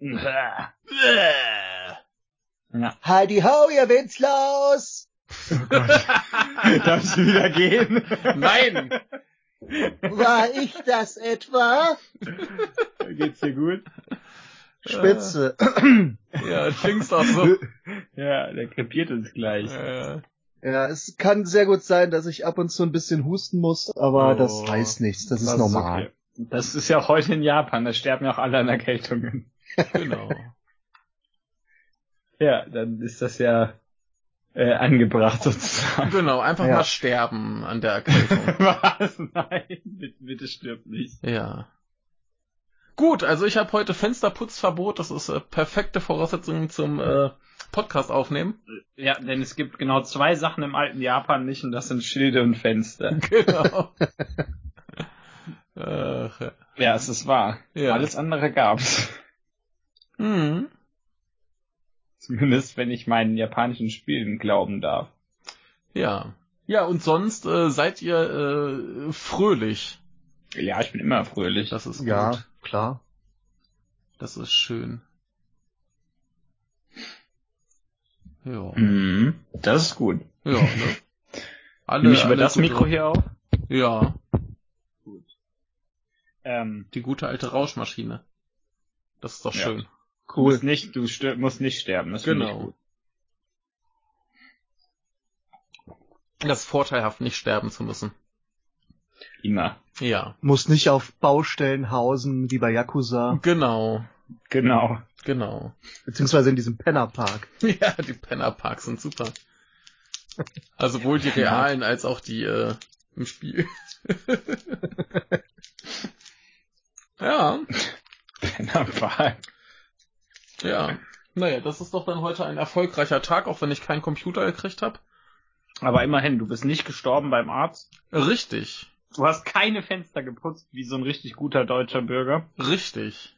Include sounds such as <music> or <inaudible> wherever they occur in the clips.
Ja. Heidi ho, ihr Witzlos! <laughs> Darf ich wieder gehen? Nein! War ich das etwa? Geht's dir gut? Spitze. Ja, klingst auch so. <laughs> Ja, der krepiert uns gleich. Äh, Ja, es kann sehr gut sein, dass ich ab und zu ein bisschen husten muss, aber Oh, das heißt nichts, das ist Das normal. okay. Das ist ja auch heute in Japan, da sterben ja auch alle an Erkältungen. Genau. <laughs> Ja, dann ist das ja äh, angebracht sozusagen. Genau, einfach Ja. mal sterben an der Erkältung. <laughs> Was? Nein, bitte, bitte stirb nicht. ja. Gut, also ich habe heute Fensterputzverbot. Das ist äh, perfekte Voraussetzung zum äh, Podcast aufnehmen. Ja, denn es gibt genau zwei Sachen im alten Japan nicht und das sind Schilde und Fenster. <laughs> Genau. Ach, ja. Ja, es ist wahr. Ja. Alles andere gab's. Hm. Zumindest wenn ich meinen japanischen Spielen glauben darf. Ja. Ja, und sonst äh, seid ihr äh, fröhlich. Ja, ich bin immer fröhlich. Das ist Ja, gut. klar. Das ist schön. Ja. Mhm. Das ist gut. Ja, ne? <laughs> Alle, Nehme ich über das gut Mikro hier auf? Ja, Ähm, die gute alte Rauschmaschine. Das ist doch Ja. schön. Du musst nicht, du stir musst nicht sterben. Das Genau. gut. Das ist vorteilhaft, nicht sterben zu müssen. Immer. Ja, Muss nicht auf Baustellen hausen wie bei Yakuza, genau, Genau. genau. beziehungsweise in diesem Pennerpark. <laughs> Ja, die Pennerparks sind super. Also sowohl die realen als auch die äh, im Spiel. <laughs> ja, Pennerpark. Ja. Naja, das ist doch dann heute ein erfolgreicher Tag, auch wenn ich keinen Computer gekriegt habe. Aber immerhin, du bist nicht gestorben beim Arzt. Richtig, Du hast keine Fenster geputzt, wie so ein richtig guter deutscher Bürger. richtig.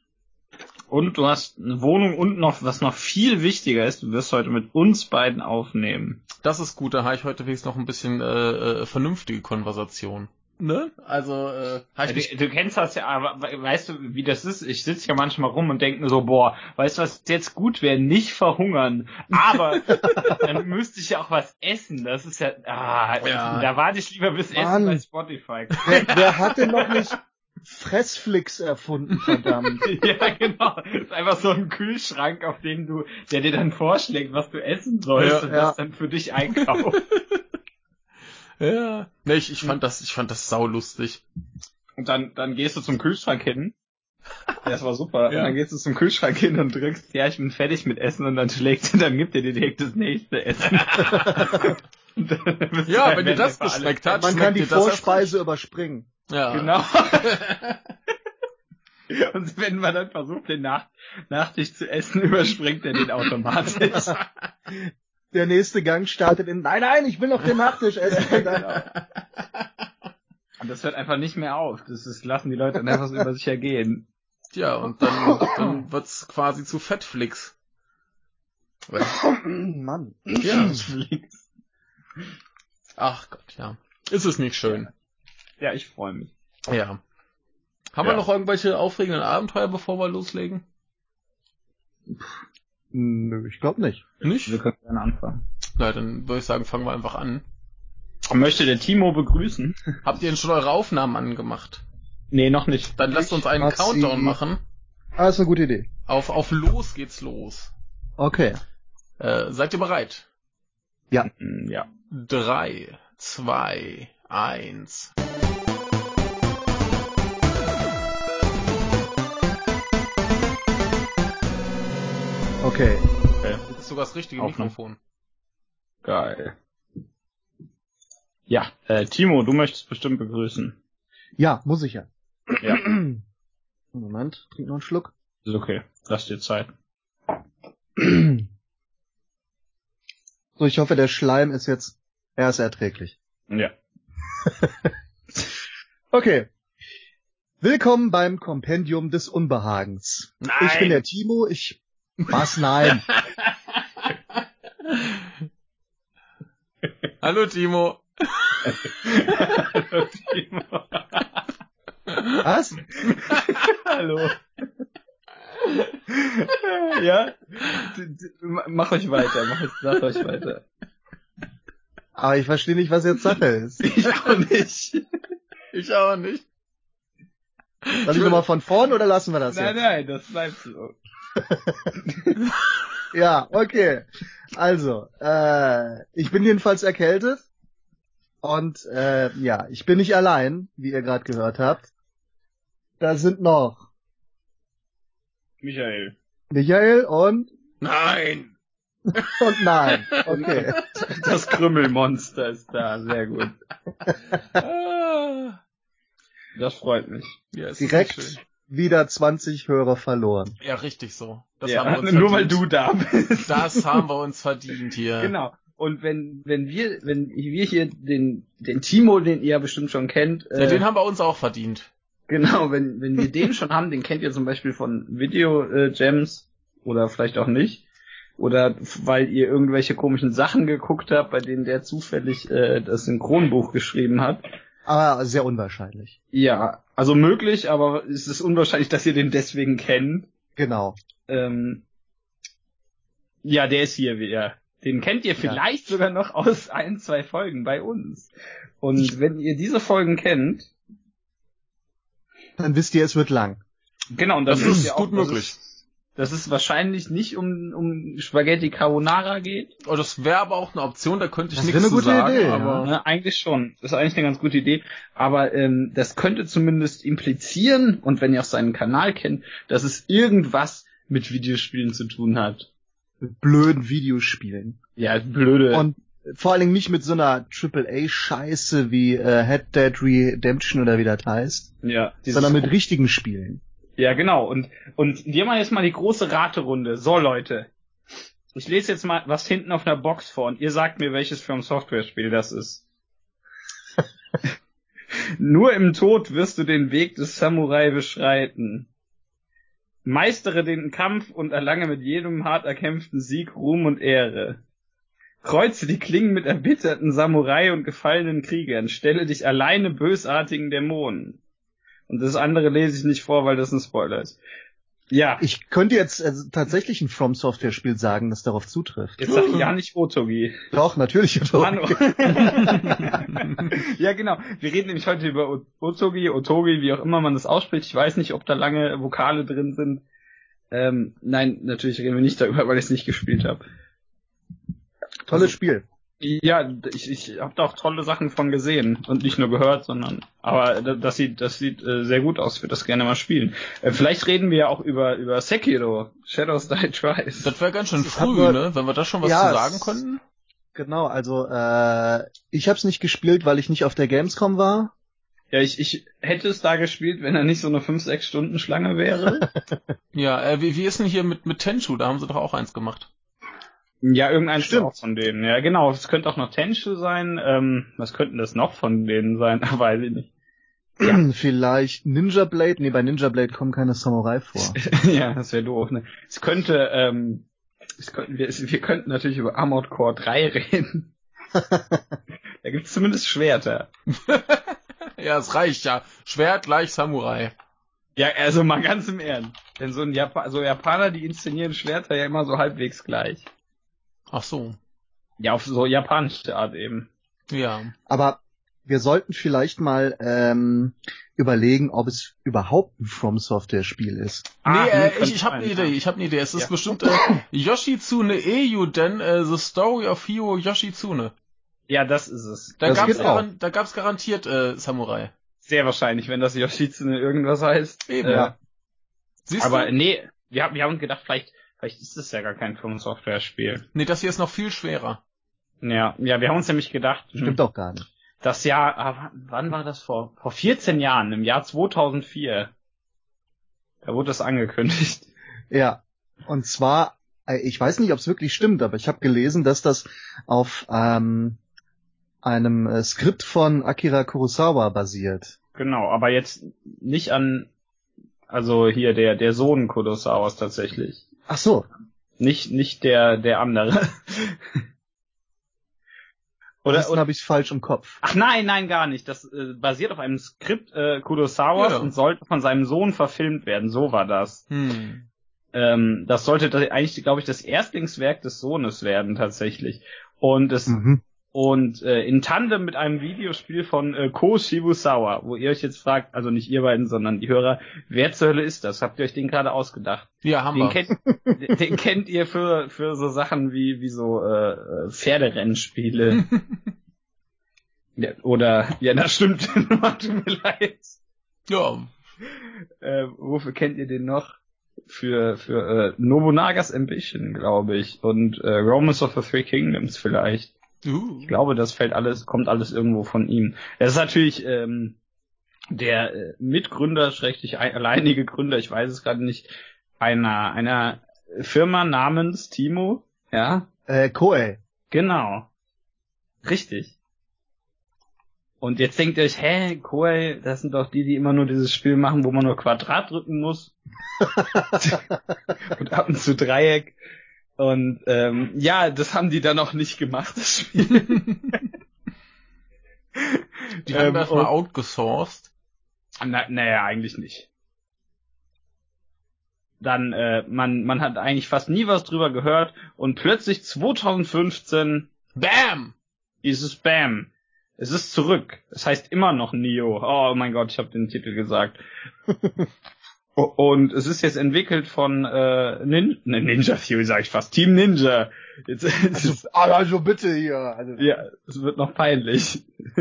Und du hast eine Wohnung und noch, was noch viel wichtiger ist, du wirst heute mit uns beiden aufnehmen. Das ist gut, da habe ich heute wenigstens noch ein bisschen äh, äh, vernünftige Konversation. Ne? Also, äh, Du, du kennst das ja, aber we- weißt du, wie das ist? Ich sitze ja manchmal rum und denke mir so, boah, weißt du, was jetzt gut wäre? Nicht verhungern. Aber <laughs> dann müsste ich ja auch was essen. Das ist ja, ah, Ja. da warte ich lieber bis Essen Mann. bei Spotify. Wer, wer hat denn noch nicht Fressflix erfunden, verdammt? <laughs> ja, genau. Das ist einfach so ein Kühlschrank, auf dem du, der dir dann vorschlägt, was du essen sollst Ja, und ja. das dann für dich einkauft. <laughs> ja. Ne, ich, ich fand das, ich fand das saulustig. Und dann, dann gehst du zum Kühlschrank hin. <laughs> Das war super. Ja. Und dann gehst du zum Kühlschrank hin und drückst, ja, ich bin fertig mit Essen und dann schlägt dann gibt er dir direkt das nächste Essen. <laughs> Ja, wenn dir das geschmeckt hat, Man kann die dir das erst Vorspeise überspringen. Ja. Genau. <laughs> Und wenn man dann versucht, den Nach Nachtisch zu essen, überspringt er den automatisch. Der nächste Gang startet in, nein, nein, ich will noch den Nachtisch essen. <laughs> Und das hört einfach nicht mehr auf. Das ist, lassen die Leute dann einfach so über sich ergehen. Ja, und dann, dann wird's quasi zu Fettflix. <coughs> Mann. Ja. Ach Gott, ja. Ist es nicht schön. Ja, ich freue mich. Ja. Haben Ja. wir noch irgendwelche aufregenden Abenteuer, bevor wir loslegen? Nö, ich glaube nicht. Nicht? Wir können gerne anfangen. Na, dann würde ich sagen, fangen wir einfach an. Möchte der Timo begrüßen? Habt ihr denn schon eure Aufnahmen angemacht? Nee, noch nicht. Dann lasst uns einen Countdown sie. machen. Ah, ist eine gute Idee. Auf, auf los geht's los. Okay. Äh, seid ihr bereit? Mm, Ja. Drei, zwei, eins. Okay. Okay. Das ist sogar das richtige Aufnahme. Mikrofon. Geil. Ja, äh, Timo, du möchtest bestimmt begrüßen. Ja, muss ich ja. Ja. <clears throat> Moment, trink noch einen Schluck. Ist okay. Lass dir Zeit. <clears throat> So, ich hoffe, der Schleim ist jetzt, er ist erträglich. Ja. <laughs> Okay. Willkommen beim Kompendium des Unbehagens. Nein! Ich bin der Timo, ich... Was? Nein. <laughs> Hallo Timo. Hallo, Timo. Was? Hallo. ja? Mach euch weiter, mach, euch- sag euch weiter. Aber ich verstehe nicht, was jetzt Sache ist. <laughs> Ich auch nicht. Ich auch nicht. Soll ich nochmal von vorn oder lassen wir das Nein, jetzt? nein, das bleibt so. <laughs> Ja, okay. Also, äh, ich bin jedenfalls erkältet. Und äh, ja, ich bin nicht allein, wie ihr gerade gehört habt. Da sind noch Michael. Michael und Nein. <laughs> und nein. Okay. <laughs> Das Krümmelmonster ist da, sehr gut. Ah. Das freut mich. Ja, Direkt. Wieder 20 Hörer verloren. Ja, richtig so. Das ja, haben wir <laughs> uns nur weil verdient. du da bist. Das haben wir uns verdient hier. Genau. Und wenn, wenn wir, wenn wir hier den, den Timo, den ihr ja bestimmt schon kennt, Ja, äh, den haben wir uns auch verdient. genau, wenn, wenn wir den schon haben, den kennt ihr zum Beispiel von Video äh, Gems oder vielleicht auch nicht. Oder weil ihr irgendwelche komischen Sachen geguckt habt, bei denen der zufällig äh, das Synchronbuch geschrieben hat. Aber sehr unwahrscheinlich. Ja, also möglich, aber es ist unwahrscheinlich, dass ihr den deswegen kennt. Genau. Ähm, ja, der ist hier wieder. Den kennt ihr vielleicht sogar noch aus ein, zwei Folgen bei uns. Und wenn ihr diese Folgen kennt, Dann wisst ihr, es wird lang. genau, und dann Das wisst ist ihr gut dass möglich. Dass es wahrscheinlich nicht um, um Spaghetti Carbonara geht. Oh, das wäre aber auch eine Option, da könnte ich Das nichts wäre eine zu gute sagen, Idee, aber Ne, eigentlich schon. Das ist eigentlich eine ganz gute Idee. Aber ähm, das könnte zumindest implizieren, und wenn ihr auch seinen Kanal kennt, dass es irgendwas mit Videospielen zu tun hat. Mit blöden Videospielen. Ja, blöde. Und vor allen Dingen nicht mit so einer AAA-Scheiße wie äh, Head Dead Redemption oder wie das heißt, ja, sondern mit richtigen Spielen. Ja, genau. Und, und wir machen jetzt mal die große Raterunde. So, Leute. Ich lese jetzt mal was hinten auf einer Box vor und ihr sagt mir, welches From Software-Spiel das ist. <laughs> Nur im Tod wirst du den Weg des Samurai beschreiten. Meistere den Kampf und erlange mit jedem hart erkämpften Sieg Ruhm und Ehre. Kreuze die Klingen mit erbitterten Samurai und gefallenen Kriegern. Stelle dich alleine bösartigen Dämonen. Und das andere lese ich nicht vor, weil das ein Spoiler ist. Ja, Ich könnte jetzt also, tatsächlich ein From Software Spiel sagen, das darauf zutrifft. jetzt sag ich ja nicht Otogi. Doch, natürlich. Doch. Mann. <laughs> ja, genau. Wir reden nämlich heute über Otogi, Otogi, wie auch immer man das ausspricht. Ich weiß nicht, ob da lange Vokale drin sind. Ähm, nein, natürlich reden wir nicht darüber, weil ich es nicht gespielt habe. Tolles Spiel. Ja, ich, ich habe da auch tolle Sachen von gesehen und nicht nur gehört, sondern aber da- das sieht das sieht äh, sehr gut aus. Ich würde das gerne mal spielen. Äh, vielleicht reden wir ja auch über über Sekiro, Shadows Die Twice. das wäre ganz schön Das früh, man- ne? Wenn wir da schon was Ja, zu sagen könnten. Genau, also äh, ich habe es nicht gespielt, weil ich nicht auf der Gamescom war. Ja, ich, ich hätte es da gespielt, wenn er nicht so eine 5-6 Stunden Schlange wäre. <laughs> Ja, äh, wie, wie ist denn hier mit, mit Tenchu? Da haben sie doch auch eins gemacht. Ja, irgendein Stimmt. auch von denen. Ja, genau. Es könnte auch noch Tenchu sein. Ähm, was könnten das noch von denen sein? <laughs> Weiß ich nicht. <clears throat> Vielleicht Ninja Blade. Nee, bei Ninja Blade kommen keine Samurai vor. <laughs> ja, das wäre doof. Ne? Es könnte, ähm, es könnten wir, es, wir könnten natürlich über Armored Core 3 <laughs> reden. da gibt's zumindest Schwerter. Ja, es reicht ja. Schwert gleich Samurai. Ja, also mal ganz im Ernst. Denn so ein Japa so Japaner, die inszenieren Schwerter ja immer so halbwegs gleich. Ach so. Ja, auf so japanische Art eben. Ja. Aber wir sollten vielleicht mal ähm, überlegen, ob es überhaupt ein From Software Spiel ist. Ah, nee, äh, ich, ich habe eine Idee, ich habe eine Idee. Es ist Ja. bestimmt äh, Yoshitsune Eiyuden, äh, The Story of Hiro Yoshitsune. Ja, das ist es. Da Das gab's, geht auch. garan da gab's garantiert äh, Samurai. Sehr wahrscheinlich, wenn das Yoshitsune irgendwas heißt. Eben. Äh, Ja. Siehst Aber du? nee, wir, haben- wir haben gedacht, vielleicht, vielleicht ist es ja gar kein From Software Spiel. Nee, das hier ist noch viel schwerer. Ja, ja, wir haben uns nämlich gedacht, hm, Stimmt auch gar nicht. das Jahr, ah, wann- wann war das vor? Vor 14 Jahren, im Jahr 2004. Da wurde das angekündigt. <laughs> Ja. Und zwar, äh, ich weiß nicht, ob es wirklich stimmt, aber ich habe gelesen, dass das auf ähm, einem äh, Skript von Akira Kurosawa basiert. Genau, aber jetzt nicht an, also hier der, der Sohn Kurosawas tatsächlich. Ach so. Nicht, nicht der, der andere. <laughs> Oder, oder, habe ich falsch im Kopf. ach nein, nein, gar nicht. Das äh, basiert auf einem Skript äh, Kurosawas Ja. und sollte von seinem Sohn verfilmt werden. So war das. Hm. ähm, das sollte das eigentlich, glaube ich, das Erstlingswerk des Sohnes werden tatsächlich. Und es Mhm. Und äh, in Tandem mit einem Videospiel von äh, Ko Shibusawa, wo ihr euch jetzt fragt, also nicht ihr beiden, sondern die Hörer, wer zur Hölle ist das? Habt ihr euch den gerade ausgedacht? Ja, haben Den wir. kennt, den, kennt ihr für für so Sachen wie wie so äh, Pferderennspiele ja, <laughs> oder ja, das stimmt, <laughs> tut mir leid. ja, Äh, wofür kennt ihr den noch? Für für äh, Nobunagas Ambition, glaube ich, und äh, Romance of the Three Kingdoms vielleicht. Uh, Ich glaube, das fällt alles, kommt alles irgendwo von ihm. Er ist natürlich ähm, der äh, Mitgründer, ein- alleinige Gründer, ich weiß es gerade nicht, einer einer Firma namens Timo. Ja, Äh, Koei. genau. Richtig. Und jetzt denkt ihr euch, hä, Koei, das sind doch die, die immer nur dieses Spiel machen, wo man nur Quadrat drücken muss. <laughs> <laughs> und ab und zu Dreieck. Und ähm, ja, das haben die dann auch nicht gemacht, das Spiel. <laughs> die haben Ähm, das mal outgesourced. Na, naja, eigentlich nicht. Dann, äh, man, man hat eigentlich fast nie was drüber gehört und plötzlich 2015 Bam! ist es Bam. Es ist zurück. Es heißt immer noch Neo. Oh mein Gott, ich habe den Titel gesagt. <laughs> Und es ist jetzt entwickelt von äh, Nin ne, Ninja Theory, sag ich fast. Team Ninja. Jetzt, <laughs> es Also, ist, also bitte hier. Also, ja, es wird noch peinlich. <laughs>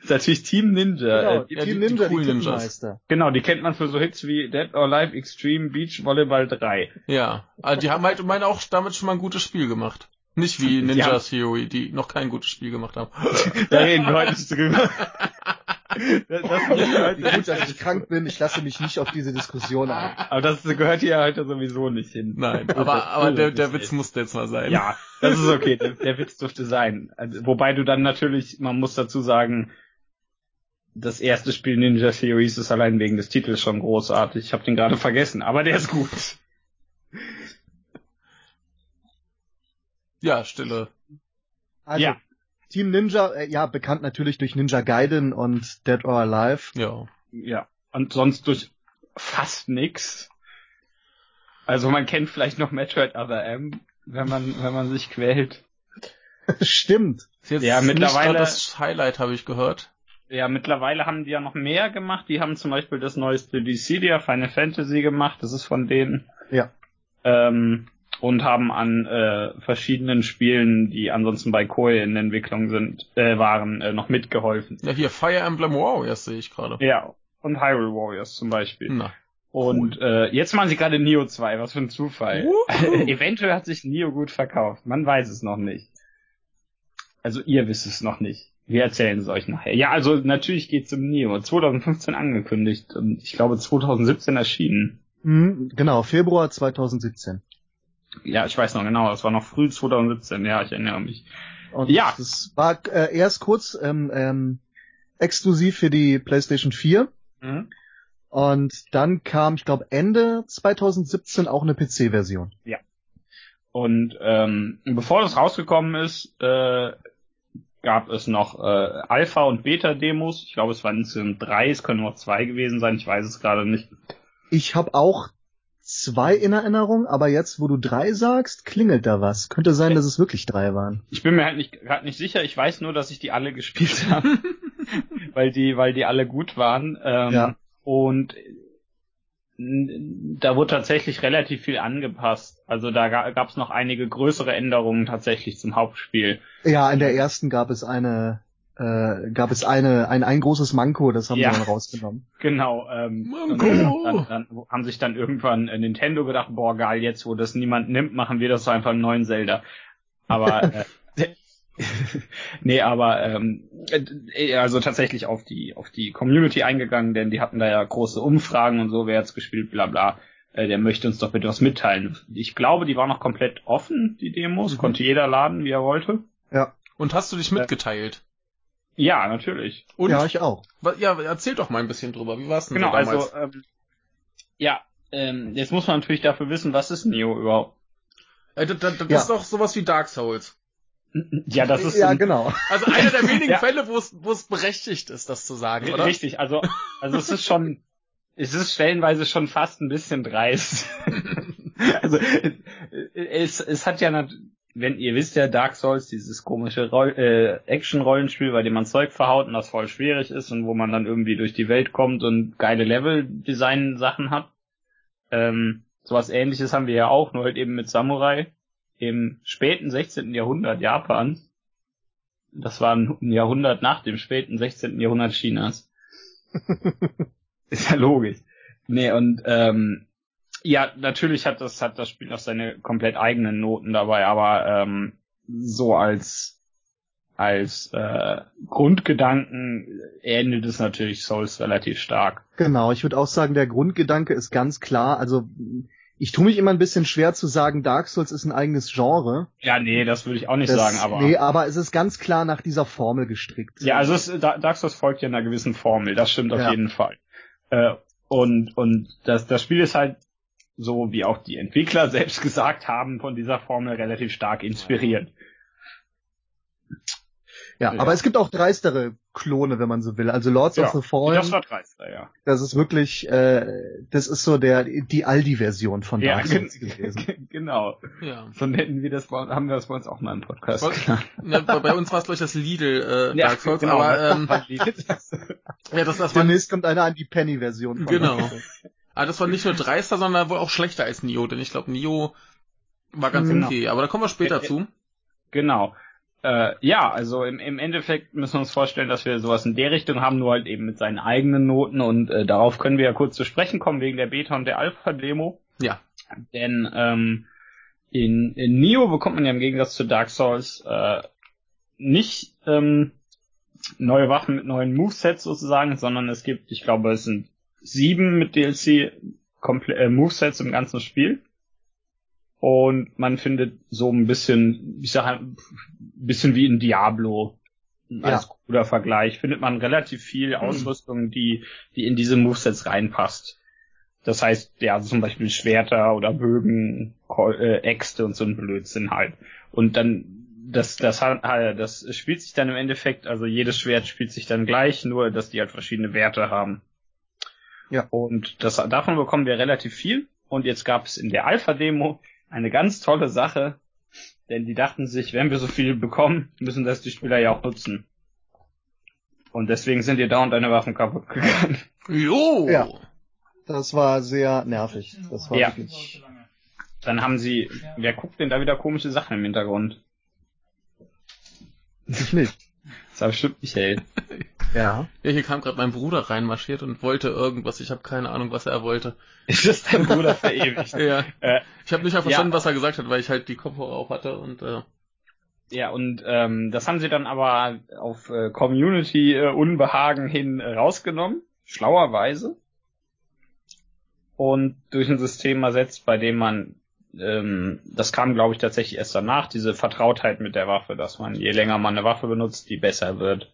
ist natürlich Team Ninja. Genau, Äh, die Team die- die Ninja, die, Ninjas. Kippenmeister. Genau, die kennt man für so Hits wie Dead or Alive Extreme Beach Volleyball 3. Ja, also die haben halt, meine auch damit schon mal ein gutes Spiel gemacht. Nicht wie Die Ninja Theory, die noch kein gutes Spiel gemacht haben. <laughs> Da reden wir heute nicht drüber. Das, das, Wie gut, dass ich krank bin, ich lasse mich nicht auf diese Diskussion ein. aber das gehört hier heute sowieso nicht hin. Nein, aber, aber der, der Witz musste jetzt mal sein. Ja, das ist okay. Der, der Witz dürfte sein. Also, wobei du dann natürlich, man muss dazu sagen, das erste Spiel Ninja Theories ist allein wegen des Titels schon großartig. Ich habe den gerade vergessen, aber der ist gut. Ja, Stille. Also, Ja. Team Ninja, äh, ja, bekannt natürlich durch Ninja Gaiden und Dead or Alive. Ja. Ja. Und sonst durch fast nix. Also man kennt vielleicht noch Metroid Other M, wenn man, wenn man sich quält. <laughs> Stimmt. Ja, mittlerweile- das Highlight, habe ich gehört. Ja, mittlerweile haben die ja noch mehr gemacht. Die haben zum Beispiel das neueste Dissidia Final Fantasy gemacht. Das ist von denen. Ja. Ähm, und haben an äh, verschiedenen Spielen, die ansonsten bei Koei in Entwicklung sind, äh, waren, äh, noch mitgeholfen. Ja, hier Fire Emblem Warriors sehe ich gerade. Ja. Und Hyrule Warriors zum Beispiel. Na. Und äh, jetzt machen sie gerade Neo 2, was für ein Zufall. <laughs> Eventuell hat sich Neo gut verkauft. Man weiß es noch nicht. Also ihr wisst es noch nicht. Wir erzählen es euch nachher. Ja, also natürlich geht's um Neo. 2015 angekündigt und ich glaube 2017 erschienen. Mhm, genau, Februar 2017. Ja, ich weiß noch genau, es war noch früh 2017, ja, ich erinnere mich. Und Ja. das war äh, erst kurz ähm, ähm, exklusiv für die PlayStation 4. Mhm. Und dann kam, ich glaube, Ende 2017 auch eine PC-Version. Und ähm, bevor das rausgekommen ist, äh, gab es noch äh, Alpha- und Beta-Demos. Ich glaube, es waren insgesamt drei, es können auch zwei gewesen sein, ich weiß es gerade nicht. Ich habe auch zwei in Erinnerung, aber jetzt, wo du drei sagst, klingelt da was. Könnte sein, dass es wirklich drei waren. Ich bin mir halt nicht gerade nicht sicher. Ich weiß nur, dass ich die alle <laughs> gespielt habe, <laughs> weil die, weil die alle gut waren. Ähm, Ja. Und da wurde tatsächlich relativ viel angepasst. Also da gab es noch einige größere Änderungen tatsächlich zum Hauptspiel. Ja, in der ersten gab es eine, äh, gab es eine, ein, ein großes Manko, das haben Ja. wir dann rausgenommen. Genau. Ähm, Manko! Dann, dann haben sich dann irgendwann äh, Nintendo gedacht, boah geil, jetzt wo das niemand nimmt, machen wir das so einfach einen neuen Zelda. Aber äh, <laughs> nee, aber ähm, äh, also tatsächlich auf die auf die Community eingegangen, denn die hatten da ja große Umfragen und so, wer hat's gespielt, bla bla. Äh, der möchte uns doch bitte was mitteilen. Ich glaube, die war noch komplett offen, die Demos, Mhm. konnte jeder laden, wie er wollte. Ja, Und hast du dich mitgeteilt? Ja, natürlich. Und? ja, ich auch. Ja, erzähl doch mal ein bisschen drüber. Wie war's denn Genau, so damals? also ähm, ja, ähm, jetzt muss man natürlich dafür wissen, was ist Neo überhaupt? Äh, das das, das Ja. ist doch sowas wie Dark Souls. Ja, das ist ja, ein- genau. Also einer der wenigen <laughs> Ja. Fälle, wo es wo es berechtigt ist, das zu sagen, oder? Richtig, also, also es ist schon, es ist stellenweise schon fast ein bisschen dreist. <laughs> also es, es hat ja, wenn ihr wisst ja, Dark Souls, dieses komische Roll, äh, Action-Rollenspiel, bei dem man Zeug verhaut und das voll schwierig ist und wo man dann irgendwie durch die Welt kommt und geile Level-Design-Sachen hat. Ähm, sowas ähnliches haben wir ja auch, nur halt eben mit Samurai im späten 16. Jahrhundert Japans. Das war ein Jahrhundert nach dem späten 16. Jahrhundert Chinas. <laughs> Ist ja logisch. Nee, und ähm, ja, natürlich hat das, hat das Spiel auch seine komplett eigenen Noten dabei, aber ähm, so als als äh, Grundgedanken ähnelt es natürlich Souls relativ stark. Genau, ich würde auch sagen, der Grundgedanke ist ganz klar. Also ich tue mich immer ein bisschen schwer zu sagen, Dark Souls ist ein eigenes Genre. Ja, nee, das würde ich auch nicht das, sagen, aber. Nee, aber es ist ganz klar nach dieser Formel gestrickt. Ja, also es, Dark Souls folgt ja einer gewissen Formel, das stimmt auf ja. jeden Fall. Äh, und und das, das Spiel ist halt so, wie auch die Entwickler <laughs> selbst gesagt haben, von dieser Formel relativ stark inspiriert. Ja, ja, aber es gibt auch dreistere Klone, wenn man so will. Also Lords ja, of the Fallen. Das war dreister, ja. Das ist wirklich, äh, das ist so der die Aldi-Version von Dark ja, Souls gewesen. <laughs> genau. Ja. So nennen wir das, haben wir das bei uns auch mal im Podcast. Bei, ne, bei uns war es durch das Lidl äh, <laughs> Dark Souls, genau, aber ähm, ja, das, das Demnächst kommt einer an die Penny-Version. von Genau. Aber das war nicht nur dreister, sondern wohl auch schlechter als Nio, denn ich glaube Nio war ganz genau. okay. Aber da kommen wir später zu. Genau. Äh, ja, also im, im Endeffekt müssen wir uns vorstellen, dass wir sowas in der Richtung haben, nur halt eben mit seinen eigenen Noten und äh, darauf können wir ja kurz zu sprechen kommen wegen der Beta und der Alpha-Demo. Ja. Denn ähm, in, in Neo bekommt man ja im Gegensatz zu Dark Souls äh, nicht ähm, neue Waffen mit neuen Movesets sozusagen, sondern es gibt, ich glaube, es sind sieben mit DLC Komple äh, Movesets im ganzen Spiel. Und man findet so ein bisschen, ich sag ein bisschen wie in Diablo als ja. guter Vergleich, findet man relativ viel mhm. Ausrüstung, die, die in diese Movesets reinpasst. Das heißt, ja, zum Beispiel Schwerter oder Bögen, äh, Äxte und so ein Blödsinn halt. Und dann, das, das, das spielt sich dann im Endeffekt, also jedes Schwert spielt sich dann gleich, nur dass die halt verschiedene Werte haben. Ja. Und das, davon bekommen wir relativ viel. Und jetzt gab es in der Alpha-Demo eine ganz tolle Sache, denn die dachten sich, wenn wir so viel bekommen, müssen das die Spieler ja auch nutzen. Und deswegen sind ihr dauernd deine Waffen kaputt gegangen. Jo! Ja. Das war sehr nervig. Das war ja. wirklich. Dann haben sie, wer guckt denn da wieder komische Sachen im Hintergrund? Ich nicht. Das war bestimmt Michael. <laughs> Ja. Ja, hier kam gerade mein Bruder reinmarschiert und wollte irgendwas. Ich habe keine Ahnung, was er wollte. <laughs> Ist das dein Bruder verewigt? <laughs> ja. Äh, ich habe nicht mal verstanden, ja. was er gesagt hat, weil ich halt die Kopfhörer auf hatte und äh, ja, und ähm, das haben sie dann aber auf äh, Community-Unbehagen äh, hin äh, rausgenommen, schlauerweise. Und durch ein System ersetzt, bei dem man, ähm, das kam glaube ich tatsächlich erst danach, diese Vertrautheit mit der Waffe, dass man je länger man eine Waffe benutzt, die besser wird.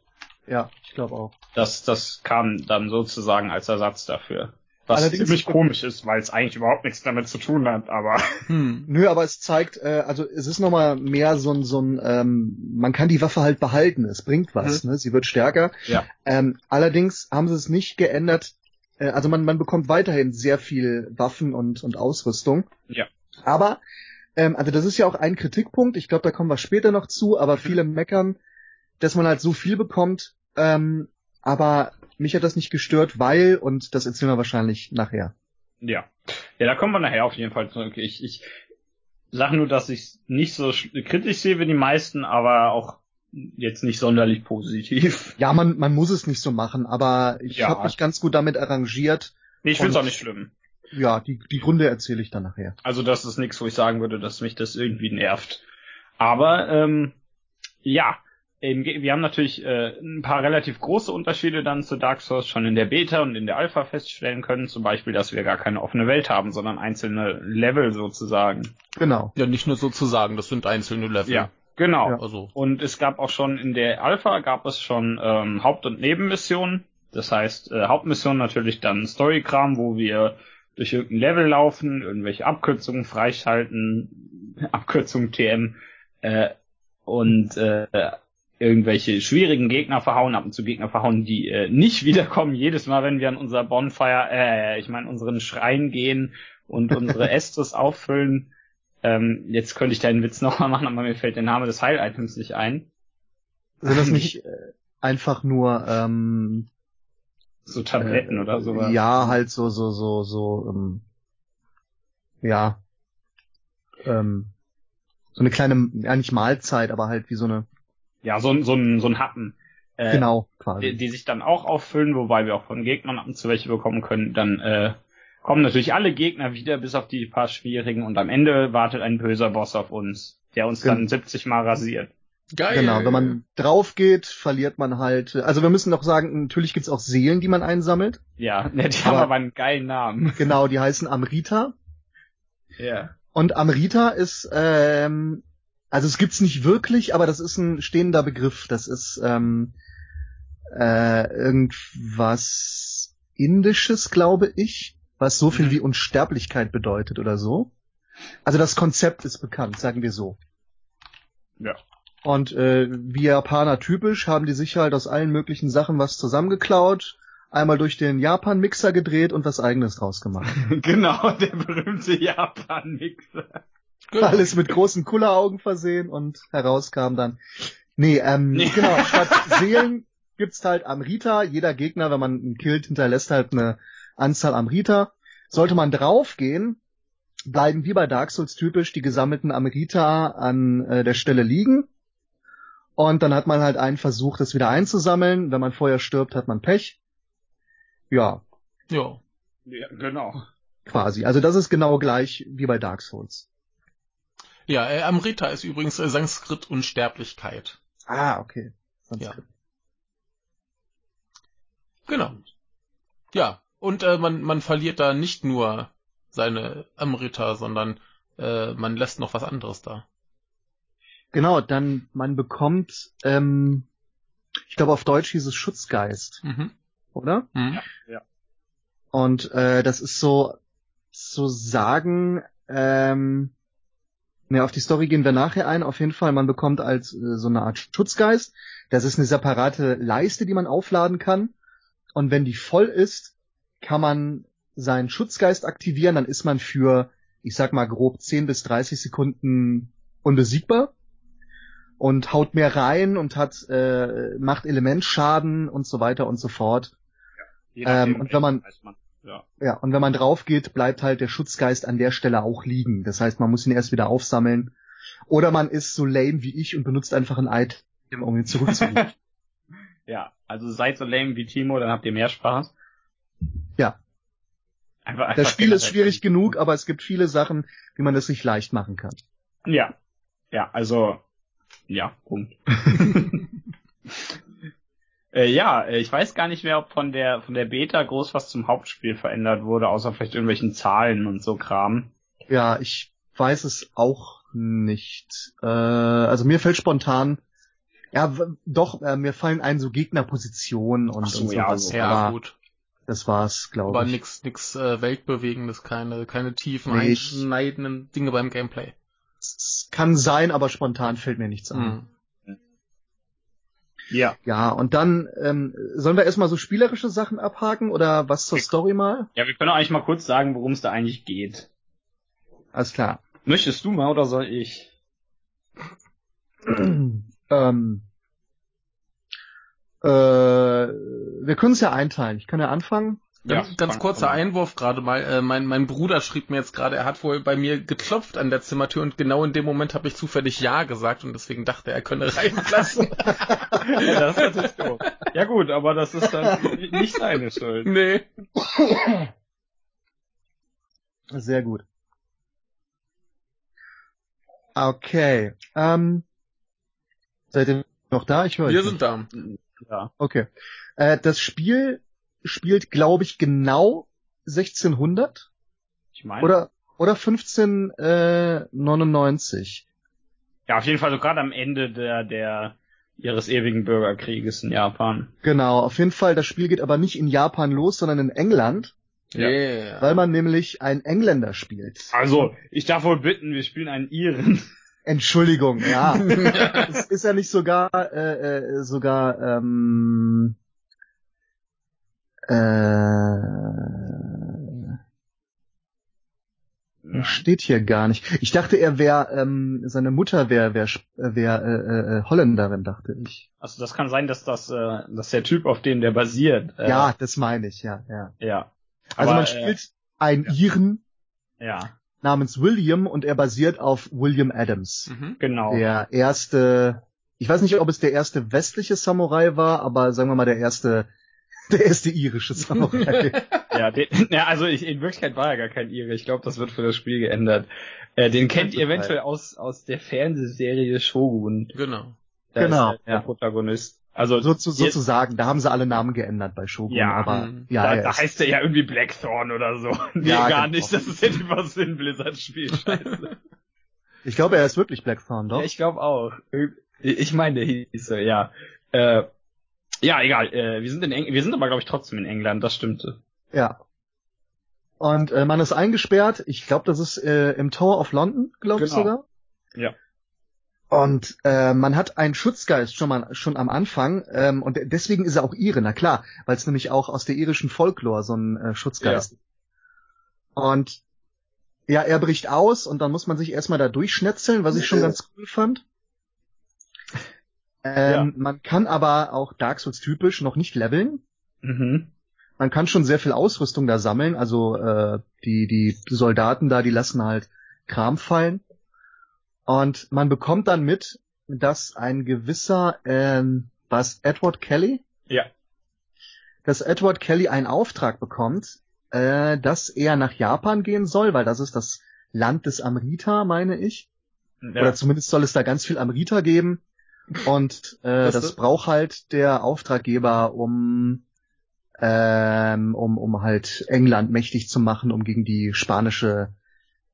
Ja, ich glaube auch. Das, das kam dann sozusagen als Ersatz dafür. Was Allerdings ziemlich komisch ist, weil es eigentlich überhaupt nichts damit zu tun hat, aber. <laughs> Hm. Nö, aber es zeigt, äh, also es ist nochmal mehr so ein, so ein, ähm, man kann die Waffe halt behalten, es bringt was, mhm. ne? Sie wird stärker. Ja. Ähm, allerdings haben sie es nicht geändert, äh, also man, man bekommt weiterhin sehr viel Waffen und, und Ausrüstung. Ja. Aber, ähm, also das ist ja auch ein Kritikpunkt, ich glaube, da kommen wir später noch zu, aber mhm. viele meckern, dass man halt so viel bekommt, ähm, aber mich hat das nicht gestört, weil, und das erzählen wir wahrscheinlich nachher. Ja. Ja, da kommen wir nachher auf jeden Fall zurück. Ich, ich sage nur, dass ich nicht so kritisch sehe wie die meisten, aber auch jetzt nicht sonderlich positiv. <laughs> Ja, man, man muss es nicht so machen, aber ich ja. habe mich ganz gut damit arrangiert. Nee, ich finde es auch nicht schlimm. Ja, die, die Gründe erzähle ich dann nachher. Also das ist nichts, wo ich sagen würde, dass mich das irgendwie nervt. Aber ähm, ja, wir haben natürlich äh, ein paar relativ große Unterschiede dann zu Dark Souls schon in der Beta und in der Alpha feststellen können. Zum Beispiel, dass wir gar keine offene Welt haben, sondern einzelne Level sozusagen. Genau. Ja, nicht nur sozusagen, das sind einzelne Level. Ja, genau. Ja. Also. Und es gab auch schon in der Alpha gab es schon ähm, Haupt- und Nebenmissionen. Das heißt, äh, Hauptmission natürlich dann Storykram, wo wir durch irgendein Level laufen, irgendwelche Abkürzungen freischalten, <laughs> Abkürzung TM, äh, und äh, irgendwelche schwierigen Gegner verhauen, ab und zu Gegner verhauen, die äh, nicht <laughs> wiederkommen. Jedes Mal, wenn wir an unser Bonfire, äh, ich meine unseren Schrein gehen und unsere <laughs> Estus auffüllen. Ähm, jetzt könnte ich deinen Witz nochmal machen, aber mir fällt der Name des Heil-Items nicht ein. Sind das <laughs> nicht äh, einfach nur ähm, so Tabletten äh, oder sowas? Ja, halt so so so so ähm, ja ähm, so eine kleine, ja nicht Mahlzeit, aber halt wie so eine. Ja, so, ein so ein so ein Happen. Äh, genau, quasi. Die, die sich dann auch auffüllen, wobei wir auch von Gegnern ab und zu welche bekommen können. Dann äh, kommen natürlich alle Gegner wieder, bis auf die paar schwierigen. Und am Ende wartet ein böser Boss auf uns, der uns dann 70 Mal rasiert. Geil. Genau, wenn man drauf geht, verliert man halt. Also wir müssen noch sagen, natürlich gibt's auch Seelen, die man einsammelt. Ja, <laughs> die aber, haben aber einen geilen Namen. Genau, die heißen Amrita. Ja. Und Amrita ist, ähm, also es gibt's nicht wirklich, aber das ist ein stehender Begriff. Das ist ähm, äh, irgendwas Indisches, glaube ich, was so viel mhm. wie Unsterblichkeit bedeutet oder so. Also das Konzept ist bekannt, sagen wir so. Ja. Und äh, wie Japaner typisch haben die sich halt aus allen möglichen Sachen was zusammengeklaut einmal durch den Japan-Mixer gedreht und was eigenes draus gemacht. <laughs> genau, der berühmte Japan-Mixer. Genau. Alles mit großen Kulleraugen versehen und herauskam dann. Nee, ähm, nee. genau, <laughs> statt Seelen gibt's halt Amrita. Jeder Gegner, wenn man ihn killt, hinterlässt halt eine Anzahl Amrita. Sollte man draufgehen, bleiben wie bei Dark Souls typisch die gesammelten Amrita an äh, der Stelle liegen. Und dann hat man halt einen Versuch, das wieder einzusammeln. Wenn man vorher stirbt, hat man Pech. Ja. Ja. Ja, genau. Quasi. Also das ist genau gleich wie bei Dark Souls. Ja, äh, Amrita ist übrigens äh, Sanskrit Unsterblichkeit. Ah, okay. Sanskrit. Ja. Genau. Ja, und äh, man, man verliert da nicht nur seine Amrita, sondern äh, man lässt noch was anderes da. Genau, dann man bekommt, ähm, ich glaube auf Deutsch hieß es Schutzgeist. Mhm oder? Mhm. Ja. Und äh, das ist so zu sagen, ähm, ne, auf die Story gehen wir nachher ein. Auf jeden Fall, man bekommt als äh, so eine Art Schutzgeist. Das ist eine separate Leiste, die man aufladen kann. Und wenn die voll ist, kann man seinen Schutzgeist aktivieren. Dann ist man für, ich sag mal grob 10 bis 30 Sekunden unbesiegbar und haut mehr rein und hat äh, macht Elementschaden und so weiter und so fort. Ähm, und wenn man, man, ja. ja, und wenn man drauf geht, bleibt halt der Schutzgeist an der Stelle auch liegen. Das heißt, man muss ihn erst wieder aufsammeln. Oder man ist so lame wie ich und benutzt einfach ein Item, um ihn zurückzugeben. <laughs> ja, also seid so lame wie Timo, dann habt ihr mehr Spaß. Ja. Einfach, einfach das Spiel ist schwierig genug, aber es gibt viele Sachen, wie man es sich leicht machen kann. Ja. Ja, also, ja, Punkt. <laughs> Äh, ja, äh, ich weiß gar nicht mehr, ob von der von der Beta groß was zum Hauptspiel verändert wurde, außer vielleicht irgendwelchen Zahlen und so Kram. Ja, ich weiß es auch nicht. Äh, also mir fällt spontan, ja, doch, äh, mir fallen ein so Gegnerpositionen und, so, und so ja, was. Ja, gut. Das war's, glaube ich. Aber nix, nix äh, weltbewegendes, keine, keine tiefen, nee, einschneidenden Dinge beim Gameplay. Es kann sein, aber spontan fällt mir nichts an. Ja. Ja, und dann ähm, sollen wir erstmal so spielerische Sachen abhaken oder was zur Story mal? Ja, wir können auch eigentlich mal kurz sagen, worum es da eigentlich geht. Alles klar. Möchtest du mal oder soll ich? <clears throat> ähm, äh, wir können es ja einteilen. Ich kann ja anfangen. Ganz, ja, ganz kurzer Einwurf gerade mal. Äh, mein, mein Bruder schrieb mir jetzt gerade, er hat wohl bei mir geklopft an der Zimmertür und genau in dem Moment habe ich zufällig Ja gesagt und deswegen dachte er, er könne reinlassen. <laughs> ja, das ist natürlich doof. Ja gut, aber das ist dann nicht seine Schuld. Nee. Sehr gut. Okay. Ähm, seid ihr noch da? Ich höre Wir sind da. Ja. Okay. Äh, das Spiel spielt, glaube ich, genau 1600. Ich meine. Oder, oder 1599. Ja, auf jeden Fall so gerade am Ende der, der, ihres ewigen Bürgerkrieges in Japan. Genau, auf jeden Fall. Das Spiel geht aber nicht in Japan los, sondern in England. Yeah. Weil man nämlich einen Engländer spielt. Also, ich darf wohl bitten, wir spielen einen Iren. Entschuldigung, ja. <laughs> es ist ja nicht sogar äh, äh, sogar ähm, äh, Ja. steht hier gar nicht. Ich dachte, er wäre ähm, seine Mutter wäre wär, wär, äh, äh, Holländerin, dachte ich. Also das kann sein, dass das, äh, dass der Typ, auf dem der basiert. Äh, ja, das meine ich, ja, ja. Ja. Also Aber, man spielt einen Iren Äh, ja, namens William und er basiert auf William Adams. Mhm. genau. Der erste, ich weiß nicht, ob es der erste westliche Samurai war, aber sagen wir mal der erste, <laughs> der erste irische Samurai. <laughs> Ja, den, ja, also ich, in Wirklichkeit war er gar kein Ire. Ich glaube, das wird für das Spiel geändert. Äh, den kennt ihr eventuell aus, aus der Fernsehserie Shogun. Genau. Da Genau, ist er der ja. Protagonist. Also so zu, sozusagen, da haben sie alle Namen geändert bei Shogun, Ja, aber mhm. ja, da, er da heißt er ja irgendwie Blackthorn oder so. <laughs> Nee, Ja, gar genau. nicht. Das ist ja die was in Blizzard-Spiel. Scheiße. ich glaube, er ist wirklich Blackthorn, doch? Ja, ich glaube auch. Ich meine, der hieß so, ja. Äh, ja, egal. Äh, wir sind in Eng wir sind aber, glaube ich, trotzdem in England. Das stimmte. Ja. Und äh, man ist eingesperrt. Ich glaube, das ist äh, im Tower of London, glaube ich Genau. sogar. Ja. Und äh, man hat einen Schutzgeist schon mal schon am Anfang ähm, und deswegen ist er auch Ire, na klar, weil es nämlich auch aus der irischen Folklore so ein äh, Schutzgeist ist. Und ja, er bricht aus und dann muss man sich erstmal da durchschnetzeln, was ich schon ganz cool fand. Ähm, Man kann aber auch Dark Souls typisch noch nicht leveln. Mhm. Man kann schon sehr viel Ausrüstung da sammeln. Also äh, die die Soldaten da, die lassen halt Kram fallen. Und man bekommt dann mit, dass ein gewisser ähm, was Edward Kelly, Ja. dass Edward Kelly einen Auftrag bekommt, äh, dass er nach Japan gehen soll, weil das ist das Land des Amrita, meine ich. ja. Oder zumindest soll es da ganz viel Amrita geben. Und äh, das braucht halt der Auftraggeber, um, ähm, um, um halt England mächtig zu machen, um gegen die spanische,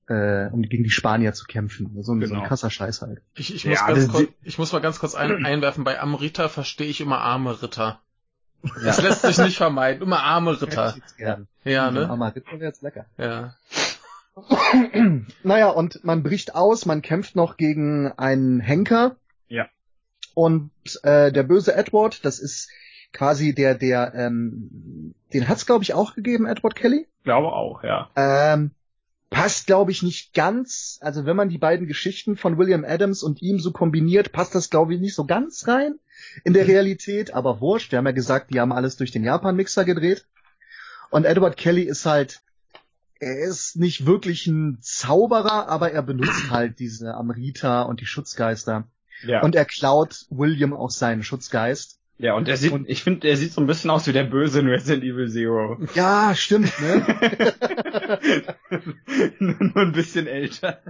äh, um gegen die Spanier zu kämpfen. So ein, so ein Genau. krasser Scheiß halt. Ich, ich, Ja, muss ganz das- kurz, ich muss mal ganz kurz ein, einwerfen, bei Amrita verstehe ich immer arme Ritter. Ja. Das lässt sich nicht vermeiden. Immer arme Ritter. Ja, Ja, ne? Aber das wäre jetzt lecker. Ja. naja, und man bricht aus, man kämpft noch gegen einen Henker. Und äh, der böse Edward, das ist quasi der, der, ähm, den hat's glaube ich auch gegeben, Edward Kelly. glaube auch, ja. Ähm, passt, glaube ich, nicht ganz. Also wenn man die beiden Geschichten von William Adams und ihm so kombiniert, passt das, glaube ich, nicht so ganz rein in der Realität. Aber wurscht, wir haben ja gesagt, die haben alles durch den Japan-Mixer gedreht. Und Edward Kelly ist halt, er ist nicht wirklich ein Zauberer, aber er benutzt halt diese Amrita und die Schutzgeister. Ja. Und er klaut William auch seinen Schutzgeist. ja, und er sieht, und- ich finde, er sieht so ein bisschen aus wie der Böse in Resident Evil Zero. Ja, stimmt, ne? <laughs> nur, nur ein bisschen älter.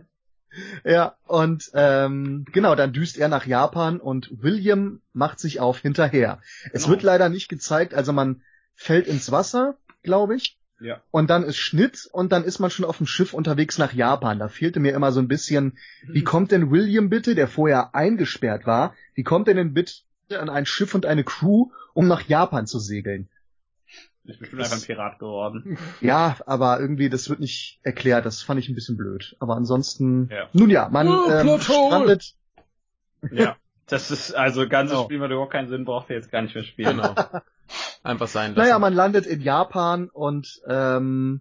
Ja, und ähm, genau, dann düst er nach Japan und William macht sich auf hinterher. Es Genau. wird leider nicht gezeigt, also man fällt ins Wasser, glaube ich, Ja. und dann ist Schnitt und dann ist man schon auf dem Schiff unterwegs nach Japan. Da fehlte mir immer so ein bisschen, wie kommt denn William bitte, der vorher eingesperrt war, wie kommt er denn bitte an ein Schiff und eine Crew, um nach Japan zu segeln? Ich bin einfach ein Pirat geworden. Ja, aber irgendwie, das wird nicht erklärt, das fand ich ein bisschen blöd. Aber ansonsten, Ja. nun ja, man Oh, ähm, strandet Ja. Das ist, also, ganzes Genau. Spiel macht überhaupt keinen Sinn, braucht ihr jetzt gar nicht mehr spielen. Genau. Einfach sein lassen. Naja, man landet in Japan und ähm,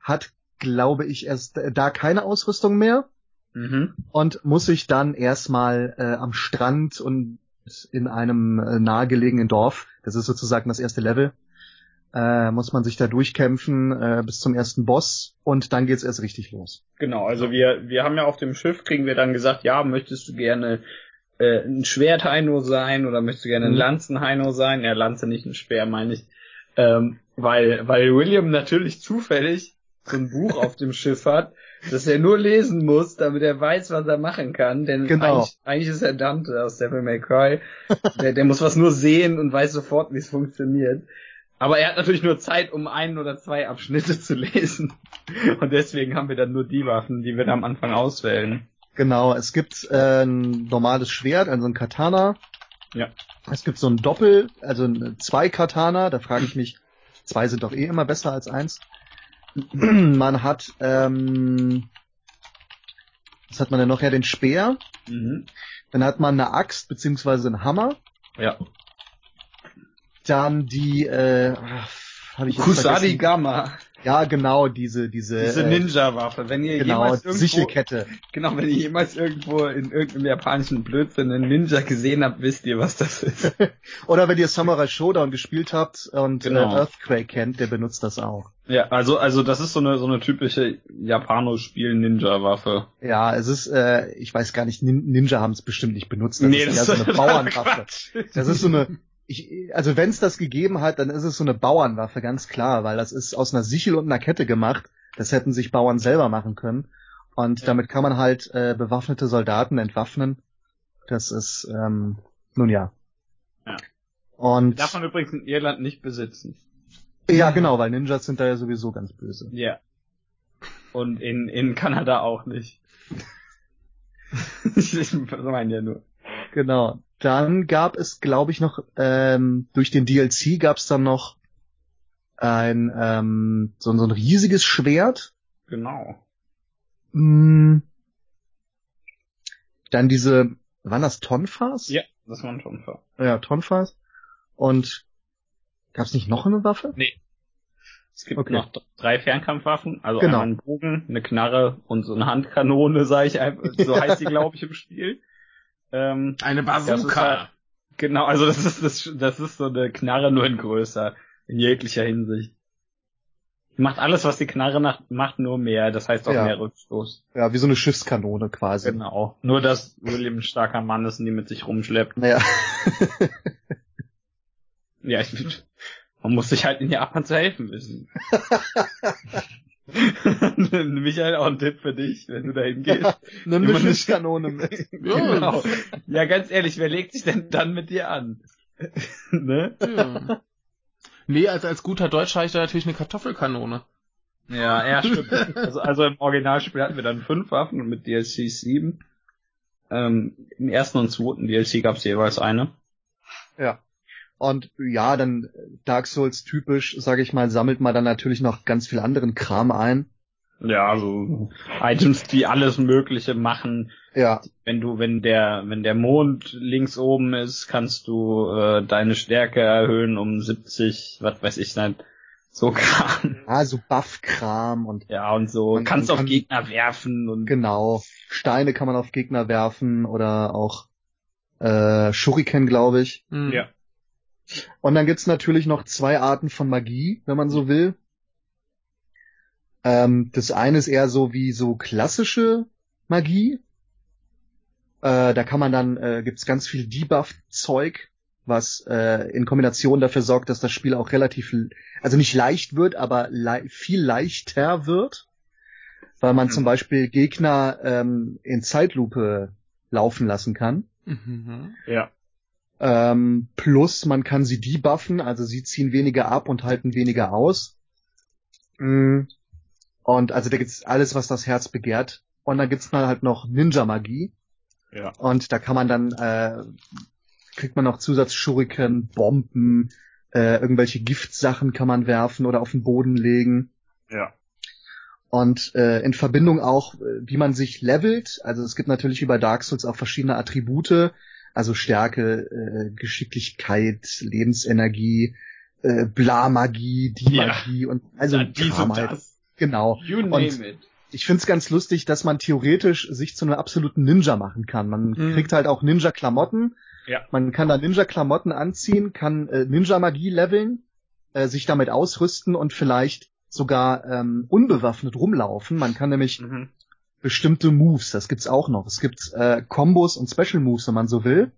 hat, glaube ich, erst äh, da keine Ausrüstung mehr Mhm. und muss sich dann erstmal äh, am Strand und in einem äh, nahegelegenen Dorf, das ist sozusagen das erste Level, äh, muss man sich da durchkämpfen äh, bis zum ersten Boss und dann geht's erst richtig los. Genau, also wir, wir haben ja auf dem Schiff, kriegen wir dann gesagt, ja, möchtest du gerne äh, ein Schwertheino sein oder möchtest du gerne ein Mhm. Lanzenheino sein? Ja, Lanze nicht ein Speer, meine ich. Ähm, weil, weil William natürlich zufällig so ein Buch <laughs> auf dem Schiff hat, das er nur lesen muss, damit er weiß, was er machen kann. Denn Genau. eigentlich, eigentlich ist er Dante aus Devil May Cry. Der, der muss was nur sehen und weiß sofort, wie es funktioniert. Aber er hat natürlich nur Zeit, um ein oder zwei Abschnitte zu lesen. Und deswegen haben wir dann nur die Waffen, die wir da am Anfang auswählen. Genau, es gibt äh, ein normales Schwert, also ein Katana. Ja. Es gibt so ein Doppel, also zwei Katana, da frage ich mich, zwei sind doch eh immer besser als eins. <clears throat> Man hat, ähm, Was hat man denn noch? Ja, den Speer. Mhm. Dann hat man eine Axt beziehungsweise einen Hammer. Ja. Dann die, äh, habe ich jetzt vergessen. Gamma. Ja, genau, diese, diese, Diese äh, Ninja-Waffe. Wenn ihr genau, jemals irgendwo, Sichelkette. genau, wenn ihr jemals irgendwo in irgendeinem japanischen Blödsinn einen Ninja gesehen habt, wisst ihr, was das ist. <laughs> Oder wenn ihr Samurai Showdown gespielt habt und Genau. äh, Earthquake kennt, der benutzt das auch. ja, also, also das ist so eine, so eine typische Japano-Spiel-Ninja-Waffe. Ja, es ist, äh, ich weiß gar nicht, Nin Ninja haben es bestimmt nicht benutzt. Das ist eher so eine <laughs> Bauernwaffe. Das ist so eine, ich, also wenn es das gegeben hat, dann ist es so eine Bauernwaffe, ganz klar, weil das ist aus einer Sichel und einer Kette gemacht. Das hätten sich Bauern selber machen können. Und damit kann man halt äh, bewaffnete Soldaten entwaffnen. Das ist, ähm, nun ja. Ja. Und Darf man übrigens in Irland nicht besitzen. ja, genau, weil Ninjas sind da ja sowieso ganz böse. Ja. Und in, in Kanada auch nicht. <laughs> ich meine ja nur. Genau. Dann gab es, glaube ich, noch ähm, durch den DLC gab es dann noch ein ähm, so, so ein riesiges Schwert. Genau. Mm. Dann diese, waren das Tonfas? Ja, das war schon ver. Ja, Tonfas. Und gab es nicht noch eine Waffe? Es gibt Okay. noch drei Fernkampfwaffen, also Genau. einen Bogen, eine Knarre und so eine Handkanone, sage ich einfach, so heißt sie, glaube ich, im Spiel. Ähm, Eine Bazooka. halt- genau, also das ist das, das ist so eine Knarre nur in größer, in jeglicher Hinsicht. Macht alles, was die Knarre nach, macht, nur mehr, das heißt auch Ja. mehr Rückstoß. Ja, wie so eine Schiffskanone quasi. Genau. Nur, dass William ein starker Mann ist und die mit sich rumschleppt. Naja. <laughs> Ja, ich, man muss sich halt in Japan zu helfen wissen. <laughs> <laughs> Michael, auch ein Tipp für dich, wenn du dahin gehst. eine Schiffskanone mit. <laughs> Genau. Ja, ganz ehrlich, wer legt sich denn dann mit dir an? <laughs> ne? Ja. Nee, als, als guter Deutscher habe ich da natürlich eine Kartoffelkanone. Ja, ja, stimmt. Also, also im Originalspiel hatten wir dann fünf Waffen und mit DLC sieben. Ähm, Im ersten und zweiten DLC gab es jeweils eine. Ja. Und ja, dann Dark Souls typisch, sage ich mal, sammelt man dann natürlich noch ganz viel anderen Kram ein. Ja, also Items, die alles Mögliche machen. Ja, Wenn du, wenn der, wenn der Mond links oben ist, kannst du äh, deine Stärke erhöhen um 70, was weiß ich nicht, so <laughs> Kram. also Buff-Kram und Ja, und so. Man- kannst man auf kann- Gegner werfen und genau. Steine kann man auf Gegner werfen oder auch äh, Shuriken, glaube ich. Hm. Ja. Und dann gibt's natürlich noch zwei Arten von Magie, wenn man so will. Ähm, das eine ist eher so wie so klassische Magie. Äh, da kann man dann, äh, gibt's ganz viel Debuff-Zeug, was äh, in Kombination dafür sorgt, dass das Spiel auch relativ, also nicht leicht wird, aber lei viel leichter wird. Weil man Mhm. zum Beispiel Gegner ähm, in Zeitlupe laufen lassen kann. Mhm. ja. Ähm, plus man kann sie debuffen, also sie ziehen weniger ab und halten weniger aus. Mm. Und also da gibt's alles, was das Herz begehrt. Und dann gibt's dann halt noch Ninja-Magie. Ja. Und da kann man dann, äh, kriegt man noch Zusatz-Shuriken, Bomben, äh, irgendwelche Giftsachen kann man werfen oder auf den Boden legen. Ja. Und äh, in Verbindung auch, äh, wie man sich levelt. Also es gibt natürlich über Dark Souls auch verschiedene Attribute, also Stärke, äh, Geschicklichkeit, Lebensenergie, äh, Bla-Magie, die Ja. Magie und also Ja, dies und halt. Genau. You name Und- it. Ich find's ganz lustig, dass man theoretisch sich zu einem absoluten Ninja machen kann. Man Mhm. kriegt halt auch Ninja-Klamotten. Ja. Man kann da Ninja-Klamotten anziehen, kann äh, Ninja-Magie leveln, äh, sich damit ausrüsten und vielleicht sogar ähm, unbewaffnet rumlaufen. Man kann nämlich Mhm. Bestimmte Moves, das gibt's auch noch. Es gibt äh, Combos und Special Moves, wenn man so will,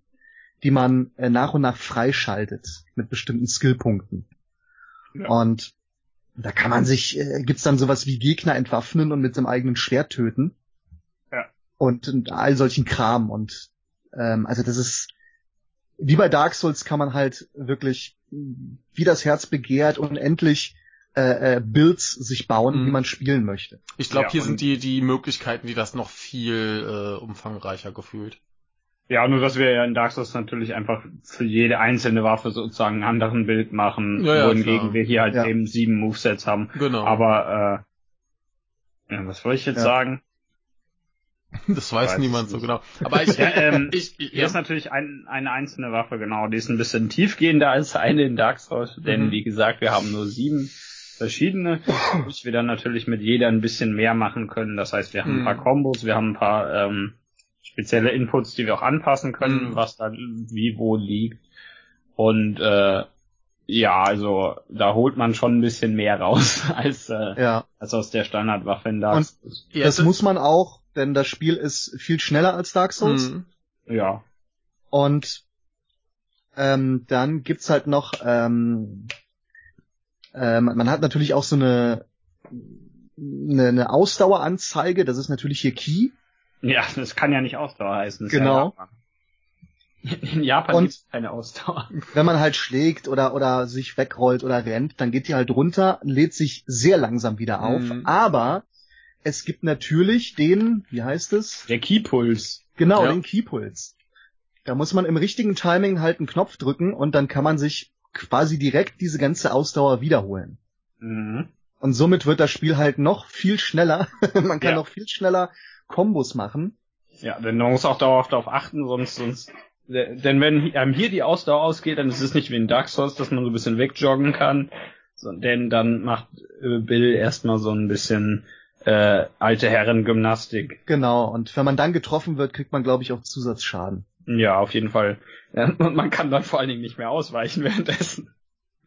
die man äh, nach und nach freischaltet mit bestimmten Skillpunkten. Ja. Und da kann man sich, äh, gibt's dann sowas wie Gegner entwaffnen und mit seinem eigenen Schwert töten. Ja. Und, und all solchen Kram. Und ähm, also das ist wie bei Dark Souls kann man halt wirklich, wie das Herz begehrt, unendlich äh, äh, Builds sich bauen, Mhm. wie man spielen möchte. Ich glaube, Ja, hier sind die, die Möglichkeiten, die das noch viel äh, umfangreicher gefühlt. Ja, nur dass wir ja in Dark Souls natürlich einfach für jede einzelne Waffe sozusagen einen anderen Bild machen, Ja, ja, wohingegen klar. wir hier halt Ja. eben sieben Movesets haben. Genau. Aber äh, ja, was wollte ich jetzt Ja. sagen? Das weiß, Weiß niemand so genau. Aber ich, Ja, <laughs> ähm, ich, ich Hier ist natürlich ein, eine einzelne Waffe, genau. Die ist ein bisschen tiefgehender als eine in Dark Souls, denn Mhm. wie gesagt, wir haben nur sieben verschiedene, bis wir dann natürlich mit jeder ein bisschen mehr machen können. Das heißt, wir haben ein Mhm. paar Kombos, wir haben ein paar ähm, spezielle Inputs, die wir auch anpassen können, Mhm. was da wie wo liegt. Und äh, ja, also da holt man schon ein bisschen mehr raus <laughs> als, äh, Ja, als aus der Standardwaffe in Dark Und- Souls. ja, das muss man auch, denn das Spiel ist viel schneller als Dark Souls. Mhm. Ja. Und ähm, dann gibt's halt noch, ähm, ähm, man hat natürlich auch so eine, eine, eine Ausdaueranzeige, das ist natürlich hier Key. Ja, das kann ja nicht Ausdauer heißen. das ist Genau. Ja. In Japan gibt's keine Ausdauer. Wenn man halt schlägt oder, oder sich wegrollt oder rennt, dann geht die halt runter, lädt sich sehr langsam wieder auf. Mhm. Aber es gibt natürlich den, wie heißt es? Der Keypuls. Genau, Ja. den Keypuls. Da muss man im richtigen Timing halt einen Knopf drücken und dann kann man sich quasi direkt diese ganze Ausdauer wiederholen. Mhm. Und somit wird das Spiel halt noch viel schneller. <laughs> man kann Ja. noch viel schneller Kombos machen. Ja, denn man muss auch dauerhaft darauf achten, sonst, sonst, denn wenn einem hier die Ausdauer ausgeht, dann ist es nicht wie in Dark Souls, dass man so ein bisschen wegjoggen kann, denn dann macht äh, Bill erstmal so ein bisschen äh, alte Herren Gymnastik. Genau. Und wenn man dann getroffen wird, kriegt man, glaube ich, auch Zusatzschaden. Ja, auf jeden Fall. Und man kann dann vor allen Dingen nicht mehr ausweichen <laughs> währenddessen.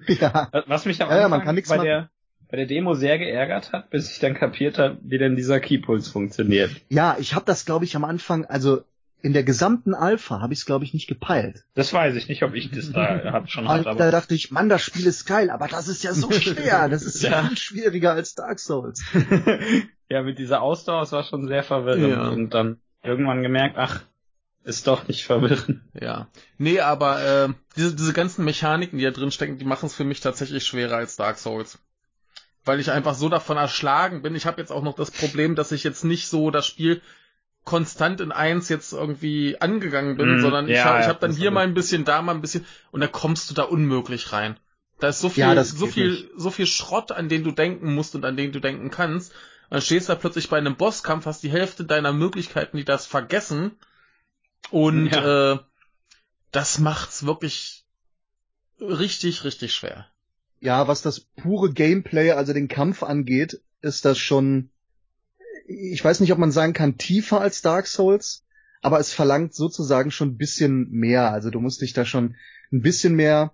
ja. Was mich am Ja, Anfang man kann nichts bei machen. der bei der Demo sehr geärgert hat, bis ich dann kapiert habe, wie denn dieser Keypuls funktioniert. Ja, ich habe das, glaube ich, am Anfang, also in der gesamten Alpha habe ich es, glaube ich, nicht gepeilt. Das weiß ich nicht, ob ich das da <laughs> hab schon hatte, da dachte ich, Mann, das Spiel ist geil, aber das ist ja so <laughs> schwer. Das ist ja Ja. viel schwieriger als Dark Souls. ja, mit dieser Ausdauer, es war schon sehr verwirrend Ja. und dann irgendwann gemerkt, ach, ist doch nicht verwirrend. Ja. Nee, aber äh, diese, diese ganzen Mechaniken, die da drin stecken, die machen es für mich tatsächlich schwerer als Dark Souls. Weil ich einfach so davon erschlagen bin. Ich habe jetzt auch noch das Problem, dass ich jetzt nicht so das Spiel konstant in eins jetzt irgendwie angegangen bin, Mm, sondern ich ja, habe ich hab dann hier mal ein bisschen, da mal ein bisschen und da kommst du da unmöglich rein. Da ist so viel, Ja, so viel, nicht. so viel Schrott, an den du denken musst und an den du denken kannst. Und dann stehst du da plötzlich bei einem Bosskampf, hast die Hälfte deiner Möglichkeiten, die das vergessen. Und Ja. äh, das macht's wirklich richtig, richtig schwer. Ja, was das pure Gameplay, also den Kampf angeht, ist das schon, ich weiß nicht, ob man sagen kann, tiefer als Dark Souls, aber es verlangt sozusagen schon ein bisschen mehr. Also du musst dich da schon ein bisschen mehr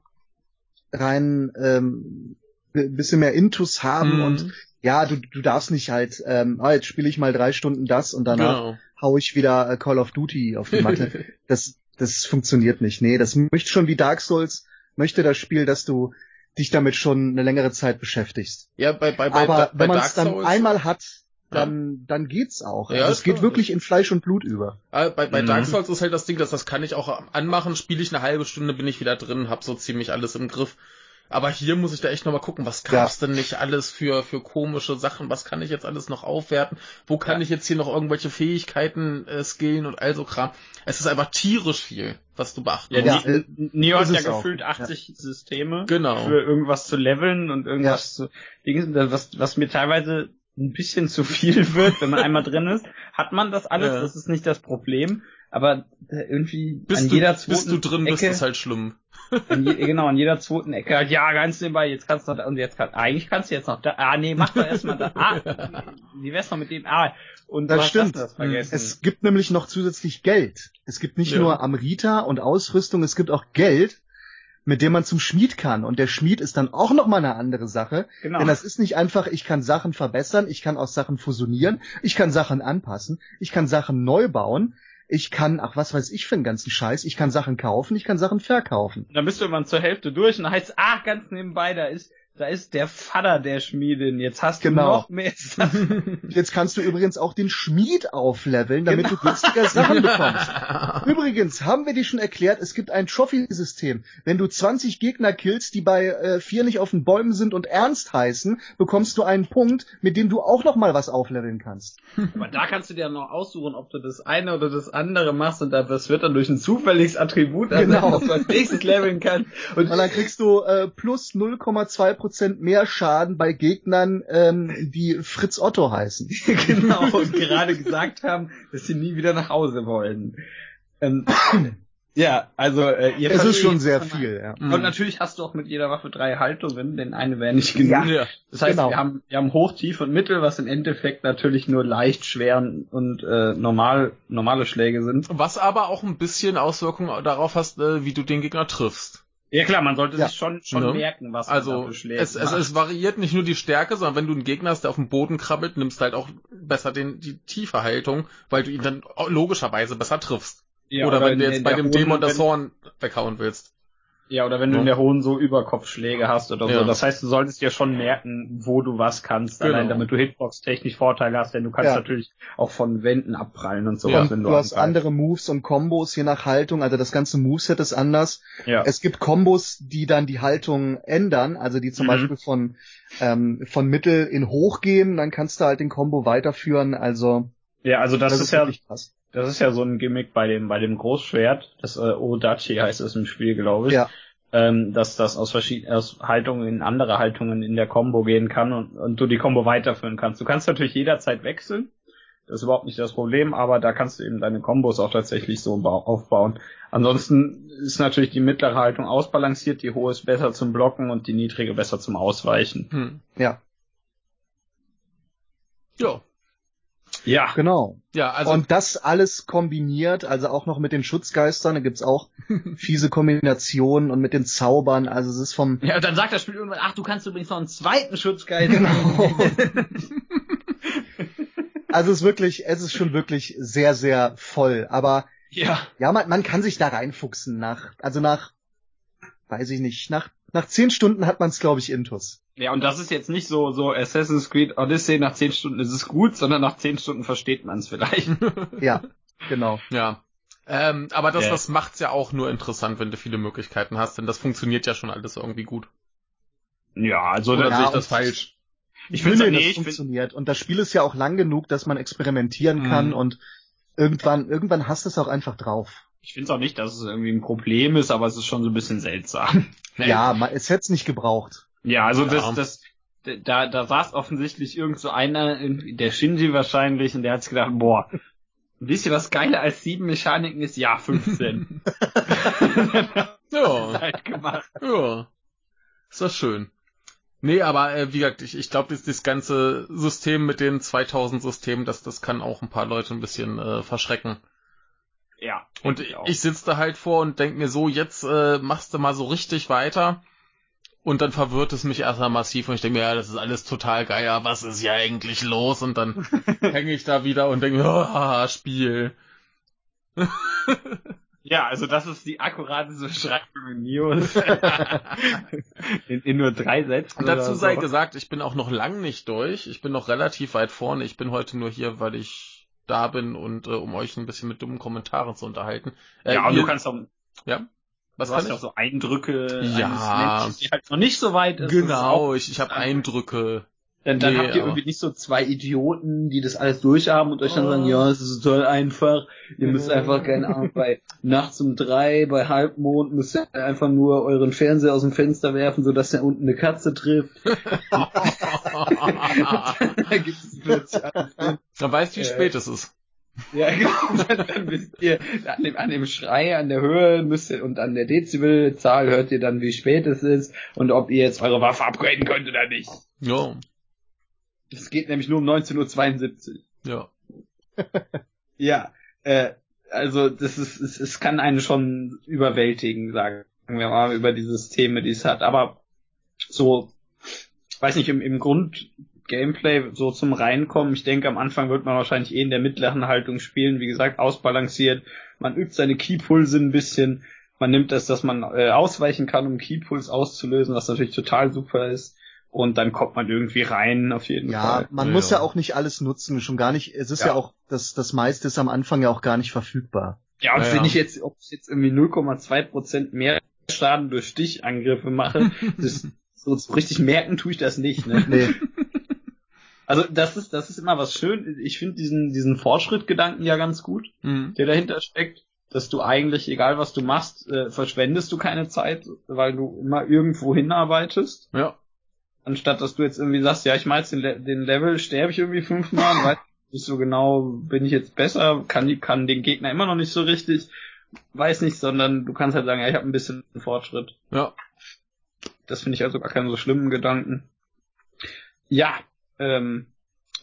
rein, ähm, ein bisschen mehr Intus haben Mhm. und ja, du, du darfst nicht halt, ähm, ah, jetzt spiele ich mal drei Stunden das und danach genau. Hau ich wieder äh, Call of Duty auf die Matte. <laughs> das, das funktioniert nicht. Nee, das möchte schon wie Dark Souls, möchte das Spiel, dass du dich damit schon eine längere Zeit beschäftigst. Ja, bei, bei, bei, Aber bei wenn man es dann Souls, einmal hat, dann, dann geht's auch. Ja, also es geht wirklich in Fleisch und Blut über. äh, bei, bei Mhm. Dark Souls ist halt das Ding, dass das kann ich auch anmachen, spiele ich eine halbe Stunde, bin ich wieder drin, hab so ziemlich alles im Griff. Aber hier muss ich da echt nochmal gucken, was gab's denn nicht alles für, für komische Sachen, was kann ich jetzt alles noch aufwerten, wo kann Ja. ich jetzt hier noch irgendwelche Fähigkeiten äh, skillen und all so Kram. Es ist einfach tierisch viel, was du beachten Ja, musst. Ja, Neo hat ja es auch. gefühlt 80 Systeme Genau. für irgendwas zu leveln und irgendwas zu Dings, was, was mir teilweise ein bisschen zu viel <laughs> wird, wenn man einmal drin ist. Hat man das alles, Ja. das ist nicht das Problem. Aber äh, irgendwie Bis, an du, jeder zweiten du drin bist, Ecke, ist halt schlimm. <laughs> an je, <laughs> genau, an jeder zweiten Ecke, halt, ja, ganz nebenbei, jetzt kannst du noch, da- und jetzt kann, eigentlich kannst du jetzt noch da, ah, nee, mach doch erstmal da, ah, <laughs> wie wär's noch mit dem, ah, und Das stimmt. Das, vergessen. Es gibt nämlich noch zusätzlich Geld. Es gibt nicht Ja. nur Amrita und Ausrüstung, es gibt auch Geld, mit dem man zum Schmied kann. Und der Schmied ist dann auch noch mal eine andere Sache. genau. Denn das ist nicht einfach, ich kann Sachen verbessern, ich kann auch Sachen fusionieren, ich kann Sachen anpassen, ich kann Sachen neu bauen, ich kann, ach was weiß ich für einen ganzen Scheiß, ich kann Sachen kaufen, ich kann Sachen verkaufen. bist du irgendwann zur Hälfte durch und heißt ah, ganz nebenbei, da ist, da ist der Vater der Schmiedin. Jetzt hast du Genau. noch mehr Sachen. <laughs> Jetzt kannst du übrigens auch den Schmied aufleveln, damit Genau. du günstiger Sachen bekommst. <laughs> Übrigens, haben wir dir schon erklärt, es gibt ein Trophy-System. Wenn du 20 Gegner killst, die bei äh, vier nicht auf den Bäumen sind und ernst heißen, bekommst du einen Punkt, mit dem du auch noch mal was aufleveln kannst. Aber da kannst du dir noch aussuchen, ob du das eine oder das andere machst und das wird dann durch ein zufälliges Attribut Genau. ersetzt, das du als nächstes leveln kannst. Und Und dann kriegst du äh, plus 0,2% Prozent mehr Schaden bei Gegnern, ähm, die Fritz Otto heißen. <laughs> genau, und gerade gesagt haben, dass sie nie wieder nach Hause wollen. Ähm, <clears throat> ja, also äh, ihr Es ist schon sehr viel, ja. Und natürlich hast du auch mit jeder Waffe drei Haltungen, denn eine wäre nicht genug. Ja. Ja. Das heißt, genau. wir haben wir haben hoch, tief und mittel, was im Endeffekt natürlich nur leicht, schwer und äh, normal normale Schläge sind. Was aber auch ein bisschen Auswirkungen darauf hast, äh, wie du den Gegner triffst. Ja klar, man sollte Ja. sich schon schon Ne? merken, was man Also da für Schläge es, es, es variiert nicht nur die Stärke, sondern wenn du einen Gegner hast, der auf dem Boden krabbelt, nimmst du halt auch besser den, die tiefe Haltung, weil du ihn dann logischerweise besser triffst. Ja, oder, wenn in- du jetzt bei dem Dämon das wenn- Horn weghauen willst. Ja, oder wenn du Ja. in der hohen so Überkopfschläge hast oder Ja. so. Das heißt, du solltest dir schon merken, wo du was kannst, Genau. allein damit du Hitbox-technisch Vorteile hast, denn du kannst Ja. natürlich auch von Wänden abprallen und sowas, Ja. Wenn du du hast angreifst. andere Moves und Kombos je nach Haltung, also das ganze Moveset ist anders. Ja. Es gibt Kombos, die dann die Haltung ändern, also die zum Mhm. Beispiel von, ähm, von Mittel in Hoch gehen, dann kannst du halt den Combo weiterführen, also ja, also das, ist ja wirklich krass. Das ist ja so ein Gimmick bei dem, bei dem Großschwert, das äh, Odachi heißt es im Spiel, glaube ich, Ja. ähm, dass das aus verschiedenen aus Haltungen in andere Haltungen in der Combo gehen kann und, und du die Combo weiterführen kannst. Du kannst natürlich jederzeit wechseln, das ist überhaupt nicht das Problem, aber da kannst du eben deine Combos auch tatsächlich so bau- aufbauen. Ansonsten ist natürlich die mittlere Haltung ausbalanciert, die hohe ist besser zum Blocken und die niedrige besser zum Ausweichen. Hm. Ja, Ja. Ja, genau. Ja, also und das alles kombiniert, also auch noch mit den Schutzgeistern, da gibt's auch <laughs> fiese Kombinationen und mit den Zaubern, also es ist vom ja, und dann sagt das Spiel irgendwann, ach, du kannst übrigens noch einen zweiten Schutzgeist. Genau. Also es ist wirklich, es ist schon wirklich sehr, sehr voll. Aber ja. ja, man, man kann sich da reinfuchsen nach, also nach, weiß ich nicht, nach, nach zehn Stunden hat man es, glaube ich, intus. Ja, und das ist jetzt nicht so, so Assassin's Creed Odyssey, nach zehn Stunden ist es gut, sondern nach zehn Stunden versteht man es vielleicht. <laughs> Ja, genau. Ja. Ähm, aber das, Ja. das macht's ja auch nur interessant, wenn du viele Möglichkeiten hast, denn das funktioniert ja schon alles irgendwie gut. ja, also Oder Ja, sehe ich das falsch? ich finde, nee, das ich funktioniert. Und das Spiel ist ja auch lang genug, dass man experimentieren kann Mhm. und irgendwann, irgendwann hast du es auch einfach drauf. Ich finde auch nicht, dass es irgendwie ein Problem ist, aber es ist schon so ein bisschen seltsam. <laughs> Ja, man, es hätte es nicht gebraucht. Ja, also Ja. das, das, da, da saß offensichtlich irgend so einer, der Shinji wahrscheinlich, und der hat sich gedacht, boah, wisst ihr, was geiler als sieben Mechaniken ist? Ja, 15. <laughs> <laughs> Ja. halt gemacht. Ja. Ist das schön. Nee, aber äh, wie gesagt, ich, ich glaube, das, das ganze System mit den 2000 Systemen, das, das kann auch ein paar Leute ein bisschen äh, verschrecken. Ja. Und auch. ich sitze da halt vor und denk mir so, jetzt äh, machst du mal so richtig weiter. Und dann verwirrt es mich erstmal massiv und ich denke mir, ja, das ist alles total geil, ja, was ist ja eigentlich los? Und dann <laughs> hänge ich da wieder und denke mir, oh, haha, Spiel. <laughs> Ja, also das ist die akkurateste Beschreibung News. <laughs> in, in nur drei Sätzen. Und dazu sei so. gesagt, ich bin auch noch lang nicht durch. Ich bin noch relativ weit vorne. Ich bin heute nur hier, weil ich da bin und äh, um euch ein bisschen mit dummen Kommentaren zu unterhalten. Äh, Ja, und ihr- du kannst auch, ja? Was du kann hast ja auch so Eindrücke Ja. eines Menschen, die halt noch nicht so weit ist. Genau, ich, ich habe Eindrücke. Dann, dann Nee, habt ihr irgendwie nicht so zwei Idioten, die das alles durchhaben und euch dann Oh. sagen, ja, es ist total einfach. Ihr müsst einfach, keine Ahnung, bei nachts um drei, bei Halbmond müsst ihr einfach nur euren Fernseher aus dem Fenster werfen, sodass der unten eine Katze trifft. <laughs> da gibt es plötzlich alles. Dann weißt du, wie Äh, spät es ist. Ja, genau. Dann, dann wisst ihr, an dem, an dem Schrei, an der Höhe müsst ihr, und an der Dezibelzahl hört ihr dann, wie spät es ist und ob ihr jetzt eure Waffe upgraden könnt oder nicht. Ja, Es geht nämlich nur um 19.72 Uhr. ja. <laughs> Ja, äh, also das ist, es, es kann einen schon überwältigen, sagen wir mal, über die Systeme, die es hat. Aber so, weiß nicht, im, im Grund-Gameplay so zum Reinkommen, ich denke, am Anfang wird man wahrscheinlich eh in der mittleren Haltung spielen, wie gesagt, ausbalanciert. Man übt seine Keypulse ein bisschen. Man nimmt das, dass man äh, ausweichen kann, um Keypuls auszulösen, was natürlich total super ist. Und dann kommt man irgendwie rein, auf jeden Ja, Fall. man Ja, muss ja. auch nicht alles nutzen, schon gar nicht. Es ist Ja. ja, auch, das, das meiste ist am Anfang ja auch gar nicht verfügbar. Ja, und Ja, wenn ja. ich jetzt, ob ich jetzt irgendwie 0,2 Prozent mehr Schaden durch Stichangriffe mache, <laughs> das, so, so richtig merken tue ich das nicht, ne? Nee, Also das ist, das ist immer was schön. Ich finde diesen, diesen Fortschrittgedanken ja ganz gut, Mhm. der dahinter steckt, dass du eigentlich, egal was du machst, äh, verschwendest du keine Zeit, weil du immer irgendwo hinarbeitest. Ja. Anstatt dass du jetzt irgendwie sagst, ja, ich mal jetzt den, Le den Level, sterbe ich irgendwie fünfmal, <laughs> weiß nicht so genau, bin ich jetzt besser, kann, kann den Gegner immer noch nicht so richtig, weiß nicht, sondern du kannst halt sagen, ja, ich habe ein bisschen Fortschritt. Ja. Das finde ich also gar keinen so schlimmen Gedanken. Ja, ähm,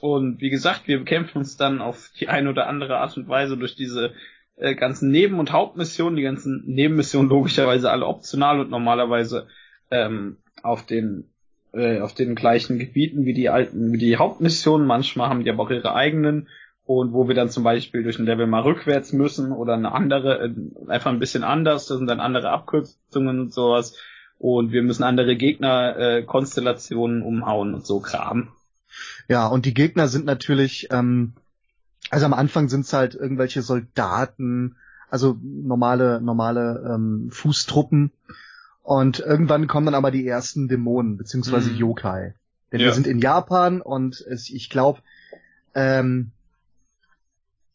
und wie gesagt, wir bekämpfen uns dann auf die eine oder andere Art und Weise durch diese äh, ganzen Neben- und Hauptmissionen, die ganzen Nebenmissionen logischerweise alle optional und normalerweise ähm, auf den äh, auf den gleichen Gebieten wie die alten, wie die Hauptmissionen. Manchmal haben die aber auch ihre eigenen und wo wir dann zum Beispiel durch ein Level mal rückwärts müssen oder eine andere, äh, einfach ein bisschen anders, das sind dann andere Abkürzungen und sowas und wir müssen andere Gegnerkonstellationen äh, umhauen und so Kram. Ja, und die Gegner sind natürlich, ähm, also am Anfang sind es halt irgendwelche Soldaten, also normale, normale ähm, Fußtruppen. Und irgendwann kommen dann aber die ersten Dämonen, beziehungsweise Mhm. Yokai. Denn Ja. wir sind in Japan und es, ich glaube, ähm,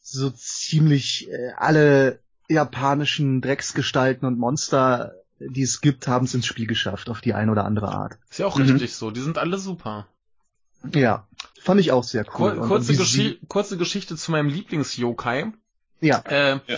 so ziemlich äh, alle japanischen Drecksgestalten und Monster, die es gibt, haben es ins Spiel geschafft, auf die eine oder andere Art. Ist ja auch Mhm. richtig so. Die sind alle super. Ja, fand ich auch sehr cool. Kur Und- und kurze, sie- kurze Geschichte zu meinem Lieblings-Yokai. Ja, Äh, Ja.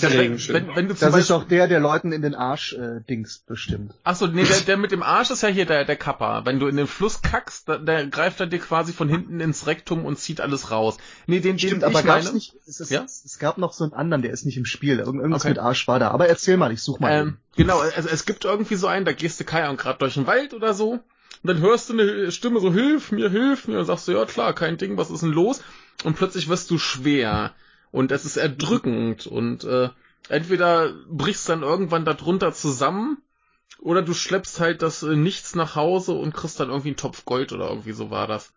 wenn, Regenschirm. wenn, wenn du zum das ist Beispiel, doch der, der Leuten in den Arsch äh, Dings bestimmt. Ach so, nee, der, der mit dem Arsch ist ja hier der, der Kappa. Wenn du in den Fluss kackst, da, der greift er dir quasi von hinten ins Rektum und zieht alles raus. Nee, den, den Stimmt, ich aber meine, gab's nicht, es, ist, Ja? es gab noch so einen anderen, der ist nicht im Spiel. Irgend, irgendwas Okay. mit Arsch war da. Aber erzähl mal, ich such mal. ähm, genau, also es gibt irgendwie so einen, da gehst du Kai und grad durch den Wald oder so. Und dann hörst du eine Stimme so, hilf mir, hilf mir. Und sagst du, ja klar, kein Ding, was ist denn los? Und plötzlich wirst du schwer. Und es ist erdrückend. Und äh, entweder brichst dann irgendwann darunter zusammen, oder du schleppst halt das äh, Nichts nach Hause und kriegst dann irgendwie einen Topf Gold oder irgendwie so war das.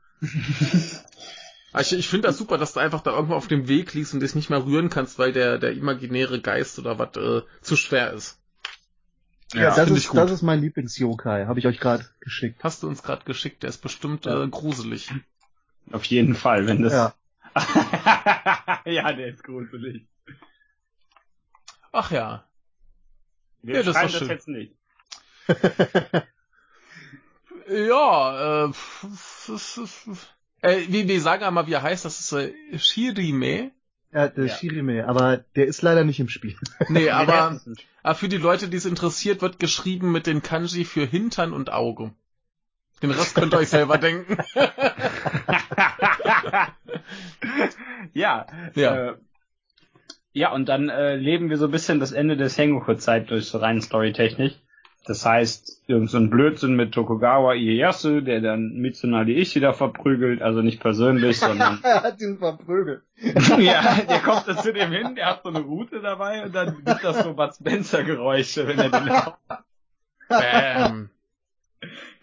Aber <laughs> ich ich finde das super, dass du einfach da irgendwo auf dem Weg liegst und dich nicht mehr rühren kannst, weil der, der imaginäre Geist oder was äh, zu schwer ist. ja, das, find ich ist, gut. das ist mein Lieblings-Yokai. Habe ich euch gerade geschickt. Hast du uns gerade geschickt, der ist bestimmt Ja. äh, gruselig. Auf jeden Fall, wenn das. Ja. <laughs> <laughs> ja, der ist gruselig. Ach ja. Wir Ja, das ist das schön. jetzt nicht. <laughs> Ja, äh, äh wie, wie sagen wir mal, wie er heißt, das ist äh, Shirime. ja, der Ja. Shirime, aber der ist leider nicht im Spiel. <laughs> Nee, aber, aber für die Leute, die es interessiert, wird geschrieben mit den Kanji für Hintern und Auge. Den Rest könnt ihr euch selber denken. <laughs> ja. Ja. Äh, ja, und dann äh, leben wir so ein bisschen das Ende des Sengoku-Zeit durch so rein storytechnisch. Das heißt, irgend so ein Blödsinn mit Tokugawa Ieyasu, der dann Mitsunari Ishida verprügelt, also nicht persönlich, sondern <laughs> er hat ihn verprügelt. <laughs> ja, der kommt dann zu dem hin, der hat so eine Route dabei und dann gibt das so Bud Spencer Geräusche, wenn er den Bam.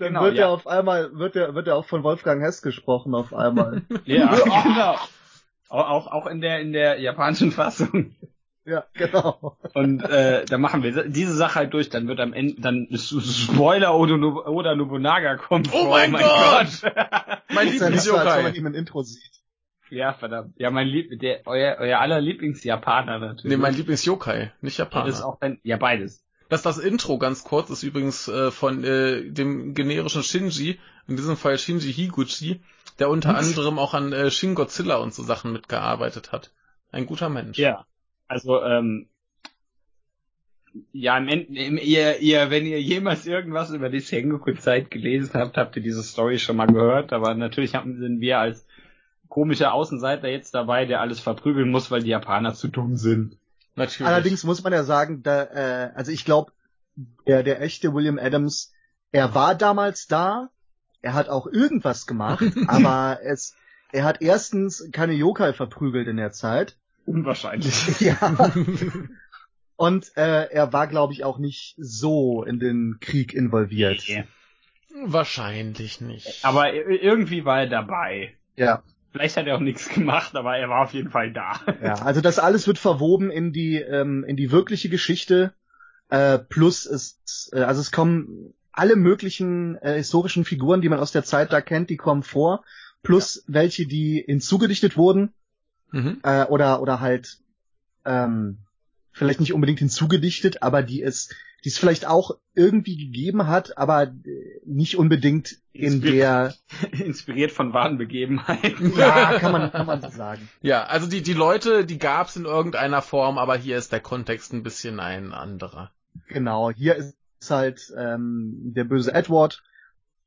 Dann Genau, wird ja. er auf einmal, wird er, wird er auch von Wolfgang Hess gesprochen auf einmal. <laughs> <laughs> Ja, genau. Auch, auch, auch in der in der japanischen Fassung. ja, genau. Und äh, dann machen wir diese Sache halt durch, dann wird am Ende, dann ist Spoiler Nob- Oda Nobunaga kommt Oh vor. mein Gott! <laughs> Mein ja nicht so, als wenn man ihn im Intro sieht. ja, verdammt. Ja, mein Lieb, der, euer, euer aller Lieblings-Japaner natürlich. Nee, mein Lieblings-Yokai, nicht ja, Japaner. das ist auch ein, ja, beides. Das, das Intro ganz kurz ist übrigens äh, von äh, dem generischen Shinji, in diesem Fall Shinji Higuchi, der unter anderem auch an äh, Shin Godzilla und so Sachen mitgearbeitet hat. Ein guter Mensch. Ja. Also, ähm, ja, im Ende, im, ihr, ihr, wenn ihr jemals irgendwas über die Sengoku-Zeit gelesen habt, habt ihr diese Story schon mal gehört, aber natürlich haben, sind wir als komischer Außenseiter jetzt dabei, der alles verprügeln muss, weil die Japaner zu dumm sind. Natürlich. Allerdings muss man ja sagen, da, äh, also ich glaube, der, der echte William Adams, er war damals da, er hat auch irgendwas gemacht, <laughs> aber es, er hat erstens keine Yokai verprügelt in der Zeit. Unwahrscheinlich. <laughs> Ja. Und äh, er war, glaube ich, auch nicht so in den Krieg involviert. Nee. Wahrscheinlich nicht. Aber irgendwie war er dabei. Ja. Vielleicht hat er auch nichts gemacht, aber er war auf jeden Fall da. Ja, also das alles wird verwoben in die ähm, in die wirkliche Geschichte. Äh, plus es, äh, also es kommen alle möglichen äh, historischen Figuren, die man aus der Zeit da kennt, die kommen vor. Plus welche, die hinzugedichtet wurden Mhm. äh, oder oder halt ähm, vielleicht nicht unbedingt hinzugedichtet, aber die es die es vielleicht auch irgendwie gegeben hat, aber äh, nicht unbedingt in der, <laughs> Inspiriert von wahren Begebenheiten. ja, kann man, kann man so sagen. <laughs> Ja, also die, die Leute, die gab's in irgendeiner Form, aber hier ist der Kontext ein bisschen ein anderer. Genau, hier ist halt ähm, der böse Edward,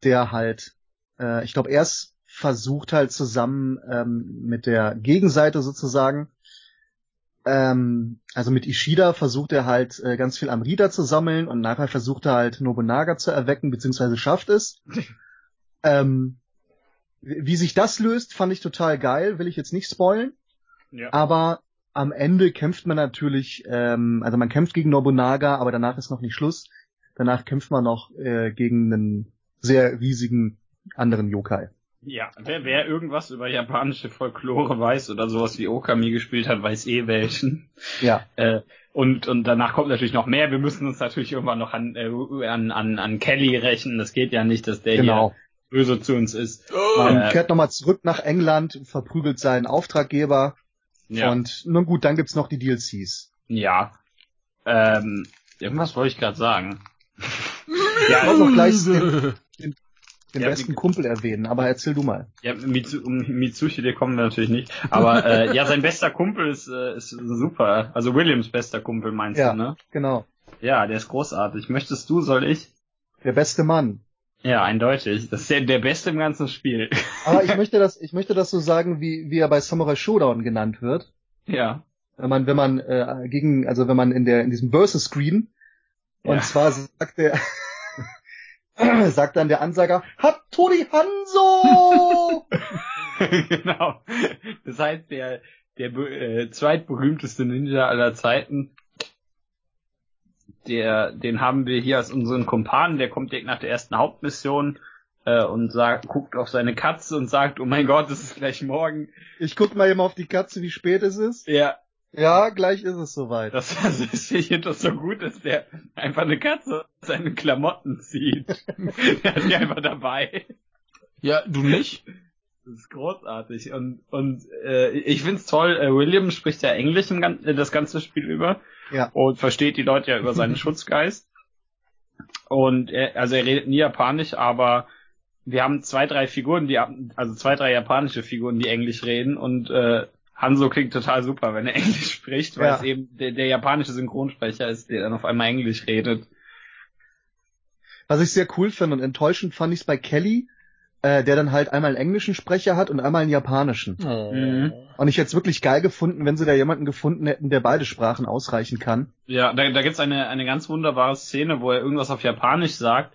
der halt, äh, ich glaube, erst versucht halt zusammen ähm, mit der Gegenseite sozusagen, ähm, also mit Ishida versucht er halt äh, ganz viel Amrita zu sammeln und nachher versucht er halt Nobunaga zu erwecken, beziehungsweise schafft es. <laughs> ähm, wie sich das löst, fand ich total geil, will ich jetzt nicht spoilen. Ja. Aber am Ende kämpft man natürlich, ähm, also man kämpft gegen Nobunaga, aber danach ist noch nicht Schluss. Danach kämpft man noch äh, gegen einen sehr riesigen anderen Yokai. Ja, wer, wer irgendwas über japanische Folklore weiß oder sowas wie Okami gespielt hat, weiß eh welchen. Ja, Äh, und, und danach kommt natürlich noch mehr. Wir müssen uns natürlich irgendwann noch an, äh, an, an, an Kelly rächen. Das geht ja nicht, dass der genau. hier böse zu uns ist. Man Äh, kehrt nochmal zurück nach England, verprügelt seinen Auftraggeber Ja. und nun gut, dann gibt's noch die DLCs. ja. Ähm, irgendwas wollte ich gerade sagen. Ja, auch noch gleich den, <laughs> den Ja, besten Kumpel erwähnen, aber erzähl du mal. Ja, Mitsu, um Mitsushi, der kommen wir natürlich nicht. Aber äh, ja, sein bester Kumpel ist, äh, ist super. Also Williams bester Kumpel meinst Ja. du, ne? Genau. Ja, der ist großartig. Möchtest du, soll ich? Der beste Mann. Ja, eindeutig. Das ist der, der Beste im ganzen Spiel. <laughs> Aber ich möchte das, ich möchte das so sagen, wie, wie er bei Samurai Showdown genannt wird. ja. Wenn man, wenn man äh, gegen, also wenn man in der in diesem Versus Screen und Ja. zwar sagt der <clears throat> sagt dann der Ansager Hattori Hanzo. <laughs> genau. Das heißt, der, der äh, zweitberühmteste Ninja aller Zeiten, der, den haben wir hier als unseren Kumpanen, der kommt direkt nach der ersten Hauptmission äh, und sagt, guckt auf seine Katze und sagt, oh mein Gott, es ist gleich morgen. Ich guck mal eben auf die Katze, wie spät es ist. Ja, Ja, gleich ist es soweit. das, <laughs> das ist ich finde das so gut, dass der einfach eine Katze aus seinen Klamotten zieht. <laughs> der hat die einfach dabei. Ja, du nicht? Das ist großartig und und äh, ich find's toll. Äh, William spricht ja Englisch im, gan- äh, das ganze Spiel über Ja. und versteht die Leute ja über seinen <laughs> Schutzgeist. Und er, also er redet nie Japanisch, aber wir haben zwei drei Figuren, die also zwei drei japanische Figuren, die Englisch reden und äh, Hanzo klingt total super, wenn er <laughs> Englisch spricht, weil Ja. es eben der, der japanische Synchronsprecher ist, der dann auf einmal Englisch redet. Was ich sehr cool finde und enttäuschend fand ich es bei Kelly, äh, der dann halt einmal einen englischen Sprecher hat und einmal einen japanischen. Oh. Mhm. Und ich hätte es wirklich geil gefunden, wenn sie da jemanden gefunden hätten, der beide Sprachen ausreichen kann. Ja, da, da gibt's eine, eine ganz wunderbare Szene, wo er irgendwas auf Japanisch sagt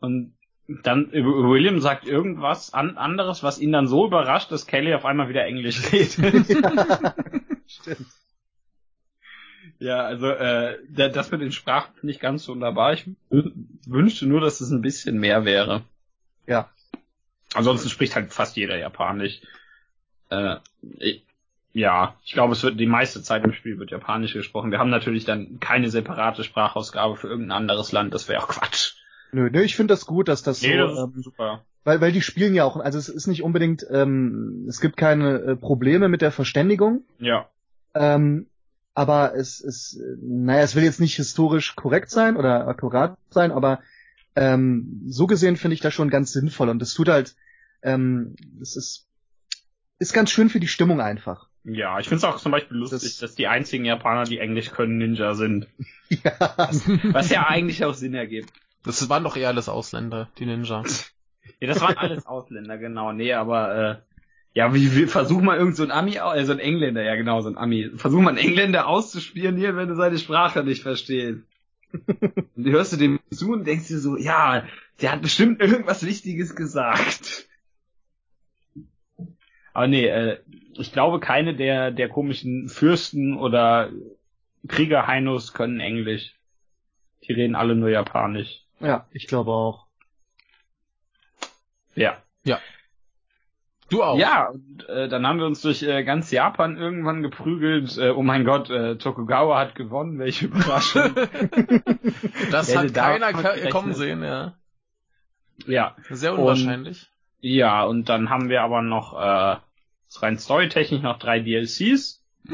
und dann William sagt irgendwas an, anderes, was ihn dann so überrascht, dass Kelly auf einmal wieder Englisch redet. <laughs> Stimmt. ja, also äh, da- das mit den Sprachen finde ich ganz wunderbar. Ich wü- wünschte nur, dass es ein bisschen mehr wäre. Ja. Ansonsten spricht halt fast jeder Japanisch. Äh, ich, ja, ich glaube, es wird die meiste Zeit im Spiel wird Japanisch gesprochen. Wir haben natürlich dann keine separate Sprachausgabe für irgendein anderes Land. Das wäre auch Quatsch. Nö, nö, ich finde das gut, dass das so, Nee, das ist ähm, super. weil, weil die spielen ja auch, also es ist nicht unbedingt, ähm, es gibt keine äh, Probleme mit der Verständigung, Ja. ähm, aber es ist, naja, es will jetzt nicht historisch korrekt sein oder akkurat sein, aber ähm, so gesehen finde ich das schon ganz sinnvoll und es tut halt, ähm, es ist, ist ganz schön für die Stimmung einfach. Ja, ich finde es auch zum Beispiel lustig, Das- dass die einzigen Japaner, die Englisch können, Ninja sind. <laughs> ja. Was ja eigentlich auch Sinn ergibt. Das waren doch eher alles Ausländer, die Ninja. <laughs> Ja, das waren alles Ausländer, genau. Nee, aber äh, ja, wie, wie versuch mal irgend so ein Ami, äh, so ein Engländer, ja genau, so ein Ami. Versuch mal einen Engländer auszuspionieren, wenn du seine Sprache nicht verstehst. <laughs> Und hörst du dem zu und denkst dir so, ja, der hat bestimmt irgendwas Wichtiges gesagt. Aber nee, äh, ich glaube, keine der, der komischen Fürsten oder Krieger-Heinos können Englisch. Die reden alle nur Japanisch. Ja, ich glaube auch. Ja. Du auch. Ja, und äh, dann haben wir uns durch äh, ganz Japan irgendwann geprügelt. Äh, oh mein Gott, äh, Tokugawa hat gewonnen, welche <laughs> Überraschung. Das hat keiner gerechnet. kommen sehen, ja. ja, Sehr Und- unwahrscheinlich. ja, und dann haben wir aber noch äh, rein storytechnisch noch drei DLCs. <gasps>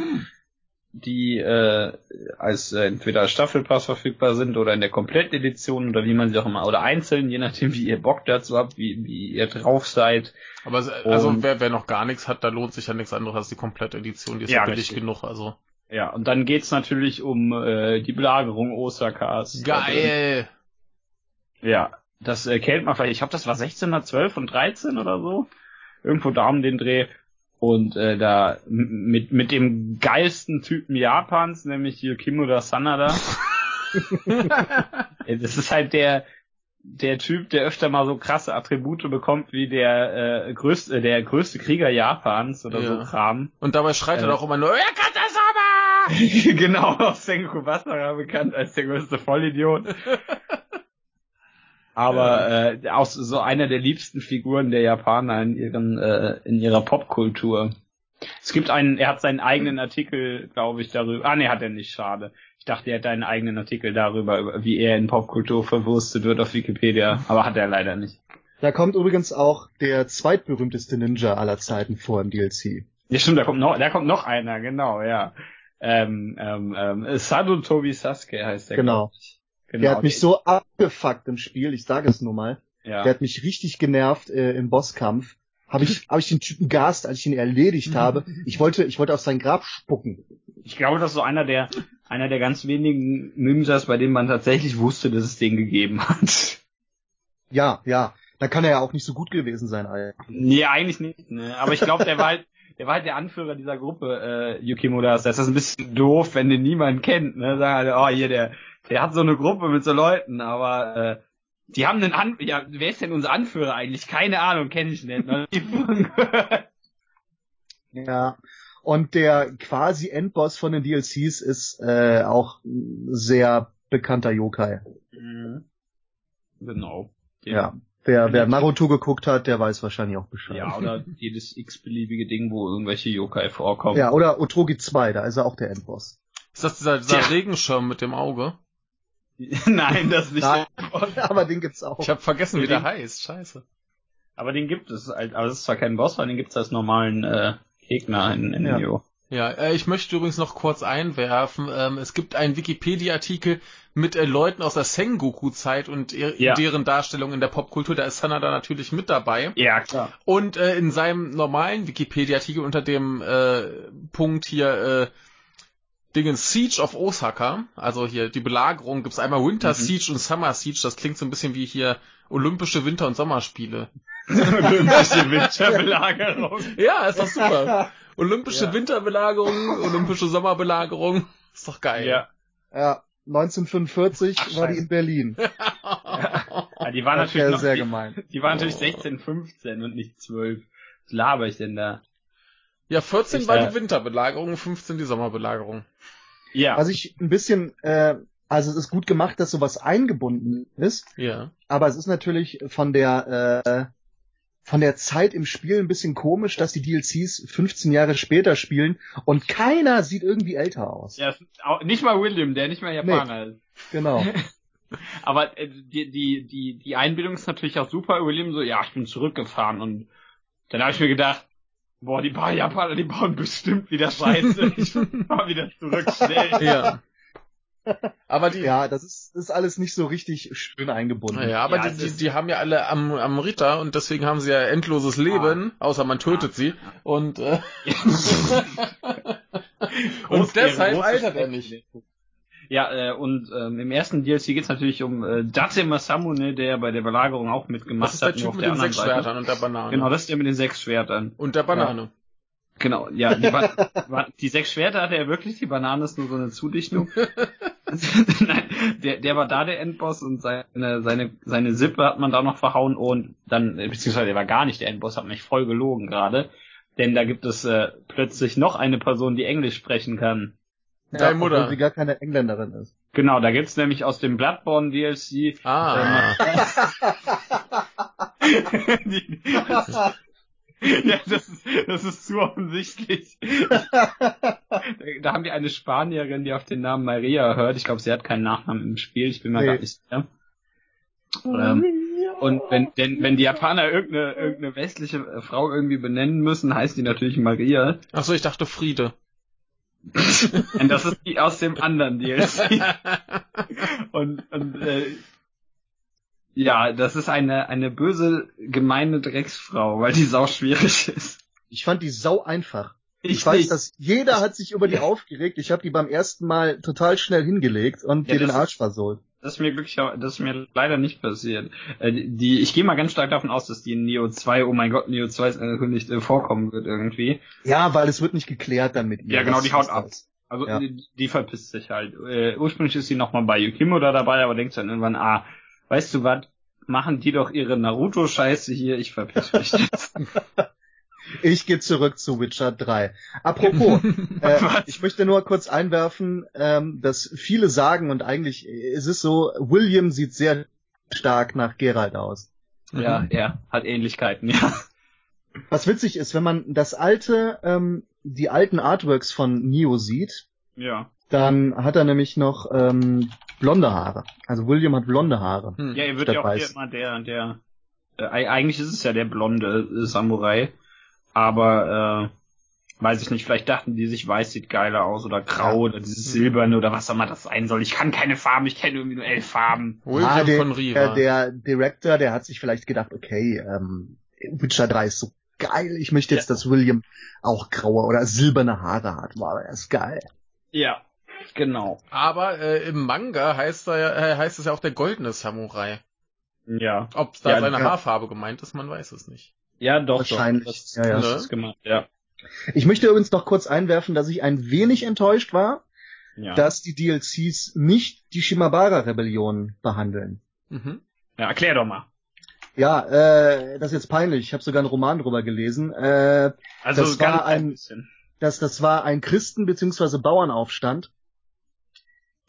die äh, als äh, entweder Staffelpass verfügbar sind oder in der Komplettedition oder wie man sie auch immer, oder einzeln, je nachdem wie ihr Bock dazu habt, wie, wie ihr drauf seid. Aber also wer, wer noch gar nichts hat, da lohnt sich ja nichts anderes als die Komplettedition, die ist ja, billig genug, also. Ja, und dann geht's natürlich um äh, die Belagerung Osakas. Geil! Ja, das äh, kennt man vielleicht, ich glaube, das war 1612 und 13 oder so. Irgendwo da um den Dreh. Und äh, da mit, mit dem geilsten Typen Japans, nämlich Yukimura Sanada. <laughs> das ist halt der, der Typ, der öfter mal so krasse Attribute bekommt wie der äh, größte, der größte Krieger Japans oder ja. so Kram. Und dabei schreit äh, er auch immer nur, Yakata-sama! <laughs> genau, aus Sengoku Basara bekannt als der größte Vollidiot. <laughs> aber äh, auch so einer der liebsten Figuren der Japaner in ihren äh, in ihrer Popkultur. Es gibt einen, er hat seinen eigenen Artikel, glaube ich, darüber. Ah, nee, hat er nicht, schade. Ich dachte, er hätte einen eigenen Artikel darüber, wie er in Popkultur verwurstet wird auf Wikipedia, aber hat er leider nicht. Da kommt übrigens auch der zweitberühmteste Ninja aller Zeiten vor im DLC. Ja, stimmt, da kommt noch, da kommt noch einer, genau, ja. Ähm, ähm, ähm, Sadu Tobi Sasuke heißt der. Genau. Genau. Der hat mich so abgefuckt im Spiel, ich sage es nur mal. Ja. Der hat mich richtig genervt äh, im Bosskampf. Habe ich, hab ich den Typen gast, als ich ihn erledigt habe. <laughs> Ich wollte, ich wollte auf sein Grab spucken. Ich glaube, das ist so einer der, einer der ganz wenigen Ninjas, bei denen man tatsächlich wusste, dass es den gegeben hat. Ja, ja. Da kann er ja auch nicht so gut gewesen sein, eigentlich. Nee, eigentlich nicht, ne. Aber ich glaube, der war halt, der war halt der Anführer dieser Gruppe, äh, Yukimura. Das ist ein bisschen doof, wenn den niemand kennt, ne. Sagen halt, oh, hier der, der hat so eine Gruppe mit so Leuten, aber äh, die haben einen An ja, wer ist denn unser Anführer eigentlich? Keine Ahnung, kenne ich nicht. Ne? ja. Und der quasi Endboss von den DLCs ist äh, auch sehr bekannter Yokai. Mhm. Genau. Den ja. Wer, wer Naruto geguckt hat, der weiß wahrscheinlich auch Bescheid. Ja, oder jedes x-beliebige Ding, wo irgendwelche Yokai vorkommen. Ja, oder Otogi 2, da ist er auch der Endboss. Ist das dieser, dieser Regenschirm mit dem Auge? <laughs> Nein, das nicht. Nein, <laughs> aber den gibt's auch. Ich habe vergessen, wie der heißt. Scheiße. Aber den gibt es, halt, aber es ist zwar kein Boss, aber den gibt es als normalen äh, Gegner in, in ja. Neo. Ja, äh, ich möchte übrigens noch kurz einwerfen, ähm, es gibt einen Wikipedia-Artikel mit äh, Leuten aus der Sengoku-Zeit und ja. deren Darstellung in der Popkultur, da ist Sanada natürlich mit dabei. Ja, klar. Und äh, in seinem normalen Wikipedia-Artikel unter dem äh, Punkt hier äh, Dingen Siege of Osaka, also hier die Belagerung, gibt's einmal Winter mhm. Siege und Summer Siege, das klingt so ein bisschen wie hier Olympische Winter- und Sommerspiele. <laughs> Olympische Winterbelagerung. ja, ist doch super. Olympische ja. Winterbelagerung, Olympische Sommerbelagerung, ist doch geil. Ja. Ja, 1945 Ach, war die in Berlin. <laughs> ja, die war natürlich noch, sehr die, gemein. Die war natürlich 16, 15 und nicht 12. Was laber ich denn da? Ja, 14 ich, war die Winterbelagerung, 15 die Sommerbelagerung. Ja. Was ich ein bisschen, äh, also es ist gut gemacht, dass sowas eingebunden ist. Ja. Aber es ist natürlich von der äh, von der Zeit im Spiel ein bisschen komisch, dass die DLCs 15 Jahre später spielen und keiner sieht irgendwie älter aus. Ja, nicht mal William, der nicht mal Japaner nee, ist. Genau. <laughs> Aber äh, die, die, die, die Einbildung ist natürlich auch super. William so, ja, ich bin zurückgefahren und dann habe ich mir gedacht, boah, die paar Japaner, die bauen bestimmt wieder Scheiße. <laughs> ich fahr wieder zurück, schnell. <laughs> Ja. Aber die, ja, das ist, ist alles nicht so richtig schön eingebunden. Ja, aber ja, die, die, die haben ja alle am, am Ritter und deswegen haben sie ja endloses Leben, ah. außer man tötet ah. sie. Und, äh, <laughs> und deshalb altert er nicht. Ja, äh, und ähm, im ersten DLC geht es natürlich um äh, Date Masamune, der bei der Belagerung auch mitgemacht hat. Das ist der Typ mit den sechs Seite. Schwertern und der Banane. Genau, das ist der mit den sechs Schwertern. Und der Banane. Ja. Genau, ja. Die, ba <laughs> die sechs Schwerter hatte er wirklich, die Banane ist nur so eine Zudichtung. <laughs> <laughs> Nein, der, der war da der Endboss und seine, seine, seine Sippe hat man da noch verhauen und dann, beziehungsweise der war gar nicht der Endboss, hat mich voll gelogen gerade. Denn da gibt es äh, plötzlich noch eine Person, die Englisch sprechen kann. Deine ja, Mutter. Obwohl sie gar keine Engländerin ist. Genau, da gibt's nämlich aus dem Bloodborne DLC. Ah. Ähm, die, <laughs> ja, das ist, das ist zu offensichtlich. da haben wir eine Spanierin, die auf den Namen Maria hört. Ich glaube, sie hat keinen Nachnamen im Spiel. Ich bin mir nee. gar nicht sicher. Ähm, und wenn, denn, wenn die Japaner irgendeine, irgendeine westliche Frau irgendwie benennen müssen, heißt die natürlich Maria. Ach so, ich dachte Friede. Und das ist die aus dem anderen DLC. <laughs> und und äh, ja, das ist eine eine böse, gemeine Drecksfrau, weil die sau schwierig ist. Ich fand die sau einfach. Ich, Ich weiß, nicht. dass jeder hat sich über die aufgeregt. Ich habe die beim ersten Mal total schnell hingelegt und Ja, dir den Arsch versohlt. Das ist mir glücklicherweise, das ist mir leider nicht passiert. Äh, die, ich gehe mal ganz stark davon aus, dass die in Neo 2, oh mein Gott, Neo 2 ist angekündigt, äh, vorkommen wird irgendwie. Ja, weil es wird nicht geklärt dann mit ihr. Ja, genau, die haut ab. das- Also Ja. die, die verpisst sich halt. Äh, ursprünglich ist sie nochmal bei Yukimura dabei, aber denkt dann irgendwann, ah, weißt du was, machen die doch ihre Naruto-Scheiße hier, ich verpiss mich jetzt. <laughs> <laughs> Ich gehe zurück zu Witcher 3. Apropos, <laughs> äh, ich möchte nur kurz einwerfen, ähm, dass viele sagen und eigentlich ist es so, William sieht sehr stark nach Geralt aus. ja, er hat Ähnlichkeiten, <laughs> ja. Was witzig ist, wenn man das alte, ähm, die alten Artworks von Neo sieht, Ja. dann hat er nämlich noch ähm, blonde Haare. Also William hat blonde Haare. Hm. Ja, er wird ja auch hier weiß. immer der, der, äh, eigentlich ist es ja der blonde äh, Samurai, aber äh, weiß ich nicht, vielleicht dachten die sich, weiß sieht geiler aus oder grau Ja. oder dieses silberne oder was auch immer das sein soll. Ich kann keine Farben, ich kenne irgendwie nur elf Farben. William Ah, der, von Riva. Der, der Director, der hat sich vielleicht gedacht, okay, ähm, Witcher 3 ist so geil, ich möchte jetzt, Ja. dass William auch graue oder silberne Haare hat. Wow, er ist geil. Ja, genau. Aber äh, im Manga heißt, er, ja- äh, heißt es ja auch der goldene Samurai. Ja. Ob da Ja, seine ja. Haarfarbe gemeint ist, man weiß es nicht. Ja, doch, Wahrscheinlich, doch. Das, ja, ja. das ist gemacht, ja. Ich möchte übrigens noch kurz einwerfen, dass ich ein wenig enttäuscht war, Ja. dass die DLCs nicht die Shimabara-Rebellion behandeln. Mhm. ja, erklär doch mal. Ja, äh, das ist jetzt peinlich. Ich habe sogar einen Roman drüber gelesen. Äh, Also Das war ganz ein- bisschen. das, das war ein Christen- bzw. Bauernaufstand,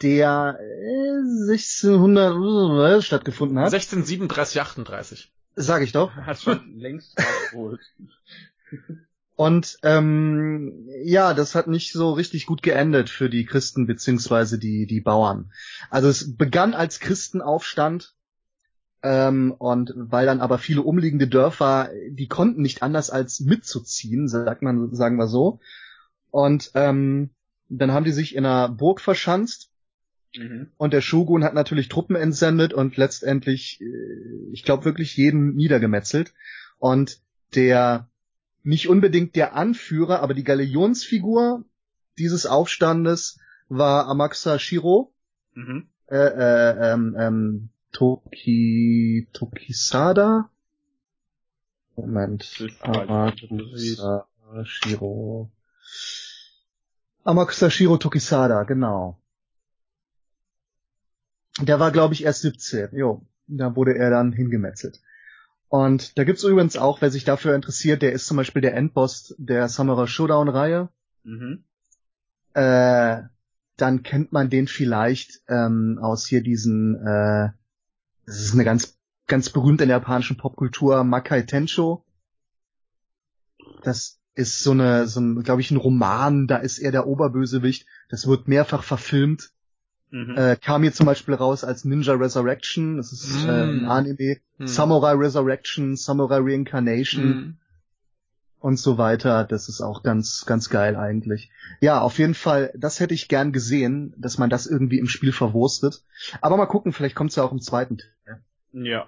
der äh, 1600 äh, stattgefunden hat. 1637, 38. Sag ich doch. <laughs> Hat schon längst nachgeholt. <laughs> Und ähm, ja, das hat nicht so richtig gut geendet für die Christen beziehungsweise die die Bauern. Also es begann als Christenaufstand ähm, und weil dann aber viele umliegende Dörfer, die konnten nicht anders als mitzuziehen, sagt man, sagen wir so. Und ähm, dann haben die sich in einer Burg verschanzt Mhm. und der Shogun hat natürlich Truppen entsendet und letztendlich, äh, ich glaube wirklich jeden niedergemetzelt. Und der nicht unbedingt der Anführer, aber die Galionsfigur dieses Aufstandes war Amaxa Shiro, Mhm. äh, äh, ähm, ähm, Toki, Tokisada? Moment. Amakusa Shiro. Amakusa Shiro Tokisada, genau. Der war, glaube ich, erst 17. Jo, da wurde er dann hingemetzelt. Und da gibt's übrigens auch, wer sich dafür interessiert, der ist zum Beispiel der Endboss der Samurai Showdown-Reihe. Mhm. Äh, dann kennt man den vielleicht ähm, aus hier diesen, äh, das ist eine ganz, ganz berühmte in der japanischen Popkultur, Makai Tensho. Das ist so eine, so ein, glaube ich, ein Roman, da ist er der Oberbösewicht. Das wird mehrfach verfilmt. Mhm. Äh, kam hier zum Beispiel raus als Ninja Resurrection, das ist äh, ein. Anime. Hm. Samurai Resurrection, Samurai Reincarnation Hm. und so weiter. Das ist auch ganz, ganz geil eigentlich. Ja, auf jeden Fall, das hätte ich gern gesehen, dass man das irgendwie im Spiel verwurstet. Aber mal gucken, vielleicht kommt's ja auch im zweiten Teil. Ja.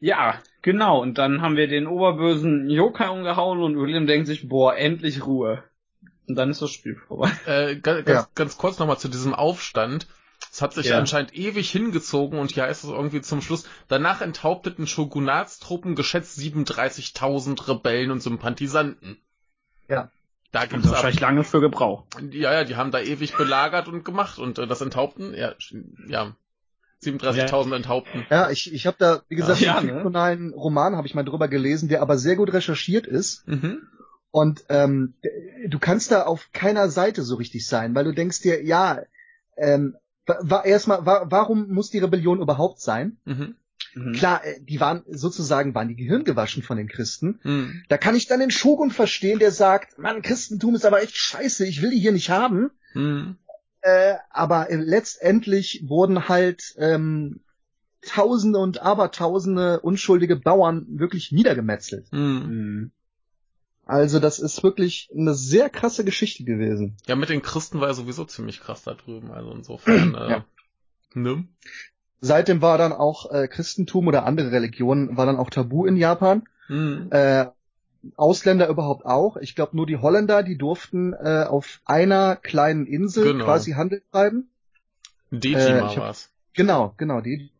Ja, genau. Und dann haben wir den oberbösen Yokai umgehauen und William denkt sich, boah, endlich Ruhe. Und dann ist das Spiel vorbei. Äh, ga- ganz, Ja. ganz kurz nochmal zu diesem Aufstand. Es hat sich Ja. anscheinend ewig hingezogen und hier heißt es irgendwie zum Schluss, danach enthaupteten Shogunatstruppen geschätzt 37.000 Rebellen und Sympathisanten. Ja. Da sie ab, wahrscheinlich lange für gebraucht. ja, ja, die haben da ewig belagert und gemacht und äh, das Enthaupten, ja, ja, 37.000 Enthaupten. Ja, ich, ich habe da, wie gesagt, Ja, einen ne? fiktionalen Roman habe ich mal drüber gelesen, der aber sehr gut recherchiert ist. Mhm. Und ähm, du kannst da auf keiner Seite so richtig sein, weil du denkst dir, ja, ähm, wa- wa erstmal, wa warum muss die Rebellion überhaupt sein? Mhm. Mhm. Klar, äh, die waren sozusagen waren die Gehirn gewaschen von den Christen. Mhm. Da kann ich dann den Shogun verstehen, der sagt, Mann, Christentum ist aber echt scheiße, ich will die hier nicht haben. Mhm. Äh, aber äh, letztendlich wurden halt ähm, Tausende und Abertausende unschuldige Bauern wirklich niedergemetzelt. Mhm. Mhm. Also das ist wirklich eine sehr krasse Geschichte gewesen. Ja, mit den Christen war er sowieso ziemlich krass da drüben. Also insofern, <clears throat> äh, Ja. ne? Seitdem war dann auch äh, Christentum oder andere Religionen war dann auch tabu in Japan. Hm. Äh, Ausländer überhaupt auch. Ich glaube nur die Holländer, die durften äh, auf einer kleinen Insel Genau. quasi Handel treiben. Dejima äh, war's. Genau, genau, die.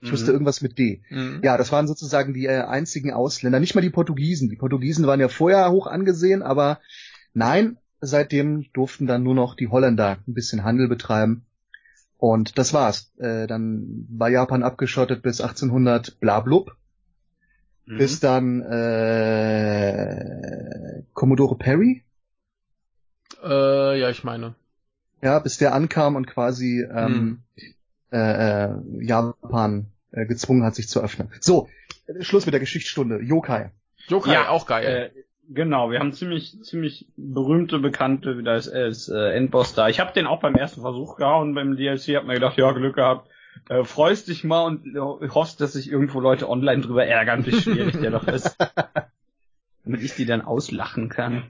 Ich Mhm. wusste irgendwas mit D. Mhm. Ja, das waren sozusagen die äh, einzigen Ausländer, nicht mal die Portugiesen. Die Portugiesen waren ja vorher hoch angesehen, aber nein, seitdem durften dann nur noch die Holländer ein bisschen Handel betreiben. Und das war's. Äh, dann war Japan abgeschottet bis 1800 blablub, Mhm. bis dann äh, Commodore Perry, Äh, ja, ich meine. ja, bis der ankam und quasi ähm, Hm. Äh, äh, Japan äh, gezwungen hat, sich zu öffnen. So, Schluss mit der Geschichtsstunde. Yokai. Yokai, Ja, auch geil. Äh, genau, wir haben ziemlich, ziemlich berühmte Bekannte wieder als, als äh, Endboss da. Ich habe den auch beim ersten Versuch gehauen beim DLC, hab mir gedacht, ja, Glück gehabt. Äh, freust dich mal und äh, hoffst, dass sich irgendwo Leute online drüber ärgern, wie schwierig der doch ist. <laughs> Damit ich die dann auslachen kann.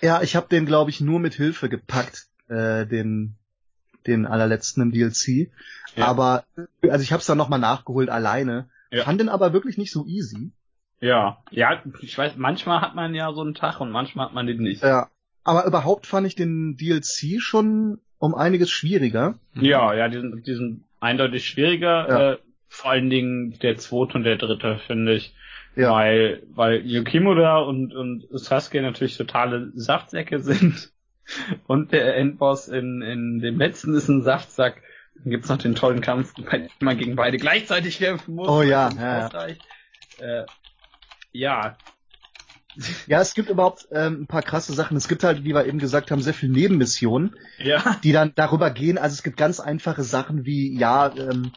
Ja, ich habe den, glaube ich, nur mit Hilfe gepackt, äh, den, den allerletzten im DLC. Ja. Aber, also ich habe es dann nochmal nachgeholt alleine. Ja. Fand den aber wirklich nicht so easy. Ja, ja, ich weiß, manchmal hat man ja so einen Tag und manchmal hat man den nicht. Ja. Aber überhaupt fand ich den DLC schon um einiges schwieriger. Ja, ja, die sind, die sind eindeutig schwieriger. Ja. Äh, vor allen Dingen der zweite und der dritte, finde ich. Ja. Weil, weil Yukimura und, und Sasuke natürlich totale Saftsäcke <laughs> sind. Und der Endboss in, in dem letzten ist ein Saftsack. Dann gibt's noch den tollen Kampf, bei dem man gegen beide gleichzeitig kämpfen muss. Oh ja, es ja, ja. Äh, ja, <laughs> Ja, es gibt überhaupt ähm, ein paar krasse Sachen. Es gibt halt, wie wir eben gesagt haben, sehr viel Nebenmissionen, ja, die dann darüber gehen. Also es gibt ganz einfache Sachen wie, ja, ähm,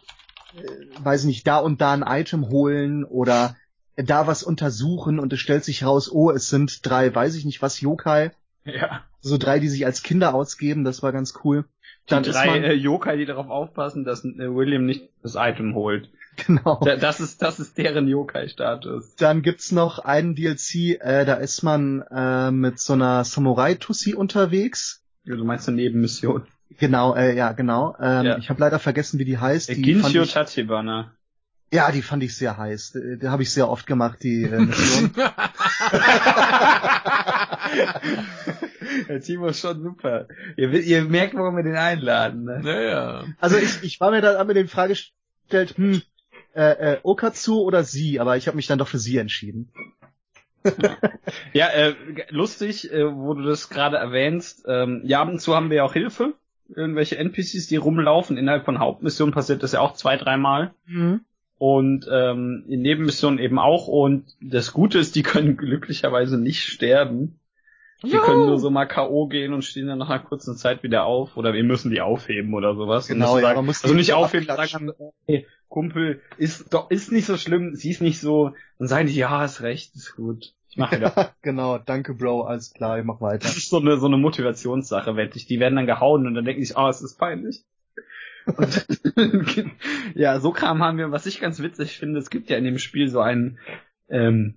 äh, weiß nicht, da und da ein Item holen oder da was untersuchen und es stellt sich raus, oh, es sind drei, weiß ich nicht was, Yokai. Ja. So drei, die sich als Kinder ausgeben, das war ganz cool. Dann die ist drei man, äh, Yokai, die darauf aufpassen, dass äh, William nicht das Item holt. genau. Da, das ist, das ist deren Yokai-Status. Dann gibt's noch einen DLC, äh, da ist man äh, mit so einer Samurai-Tussi unterwegs. Ja, Du meinst eine Nebenmission. Genau, äh, ja, genau. Ähm, Ja. Ich habe leider vergessen, wie die heißt. Der Die Ginshio ich, Tachibana. ja, die fand ich sehr heiß. Äh, Die habe ich sehr oft gemacht, die äh, Mission. <laughs> <laughs> Der Timo ist schon super. Ihr, ihr merkt, warum wir den einladen. Ne? naja. also ich, ich war mir dann mir den Frage gestellt, hm, äh, äh, Okatsu oder sie, aber ich habe mich dann doch für sie entschieden. <laughs> Ja, äh, lustig, äh, wo du das gerade erwähnst. Ähm, ja, ab und zu haben wir auch Hilfe. Irgendwelche NPCs, die rumlaufen. Innerhalb von Hauptmissionen passiert das ja auch zwei, dreimal. Mhm. Und ähm, in Nebenmissionen eben auch. Und das Gute ist, die können glücklicherweise nicht sterben. Die Juhu. können nur so mal K.O. gehen und stehen dann nach einer kurzen Zeit wieder auf. Oder wir müssen die aufheben oder sowas. Genau, ja, sagen, man muss also nicht aufheben, sagen, hey, Kumpel, ist doch, ist nicht so schlimm, sie ist nicht so. Dann sagen die, ja, ist recht, ist gut. Ich mache wieder. <laughs> genau, danke Bro, alles klar, ich mach weiter. Das ist so eine, so eine Motivationssache, wette ich. Die werden dann gehauen und dann denken sich, oh, es ist peinlich. Und <laughs> ja, so Kram haben wir, was ich ganz witzig finde, es gibt ja in dem Spiel so ein ähm,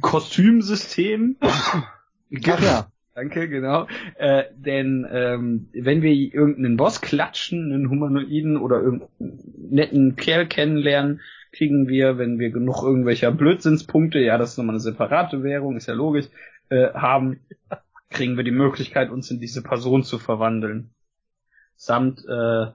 Kostümsystem. Ach ja. Danke, genau. Äh, denn ähm, wenn wir irgendeinen Boss klatschen, einen Humanoiden oder irgendeinen netten Kerl kennenlernen, kriegen wir, wenn wir genug irgendwelcher Blödsinnspunkte, ja, das ist nochmal eine separate Währung, ist ja logisch, äh, haben, kriegen wir die Möglichkeit, uns in diese Person zu verwandeln. Samt, äh,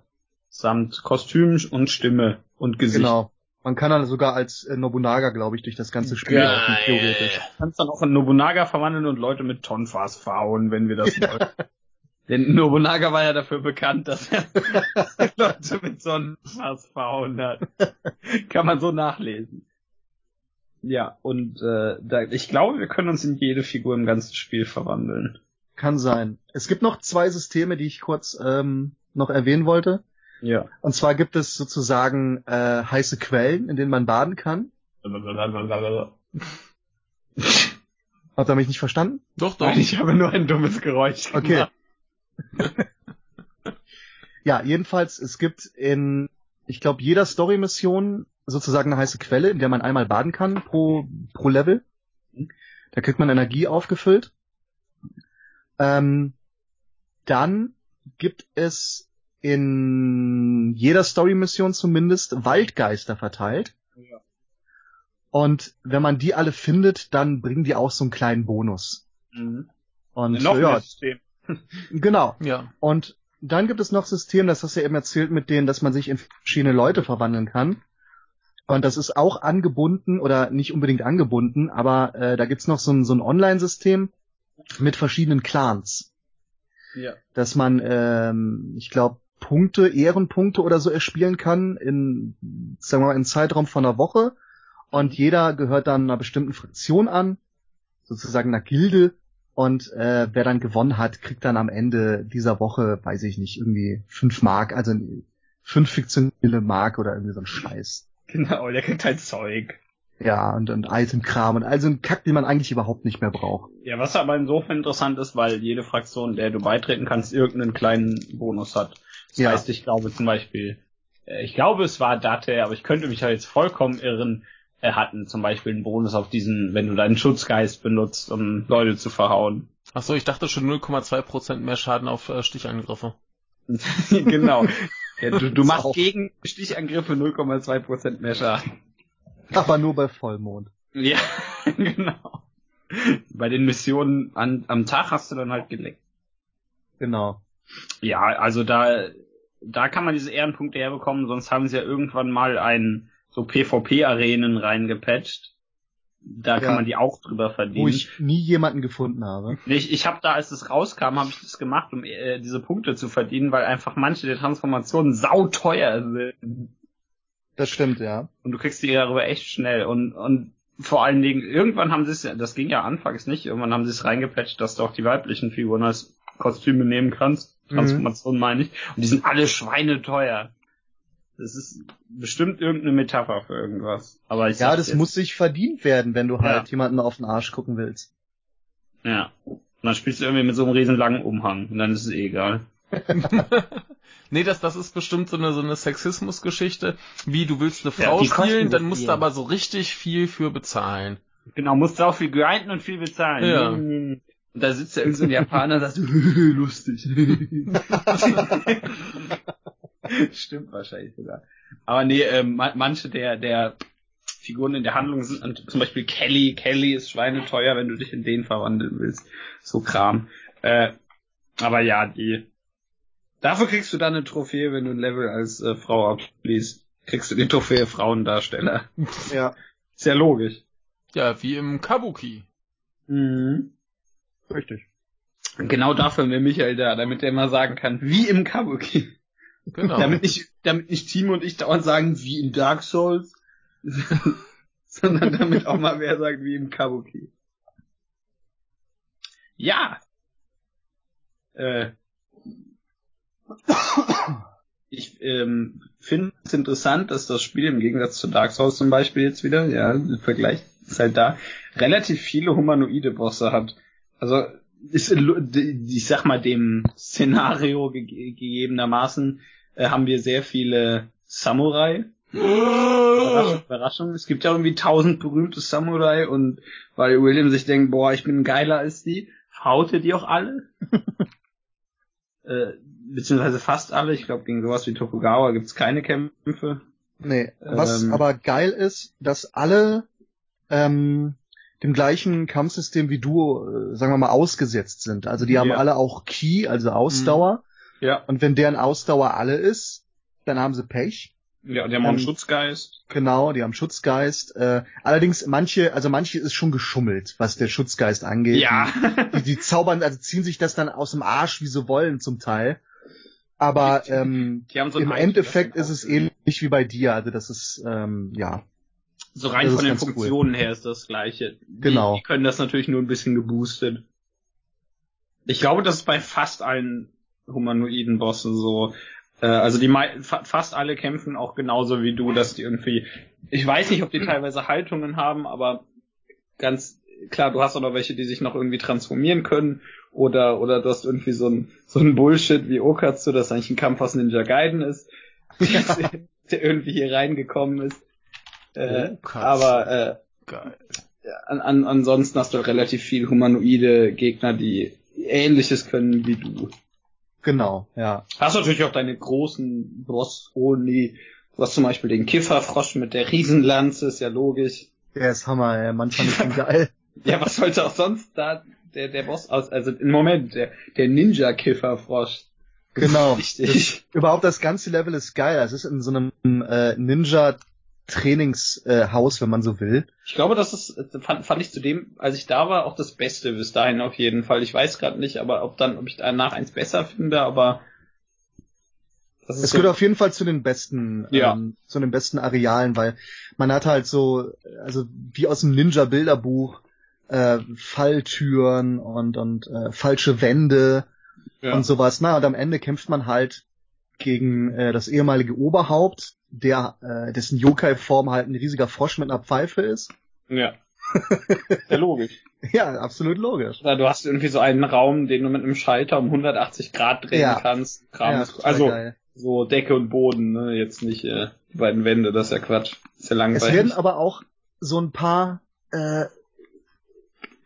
samt Kostüm und Stimme und Gesicht. Genau. Man kann dann sogar als äh, Nobunaga, glaube ich, durch das ganze Spiel Geil. laufen, theoretisch. Du kannst dann auch in Nobunaga verwandeln und Leute mit Tonfas verhauen, wenn wir das <laughs> wollen. Denn Nobunaga war ja dafür bekannt, dass er <laughs> Leute mit Sonnenfass verhauen hat. <laughs> Kann man so nachlesen. Ja, und äh, da, ich glaube, wir können uns in jede Figur im ganzen Spiel verwandeln. Kann sein. Es gibt noch zwei Systeme, die ich kurz ähm, noch erwähnen wollte. Ja. Und zwar gibt es sozusagen äh, heiße Quellen, in denen man baden kann. <laughs> Habt ihr mich nicht verstanden? Doch, doch. Nein, ich habe nur ein dummes Geräusch Okay. gemacht. <laughs> Ja, jedenfalls, es gibt in, ich glaube, jeder Story-Mission sozusagen eine heiße Quelle, in der man einmal baden kann pro, pro Level. Da kriegt man Energie aufgefüllt. Ähm, dann gibt es in jeder Story-Mission zumindest Waldgeister verteilt. Ja. Und wenn man die alle findet, dann bringen die auch so einen kleinen Bonus. Mhm. Und Noch ja, mehr System. <laughs> <laughs> genau. Ja. Und dann gibt es noch System, das hast du ja eben erzählt, mit denen, dass man sich in verschiedene Leute verwandeln kann. Und das ist auch angebunden oder nicht unbedingt angebunden, aber äh, da gibt's noch so ein, so ein Online-System mit verschiedenen Clans, Ja. dass man, ähm, ich glaube, Punkte, Ehrenpunkte oder so erspielen kann in, sagen wir mal, in Zeitraum von einer Woche. Und jeder gehört dann einer bestimmten Fraktion an, sozusagen einer Gilde. Und äh, wer dann gewonnen hat, kriegt dann am Ende dieser Woche, weiß ich nicht, irgendwie fünf Mark, also fünf fiktionelle Mark oder irgendwie so ein Scheiß. Genau, der kriegt halt Zeug. Ja, und, und Itemkram und all so ein Kack, den man eigentlich überhaupt nicht mehr braucht. Ja, was aber insofern interessant ist, weil jede Fraktion, der du beitreten kannst, irgendeinen kleinen Bonus hat. Das Ja. heißt, ich glaube zum Beispiel, äh, ich glaube es war Date, aber ich könnte mich da jetzt vollkommen irren, er hatten zum Beispiel einen Bonus auf diesen, wenn du deinen Schutzgeist benutzt, um Leute zu verhauen. Ach so, ich dachte schon 0,2% mehr Schaden auf äh, Stichangriffe. <laughs> genau. Ja, du, du <laughs> machst auch. gegen Stichangriffe 0,2% mehr Schaden. Aber nur bei Vollmond. Ja, <laughs> genau. Bei den Missionen an, am Tag hast du dann halt geleckt. Genau. Ja, also da, da kann man diese Ehrenpunkte herbekommen, sonst haben sie ja irgendwann mal ein so PvP-Arenen reingepatcht. Da kann Ja. man die auch drüber verdienen. Wo ich nie jemanden gefunden habe. Ich, ich habe da, als es rauskam, habe ich das gemacht, um äh, diese Punkte zu verdienen, weil einfach manche der Transformationen sauteuer sind. Das stimmt, ja. Und du kriegst die darüber echt schnell. Und, und vor allen Dingen, irgendwann haben sie es, das ging ja anfangs nicht, irgendwann haben sie es reingepatcht, dass du auch die weiblichen Figuren als Kostüme nehmen kannst. Mhm. Transformation meine ich. Und die sind alle schweineteuer. Das ist bestimmt irgendeine Metapher für irgendwas. Aber ich Ja, das jetzt. muss sich verdient werden, wenn du Ja. halt jemanden auf den Arsch gucken willst. Ja. Und dann spielst du irgendwie mit so einem riesen langen Umhang. Und dann ist es eh egal. <laughs> nee, das, das ist bestimmt so eine, so eine Sexismus-Geschichte. Wie, du willst eine Ja, Frau kosten spielen, dann musst viel. du aber so richtig viel für bezahlen. Genau, musst du auch viel grinden und viel bezahlen. Ja. Und da sitzt da irgend so ein Japaner und sagt, <laughs> lustig. <laughs> Stimmt wahrscheinlich sogar. Aber nee, ähm, ma- manche der, der Figuren in der Handlung sind zum Beispiel Kelly. Kelly ist schweineteuer, wenn du dich in den verwandeln willst. So Kram. Äh, aber ja, die. Dafür kriegst du dann eine Trophäe, wenn du ein Level als äh, Frau abschließt. Kriegst du die Trophäe Frauendarsteller. Ja. Ist ja logisch. Ja, wie im Kabuki. Mhm. Richtig. Genau dafür wäre Michael da, damit er mal sagen kann, wie im Kabuki. Genau. Damit nicht, damit nicht Timo und ich dauernd sagen, wie in Dark Souls, <laughs> sondern damit auch mal wer sagt, wie im Kabuki. Ja. Äh. Ich ähm, finde es interessant, dass das Spiel im Gegensatz zu Dark Souls zum Beispiel jetzt wieder, ja, der Vergleich ist halt da, relativ viele humanoide Bosse hat. Also ist, ich sag mal, dem Szenario ge gegebenermaßen äh, haben wir sehr viele Samurai. Überraschung, Überraschung. Es gibt ja irgendwie tausend berühmte Samurai und weil William sich denkt, boah, ich bin geiler als die, haut er die auch alle. <laughs> äh, beziehungsweise fast alle. Ich glaube, gegen sowas wie Tokugawa gibt's keine Kämpfe. Nee, was Ähm. aber geil ist, dass alle ähm, dem gleichen Kampfsystem wie du, äh, sagen wir mal, ausgesetzt sind. Also die haben Ja. alle auch Key, also Ausdauer. Ja. Und wenn deren Ausdauer alle ist, dann haben sie Pech. Ja, und der haben auch einen Ähm, Schutzgeist. Genau, die haben Schutzgeist. Äh, allerdings manche, also manche ist schon geschummelt, was der Schutzgeist angeht. Ja. Die, die <laughs> zaubern, also ziehen sich das dann aus dem Arsch, wie sie wollen zum Teil. Aber Die- ähm, Die so im Endeffekt ist es ähnlich wie bei dir. Also das ist ähm, ja So rein Das von den ganz cool. Funktionen her ist das gleiche. Die, Genau. Die können das natürlich nur ein bisschen geboostet. Ich glaube, das ist bei fast allen humanoiden Bossen so. Äh, also die mei- fa fast alle kämpfen auch genauso wie du, dass die irgendwie. Ich weiß nicht, ob die teilweise Haltungen haben, aber ganz klar, du hast auch noch welche, die sich noch irgendwie transformieren können. Oder, oder du hast irgendwie so ein, so ein Bullshit wie Okatsu, das eigentlich ein Kampf aus Ninja Gaiden ist, <laughs> der irgendwie hier reingekommen ist. Äh, Okatsu. aber äh, Geil. an, an, ansonsten hast du relativ viel humanoide Gegner, die ähnliches können wie du. Genau, ja. Hast natürlich auch deine großen Boss-Oni. Du hast zum Beispiel den Kifferfrosch mit der Riesenlanze, ist ja logisch. Der ist Hammer, ey. manchmal nicht geil. <laughs> Ja, was sollte auch sonst da der, der Boss aus, also im Moment, der, der Ninja-Kifferfrosch. Genau. <laughs> Richtig. Das, überhaupt das ganze Level ist geil. Es ist in so einem äh, Ninja Trainingshaus, äh, wenn man so will. Ich glaube, das ist, fand, fand ich zudem, als ich da war, auch das Beste bis dahin auf jeden Fall. Ich weiß gerade nicht, aber ob dann, ob ich danach eins besser finde, aber das ist es gehört auf jeden Fall zu den besten, ja. ähm, zu den besten Arealen, weil man hat halt so, also wie aus dem Ninja-Bilderbuch, äh, Falltüren und und äh, falsche Wände ja. und sowas. Na und am Ende kämpft man halt gegen äh, das ehemalige Oberhaupt, der äh, dessen Yokai-Form halt ein riesiger Frosch mit einer Pfeife ist. Ja. <laughs> ja, logisch. Ja, absolut logisch. Ja, du hast irgendwie so einen Raum, den du mit einem Schalter um 180 Grad drehen Ja. kannst. Kram Ja, also geil. so Decke und Boden, ne? Jetzt nicht äh, die beiden Wände, das ist ja Quatsch. Ist ja Es langweilig. werden aber auch so ein paar, äh,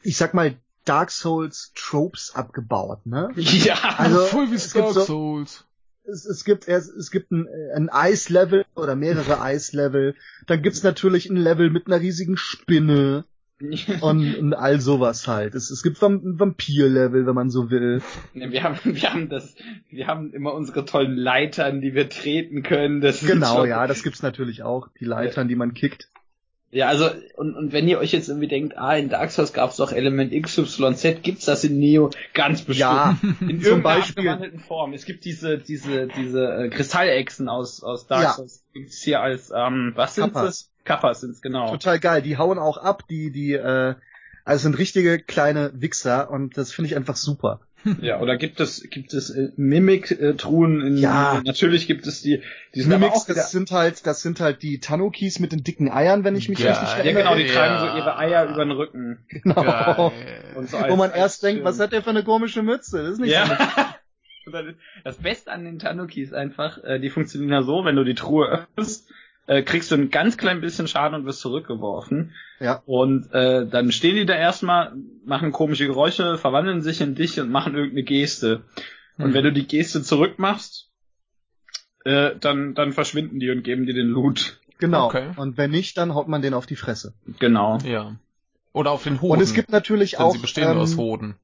ich sag mal, Dark Souls Tropes abgebaut, ne? <laughs> ja, Also, Voll wie es Dark so- Souls. Es, es gibt erst, es gibt ein, äh, ein Eislevel oder mehrere Eislevel. Dann gibt's natürlich ein Level mit einer riesigen Spinne <laughs> und, und all sowas halt. Es, es gibt ein Vampir-Level, wenn man so will. Wir haben, wir haben das, wir haben immer unsere tollen Leitern, die wir treten können. Das Genau, ja, das gibt's natürlich auch. Die Leitern, die man kickt. Ja, also, und, und wenn ihr euch jetzt irgendwie denkt, ah, in Dark Souls gab's doch Element XYZ, gibt's das in Neo ganz bestimmt. Ja, <laughs> in zum irgendeiner Beispiel. abgewandelten Form. Es gibt diese, diese, diese äh, Kristallechsen aus, aus Dark Ja. Souls. Gibt's hier als, ähm, was sind das? Kappas sind's, genau. total geil. Die hauen auch ab, die, die, äh, also sind richtige kleine Wichser und das finde ich einfach super. Ja, oder gibt es, gibt es äh, Mimik-Truhen in, Ja. natürlich gibt es die, die sind Mimics, auch das sind halt, das sind halt die Tanukis mit den dicken Eiern, wenn ich mich Geil. richtig ja erinnere. genau, die tragen Ja. so ihre Eier über den Rücken. Genau. So Wo man erst als denkt, was hat der für eine komische Mütze? Das ist nicht so Ja. <laughs> Dann- Das Beste an den Tanuki ist einfach, äh, die funktionieren ja so, wenn du die Truhe öffnest, äh, kriegst du ein ganz klein bisschen Schaden und wirst zurückgeworfen. Ja. Und äh, dann stehen die da erstmal, machen komische Geräusche, verwandeln sich in dich und machen irgendeine Geste. Und Hm. wenn du die Geste zurückmachst, äh, dann, dann verschwinden die und geben dir den Loot. Genau. Okay. Und wenn nicht, dann haut man den auf die Fresse. Genau. Ja. Oder auf den Hoden. Und es gibt natürlich denn auch sie bestehen nur aus ähm, Hoden.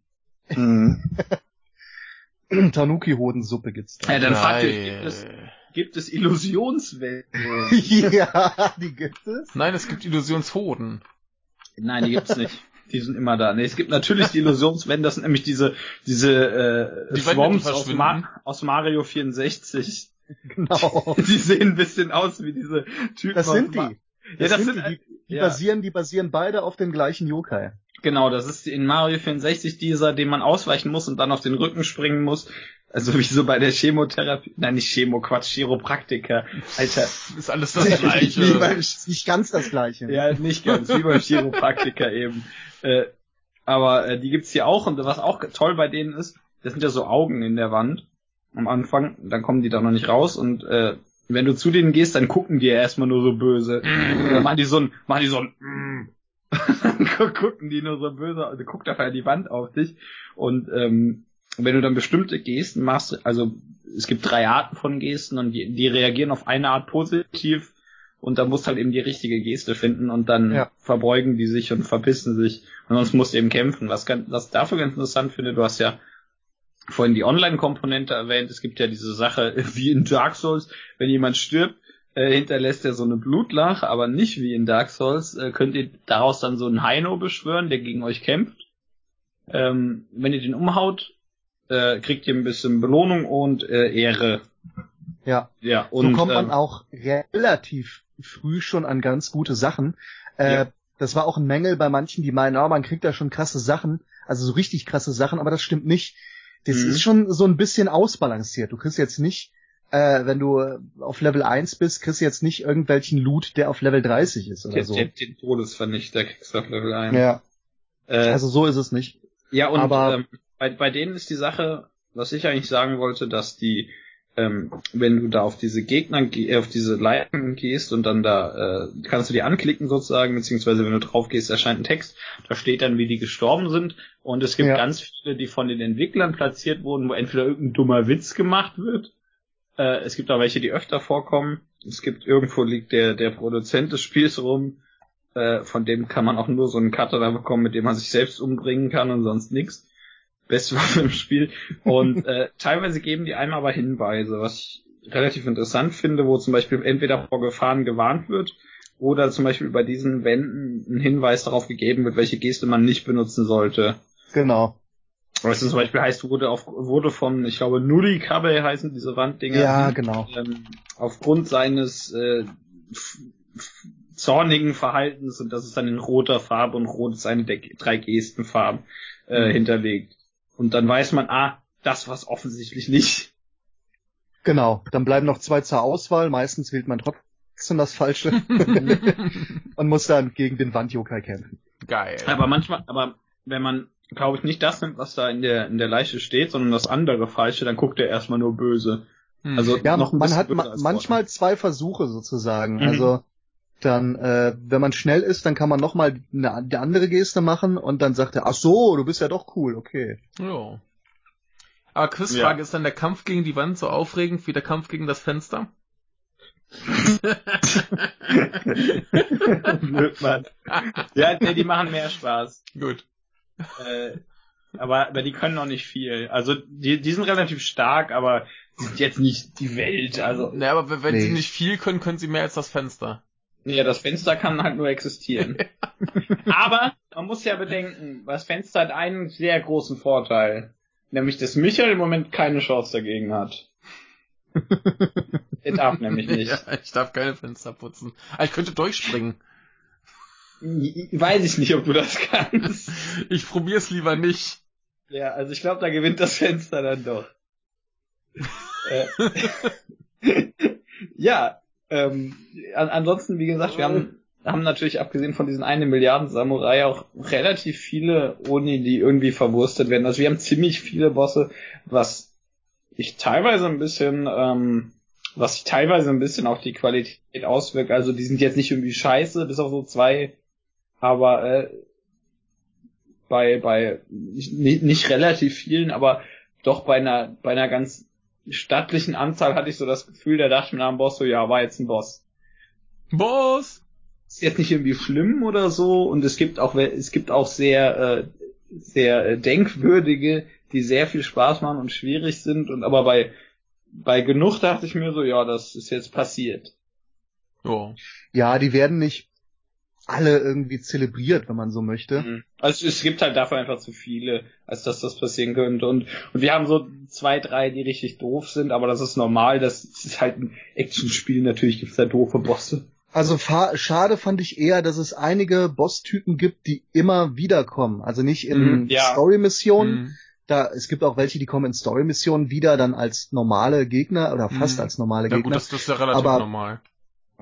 <laughs> Tanuki-Hodensuppe gibt's da. Ja, dann fragt ihr, Geil. gibt es, gibt es Illusionswelten? <laughs> ja, die gibt es. Nein, es gibt Illusionshoden. Nein, die gibt's nicht. Die sind immer da. Nee, es gibt natürlich die Illusionswände, das sind nämlich diese, diese äh, Die Swamps aus. Ma aus Mario 64. Genau. <laughs> Die sehen ein bisschen aus wie diese Typen. Das sind die. Ja, das sind sind, die. Die, die ja. basieren, die basieren beide auf dem gleichen Yokai. Genau, das ist in Mario 64 dieser, den man ausweichen muss und dann auf den Rücken springen muss. Also wie so bei der Chemotherapie. Nein, nicht Chemo, Quatsch, Chiropraktiker. Alter. Ist alles das Wie gleiche. <laughs> beim- nicht ganz das gleiche. Ja, nicht ganz, wie beim Chiropraktiker eben. Äh, aber äh, die gibt's hier auch und was auch toll bei denen ist, das sind ja so Augen in der Wand am Anfang, dann kommen die da noch nicht raus und äh, wenn du zu denen gehst, dann gucken die ja erstmal nur so böse. Und dann machen die so ein, machen die so ein, mm. <laughs> Dann gucken die nur so böse, also guckt einfach die Wand auf dich und ähm, wenn du dann bestimmte Gesten machst, also es gibt drei Arten von Gesten und die, die reagieren auf eine Art positiv und da musst du halt eben die richtige Geste finden und dann Ja. verbeugen die sich und verpissen sich und sonst musst du eben kämpfen. Was, ganz, was dafür ganz interessant finde, du hast ja vorhin die Online-Komponente erwähnt, es gibt ja diese Sache <laughs> wie in Dark Souls, wenn jemand stirbt, äh, hinterlässt er so eine Blutlache, aber nicht wie in Dark Souls, äh, könnt ihr daraus dann so einen Heino beschwören, der gegen euch kämpft. Ähm, wenn ihr den umhaut, äh, kriegt ihr ein bisschen Belohnung und äh, Ehre. Ja. Ja, So und kommt man ähm, auch relativ früh schon an ganz gute Sachen. Äh, Ja. Das war auch ein Mängel bei manchen, die meinen, oh, man kriegt da schon krasse Sachen, also so richtig krasse Sachen, aber das stimmt nicht. Das Mhm. ist schon so ein bisschen ausbalanciert. Du kriegst jetzt nicht, äh, wenn du auf Level 1 bist, kriegst du jetzt nicht irgendwelchen Loot, der auf Level 30 ist oder den, so. den, den Todesvernichter kriegst du auf Level 1. Ja, Äh, also so ist es nicht. Ja, und Aber- ähm, bei, bei denen ist die Sache, was ich eigentlich sagen wollte, dass die ähm, wenn du da auf diese Gegner, ge- äh, auf diese Leiten gehst und dann da äh, kannst du die anklicken sozusagen, beziehungsweise wenn du drauf gehst, erscheint ein Text, da steht dann, wie die gestorben sind und es gibt Ja. ganz viele, die von den Entwicklern platziert wurden, wo entweder irgendein dummer Witz gemacht wird, äh, es gibt auch welche, die öfter vorkommen, es gibt irgendwo liegt der, der Produzent des Spiels rum, äh, von dem kann man auch nur so einen Cutter da bekommen, mit dem man sich selbst umbringen kann und sonst nix. Beste <laughs> Waffe im Spiel. Und äh, teilweise geben die einem aber Hinweise, was ich relativ interessant finde, wo zum Beispiel entweder vor Gefahren gewarnt wird oder zum Beispiel bei diesen Wänden ein Hinweis darauf gegeben wird, welche Geste man nicht benutzen sollte. Genau. Was zum Beispiel heißt, wurde auf, wurde von, ich glaube, Nurikabe heißen diese Wanddinger. Ja, genau. Ähm, aufgrund seines äh, zornigen Verhaltens und das ist dann in roter Farbe und rot ist eine der drei Gestenfarben äh, Mhm. hinterlegt. Und dann weiß man, ah, das war's offensichtlich nicht. Genau. Dann bleiben noch zwei zur Auswahl. Meistens wählt man trotzdem das Falsche <laughs> und muss dann gegen den Wandjokai kämpfen. Geil. Aber manchmal, aber wenn man, glaube ich, nicht das nimmt, was da in der in der Leiche steht, sondern das andere Falsche, dann guckt er erstmal nur böse. Hm. Also Ja, man hat ma manchmal zwei Versuche sozusagen. Mhm. Also dann, äh, wenn man schnell ist, dann kann man nochmal eine, eine andere Geste machen und dann sagt er, ach so, du bist ja doch cool, okay. Ja. Aber Quizfrage, ist dann der Kampf gegen die Wand so aufregend wie der Kampf gegen das Fenster? Blöd, Mann. ja, nee, die machen mehr Spaß. Gut. Äh, aber, aber die können noch nicht viel. Also die, die sind relativ stark, aber die sind jetzt nicht die Welt. Also Ne, aber wenn wenn Nee. sie nicht viel können, können sie mehr als das Fenster. Ja, das Fenster kann halt nur existieren. <laughs> aber man muss ja bedenken, das Fenster hat einen sehr großen Vorteil. Nämlich, dass Michael im Moment keine Chance dagegen hat. Er darf nämlich nicht. <laughs> Ja, ich darf keine Fenster putzen. Aber ich könnte durchspringen. Weiß ich nicht, ob du das kannst. <laughs> Ich probier's lieber nicht. Ja, also ich glaube, da gewinnt das Fenster dann doch. äh, ja, ähm, an, ansonsten, wie gesagt, wir haben, haben natürlich abgesehen von diesen eine Milliarden Samurai auch relativ viele Oni, die irgendwie verwurstet werden. Also wir haben ziemlich viele Bosse, was ich teilweise ein bisschen, ähm, was sich teilweise ein bisschen auf die Qualität auswirkt. Also die sind jetzt nicht irgendwie scheiße, bis auf so zwei, aber äh, bei bei nicht, nicht relativ vielen, aber doch bei einer bei einer ganz stattlichen Anzahl hatte ich so das Gefühl, der dachte mir nach dem Boss so, ja, war jetzt ein Boss. Boss! Ist jetzt nicht irgendwie schlimm oder so und es gibt auch es gibt auch sehr äh, sehr äh, denkwürdige, die sehr viel Spaß machen und schwierig sind und aber bei bei genug dachte ich mir so, ja, das ist jetzt passiert. Ja. Ja, die werden nicht alle irgendwie zelebriert, wenn man so möchte. Mhm. Also es gibt halt dafür einfach zu viele, als dass das passieren könnte. Und, und wir haben so zwei, drei, die richtig doof sind, aber das ist normal. Das ist halt ein Actionspiel. Natürlich gibt's da doofe Bosse. Also schade fand ich eher, dass es einige Boss-Typen gibt, die immer wiederkommen. Also nicht in Mhm, ja. Story-Missionen. Hm. Da, es gibt auch welche, die kommen in Story-Missionen wieder, dann als normale Gegner oder fast Mhm. als normale Ja Gegner. gut, das, das ist ja relativ Aber- normal.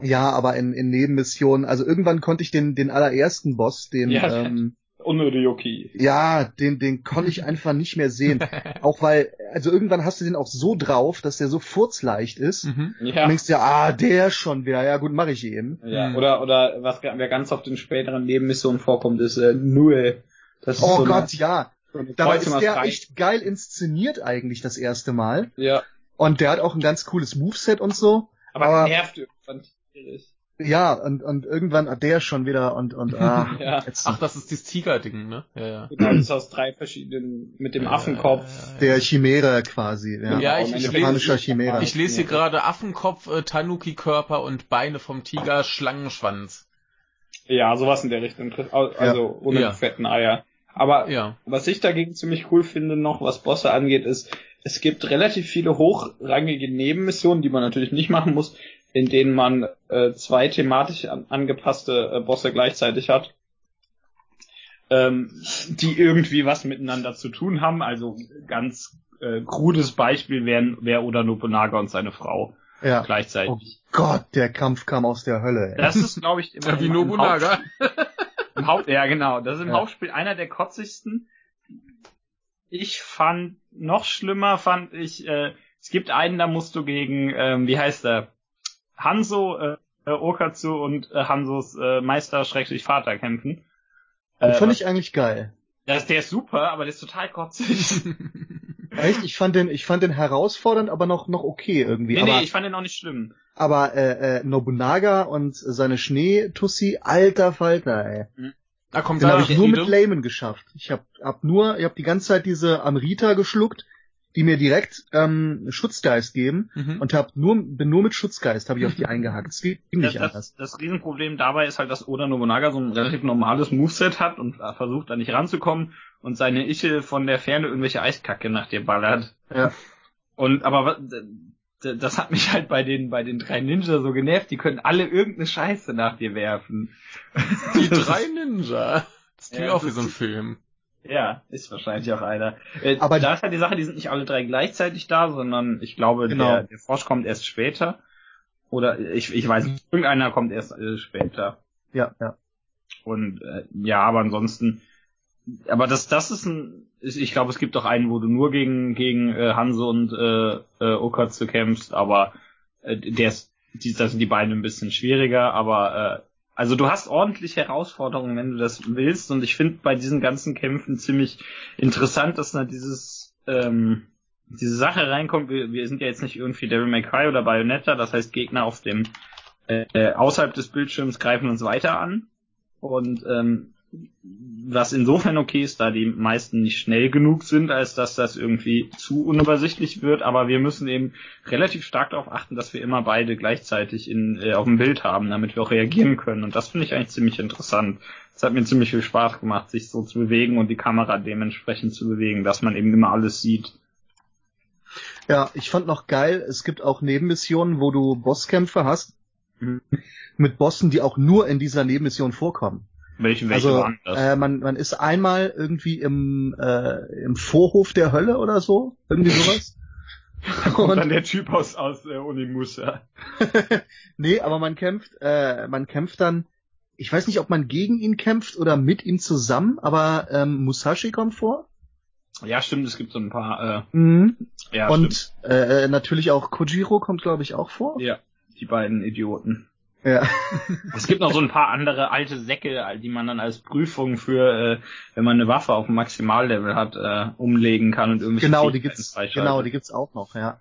Ja, aber in, in Nebenmissionen. Also irgendwann konnte ich den, den allerersten Boss, den, Ja. ähm, Unnötige Yoki. ja, den, den konnte ich einfach nicht mehr sehen. <laughs> auch weil, also irgendwann hast du den auch so drauf, dass der so furzleicht ist. Mhm. Und Ja. denkst dir, ah, der schon wieder. Ja gut, mache ich eben. ja. Mhm. Oder, oder was wer ganz oft in späteren Nebenmissionen vorkommt, ist äh, Nue. Das ist Oh so Gott, eine, ja. so Dabei ist der echt geil inszeniert eigentlich das erste Mal. Ja. Und der hat auch ein ganz cooles Moveset und so. Aber, Aber- nervt irgendwann Ja, und, und irgendwann hat der schon wieder und, und ah, <laughs> Ja. jetzt Ach, das ist dieses Tiger-Ding, ne? Ja, ja. Genau, das ist aus drei verschiedenen, mit dem Affenkopf. der Chimäre quasi. Ja, Ja, ich- Genau, ich japanischer Endeffekt- Chimäre. Ich lese hier gerade Affenkopf, äh, Tanuki-Körper und Beine vom Tiger, Schlangenschwanz. Ja, sowas in der Richtung. Also ohne Ja. fetten Eier. Aber Ja. was ich dagegen ziemlich cool finde noch, was Bosse angeht, ist, es gibt relativ viele hochrangige Nebenmissionen, die man natürlich nicht machen muss, in denen man äh, zwei thematisch an, angepasste äh, Bosse gleichzeitig hat, ähm, die irgendwie was miteinander zu tun haben. Also ganz äh, krudes Beispiel wären wäre Oda Nobunaga und seine Frau ja. gleichzeitig. Oh Gott, der Kampf kam aus der Hölle. Ey. Das ist, glaube ich, <laughs> im, Ja, wie Nobunaga. <laughs> Im Haupt, ja, genau. Das ist im Ja. Hauptspiel einer der kotzigsten. Ich fand, noch schlimmer fand ich äh, Es gibt einen, da musst du gegen, ähm, wie heißt der? Hanzo, äh, Okatsu und äh, Hansos äh, Meister Schrägstrich Vater kämpfen. Den Äh, fand ich eigentlich geil. das, der ist super, aber der ist total kotzig. <laughs> Echt? Ich fand den, ich fand den herausfordernd, aber noch, noch okay irgendwie. nee, aber nee, ich fand den auch nicht schlimm. aber äh, äh, Nobunaga und seine Schneetussi, alter Falter, ey. Da kommt Den habe ich nur mit. Layman geschafft. Ich hab, hab nur, ich hab die ganze Zeit diese Amrita geschluckt, die mir direkt ähm, Schutzgeist geben Mhm. und hab nur, bin nur mit Schutzgeist, habe ich auf die <laughs> eingehackt. Das ging Das, nicht anders. das, das Riesenproblem dabei ist halt, dass Oda Nobunaga so ein relativ normales Moveset hat und äh, versucht da nicht ranzukommen und seine Iche von der Ferne irgendwelche Eiskacke nach dir ballert. Ja. Und aber das hat mich halt bei den bei den drei Ninja so genervt, die können alle irgendeine Scheiße nach dir werfen. Die <laughs> drei Ninja. Das klingt Ja, auch wie so ein Film. Ja, ist wahrscheinlich auch einer. Äh, Aber- da ist halt die Sache, die sind nicht alle drei gleichzeitig da, sondern ich glaube, Genau. der, der Frosch kommt erst später. Oder ich, ich weiß nicht, irgendeiner kommt erst äh, später. Ja, ja. Und äh, ja, aber ansonsten, aber das, das ist ein, ich glaube, es gibt auch einen, wo du nur gegen gegen äh, Hanse und äh, äh, Okatsu kämpfst, aber äh, der ist, die, das sind die beiden ein bisschen schwieriger, aber äh, also du hast ordentlich Herausforderungen, wenn du das willst, und ich finde bei diesen ganzen Kämpfen ziemlich interessant, dass da dieses ähm, diese Sache reinkommt. Wir, wir sind ja jetzt nicht irgendwie Devil May Cry oder Bayonetta, das heißt Gegner auf dem äh, außerhalb des Bildschirms greifen uns weiter an. Und ähm, was insofern okay ist, da die meisten nicht schnell genug sind, als dass das irgendwie zu unübersichtlich wird, aber wir müssen eben relativ stark darauf achten, dass wir immer beide gleichzeitig in, äh, auf dem Bild haben, damit wir auch reagieren können. Und das finde ich eigentlich ziemlich interessant. Es hat mir ziemlich viel Spaß gemacht, sich so zu bewegen und die Kamera dementsprechend zu bewegen, dass man eben immer alles sieht. Ja, ich fand noch geil, es gibt auch Nebenmissionen, wo du Bosskämpfe hast, Mhm. mit Bossen, die auch nur in dieser Nebenmission vorkommen. Welche, welche also waren das? äh, man, man ist einmal irgendwie im, äh, im Vorhof der Hölle oder so, irgendwie sowas. <laughs> und dann der Typ aus, aus äh, Unimusha. <laughs> nee, aber man kämpft, äh, man kämpft dann, ich weiß nicht, ob man gegen ihn kämpft oder mit ihm zusammen, aber ähm, Musashi kommt vor. Ja, stimmt, es gibt so ein paar, Mhm. äh, ja, Und stimmt. äh, natürlich auch Kojiro kommt, glaube ich, auch vor. Ja, die beiden Idioten. Ja. Es gibt noch so ein paar andere alte Säcke, die man dann als Prüfung für, äh, wenn man eine Waffe auf dem Maximallevel hat, äh, umlegen kann und irgendwelche Genau, die gibt's, genau, die gibt's auch noch, ja.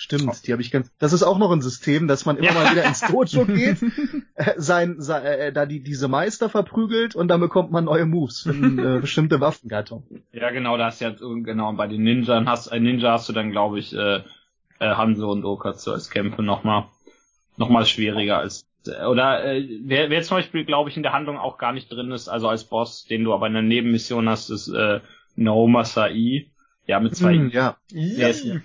Stimmt, die habe ich ganz. Das ist auch noch ein System, dass man immer Ja. mal wieder ins Dojo <laughs> geht, äh, sein, sein äh, da die diese Meister verprügelt und dann bekommt man neue Moves für eine äh, <laughs> bestimmte Waffengattung. Ja, genau, da hast du ja, genau, bei den Ninja hast, äh, Ninja hast du dann, glaube ich, äh, äh, Hanzo und Okatsu als Kämpfe nochmal, nochmal schwieriger als, oder, äh, wer, wer zum Beispiel, glaube ich, in der Handlung auch gar nicht drin ist, also als Boss, den du aber in der Nebenmission hast, ist, äh, Naoma Sai. Ja, mit zwei Hm, ja. Der ist, äh,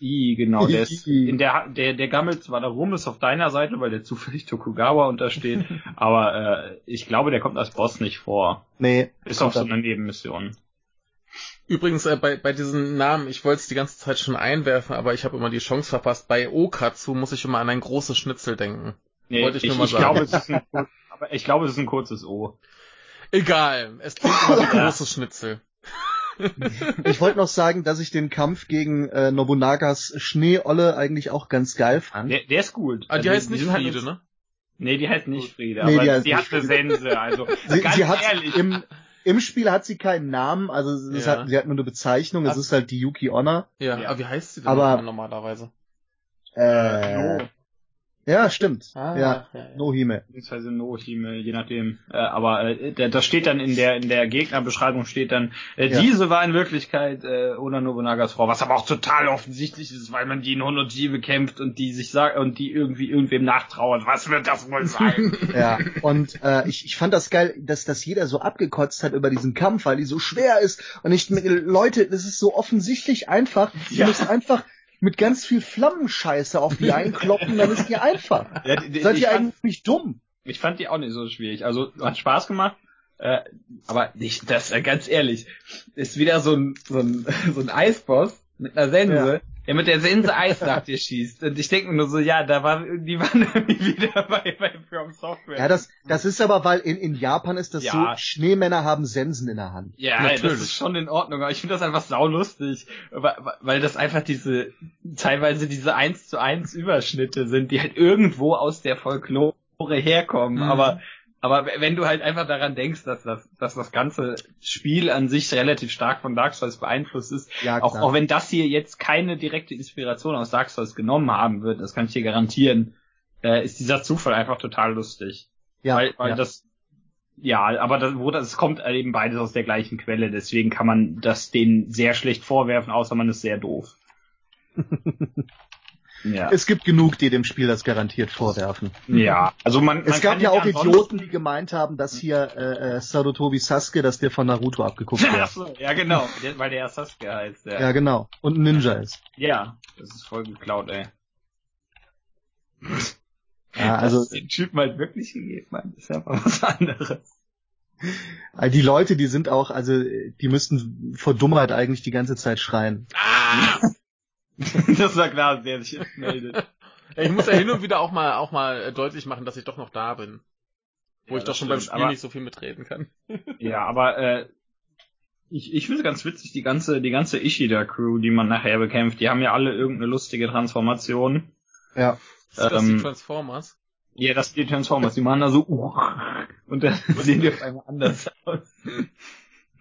I, genau, der <laughs> ist, I. in der, der, der gammelt zwar da rum, ist auf deiner Seite, weil der zufällig Tokugawa untersteht, <laughs> aber, äh, ich glaube, der kommt als Boss nicht vor. Nee. Ist auf so einer Nebenmission. Übrigens, äh, bei, bei diesen Namen, ich wollte es die ganze Zeit schon einwerfen, aber ich habe immer die Chance verpasst. Bei Okatsu muss ich immer an ein großes Schnitzel denken. Nee, Wollte ich ich, nur mal ich sagen. glaube, es ist ein, aber ich glaube, es ist ein kurzes O. Egal, es klingt immer wie <laughs> Ja. großes Schnitzel. Ich wollte noch sagen, dass ich den Kampf gegen äh, Nobunagas Schneeolle eigentlich auch ganz geil fand. Der, der ist gut. Ah, die Also, heißt nicht halt Friede, ne? Nee, die heißt nicht Friede, Nee, aber die heißt die, hat eine Sense, also <laughs> Sie, ganz sie hat ehrlich. im, im Spiel hat sie keinen Namen, also es Ja. hat, sie hat nur eine Bezeichnung, es ist halt die Yuki Honor. Ja, Ja. aber wie heißt sie denn Aber- nochmal normalerweise? Äh, No, Ja, stimmt. Ah, ja, ja, ja. Nohime. beziehungsweise Nohime, je nachdem. Äh, aber äh, da, da steht dann in der in der Gegnerbeschreibung steht dann, äh, Ja. diese war in Wirklichkeit äh, Oda Nobunagas Frau, was aber auch total offensichtlich ist, weil man die in Honoji bekämpft und die sich sagt und die irgendwie irgendwem nachtrauert. Was wird das wohl sein? <laughs> Ja, und äh, ich, ich fand das geil, dass das jeder so abgekotzt hat über diesen Kampf, weil die so schwer ist. Und ich, Leute, das ist so offensichtlich einfach. Ihr Ja. müsst einfach mit ganz viel Flammenscheiße auf die einkloppen, dann ist die einfach. <laughs> ja, die, Seid ihr eigentlich dumm? ich fand die auch nicht so schwierig. Also hat Spaß gemacht. Äh, aber nicht, das äh, ganz ehrlich, ist wieder so ein, so ein, <laughs> so ein Eisboss mit einer Sense, der mit der Sense Eis nach dir schießt. Und ich denke mir nur so, ja, da war, die waren <laughs> irgendwie wieder bei, bei From Software. Ja, das, das ist aber, weil in, in Japan ist das Ja. so, Schneemänner haben Sensen in der Hand. Ja, Natürlich. das ist schon in Ordnung, aber ich finde das einfach saulustig, weil, weil das einfach diese, teilweise diese 1 zu 1 Überschnitte sind, die halt irgendwo aus der Folklore herkommen, Mhm. aber, aber wenn du halt einfach daran denkst, dass das, dass das ganze Spiel an sich relativ stark von Dark Souls beeinflusst ist, Ja, auch, auch wenn das hier jetzt keine direkte Inspiration aus Dark Souls genommen haben wird, das kann ich dir garantieren, äh, ist dieser Zufall einfach total lustig. ja, weil, weil ja. das ja, aber das, wo das es kommt eben beides aus der gleichen Quelle, deswegen kann man das denen sehr schlecht vorwerfen, außer man ist sehr doof. <laughs> ja. Es gibt genug, die dem Spiel das garantiert vorwerfen. ja, also man, man Es gab ja auch Idioten, die gemeint haben, dass hier äh, äh, Sarutobi Sasuke, dass der von Naruto abgeguckt Ach wird. so, ja genau, weil der ja Sasuke heißt. Ja. Ja, genau. Und ein Ninja ist. ja, das ist voll geklaut, ey. Ja, also Dass den Typen halt wirklich gegeben hat, ist ja einfach was anderes. die Leute, die sind auch, also die müssten vor Dummheit eigentlich die ganze Zeit schreien. Ah! <laughs> das war klar, der sich jetzt meldet. Ich muss ja hin und wieder auch mal, auch mal äh, deutlich machen, dass ich doch noch da bin. Wo Ja, ich doch schon beim stimmt, Spiel aber- nicht so viel mitreden kann. <laughs> Ja, aber äh, ich, ich finde es ganz witzig, die ganze, die ganze Ishida-Crew, die man nachher bekämpft, die haben ja alle irgendeine lustige Transformation. Ja. Ist das die Ähm, Transformers? Ja, das die Transformers, die machen da so uh, <laughs> und dann sehen die auf einmal anders aus.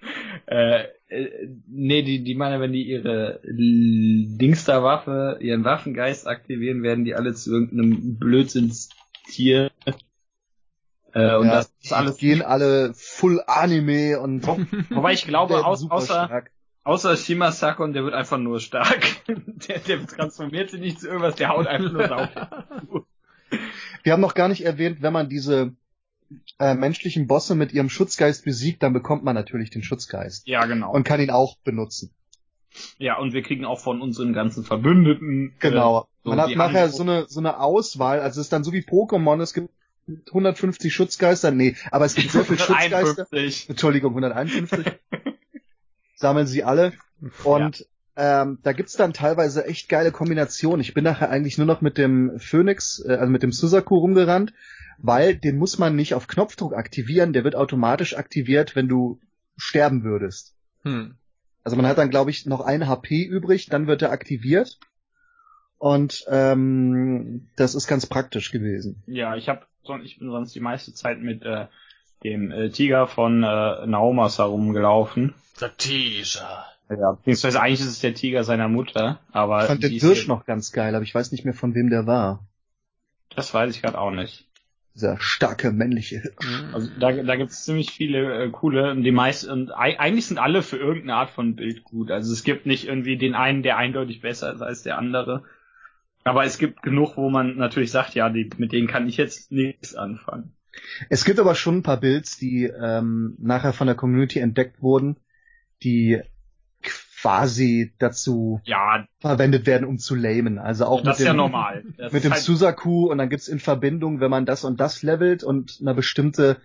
<laughs> äh, äh, nee, die, die meinen, wenn die ihre Dingster-Waffe, ihren Waffengeist aktivieren, werden die alle zu irgendeinem Blödsinnstier. Äh, und ja, das ist alles gehen alle full Anime und <laughs> Wobei ich glaube, aus, außer, stark. außer Shimasakon, der wird einfach nur stark. <laughs> der, der transformiert sich nicht zu irgendwas, der haut einfach nur auf. Wir haben noch gar nicht erwähnt, wenn man diese äh, menschlichen Bosse mit ihrem Schutzgeist besiegt, dann bekommt man natürlich den Schutzgeist Ja, genau. und kann ihn auch benutzen. ja, und wir kriegen auch von unseren ganzen Verbündeten. Genau. Äh, so, man hat nachher haben- so eine so eine Auswahl, also es ist dann so wie Pokémon, es gibt 150 Schutzgeister, nee, aber es gibt sehr <laughs> viele Schutzgeister. 151. Entschuldigung, 151. <laughs> Sammeln sie alle. Und ähm, da gibt's dann teilweise echt geile Kombinationen. Ich bin nachher eigentlich nur noch mit dem Phoenix, äh, also mit dem Suzaku rumgerannt, weil den muss man nicht auf Knopfdruck aktivieren, der wird automatisch aktiviert, wenn du sterben würdest. Hm. Also man hat dann, glaube ich, noch ein HP übrig, dann wird er aktiviert. Und ähm, das ist ganz praktisch gewesen. Ja, ich habe ich bin sonst die meiste Zeit mit äh, dem äh, Tiger von äh, Naomas herumgelaufen. Der Teaser. Ja, beziehungsweise eigentlich ist es der Tiger seiner Mutter, aber Ich fand den Hirsch noch ganz geil, aber ich weiß nicht mehr, von wem der war. Das weiß ich gerade auch nicht. Dieser starke männliche Hirsch. Mhm. Also da, da gibt es ziemlich viele äh, coole, und die meisten, und ei- eigentlich sind alle für irgendeine Art von Bild gut. Also es gibt nicht irgendwie den einen, der eindeutig besser ist als der andere. Aber es gibt genug, wo man natürlich sagt, ja, die, mit denen kann ich jetzt nichts anfangen. Es gibt aber schon ein paar Builds, die ähm, nachher von der Community entdeckt wurden, die quasi dazu Ja, verwendet werden, um zu lamen. Also auch das mit ist ja dem, normal. Das mit dem halt, Suzaku und dann gibt's in Verbindung, wenn man das und das levelt und eine bestimmte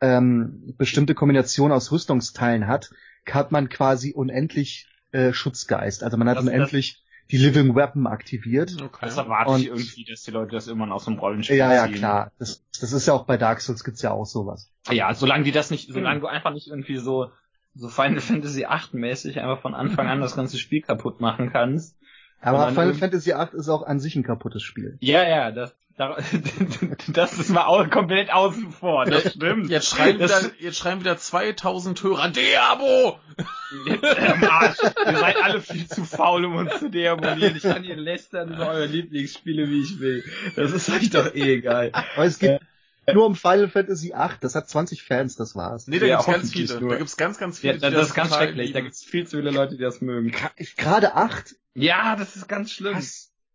ähm, bestimmte Kombination aus Rüstungsteilen hat, hat man quasi unendlich äh, Schutzgeist. Also man hat Das- das- unendlich die Living Weapon aktiviert. Okay. das erwarte ich Und- irgendwie, dass die Leute das immer aus dem Rollenspiel Ja, ja, ziehen. klar. Das, das ist ja auch bei Dark Souls gibt's ja auch sowas. Ja, solange die das nicht, solange du einfach nicht irgendwie so, so Final Fantasy 8 mäßig einfach von Anfang an das ganze Spiel kaputt machen kannst. Aber Final Fantasy VIII ist auch an sich ein kaputtes Spiel. Ja, ja, das, da- <laughs> das ist mal au komplett außen vor, das stimmt. Jetzt schreiben, wieder, Das- jetzt schreiben wieder 2000 Hörer, Deabo! Arsch. Ihr seid alle viel zu faul, um uns zu deabonnieren. Ich kann hier lästern über eure Lieblingsspiele, wie ich will. Das ist euch doch eh egal. Aber es geht nur um Final Fantasy VIII. Das hat 20 Fans, das war's. Nee, da Ja, gibt's ganz viele. nur. Da gibt's ganz, ganz Ja, viele. das, die das ist ganz schrecklich. Da lieben. gibt's viel zu viele Leute, die das mögen. Gerade 8? Ja, das ist ganz schlimm.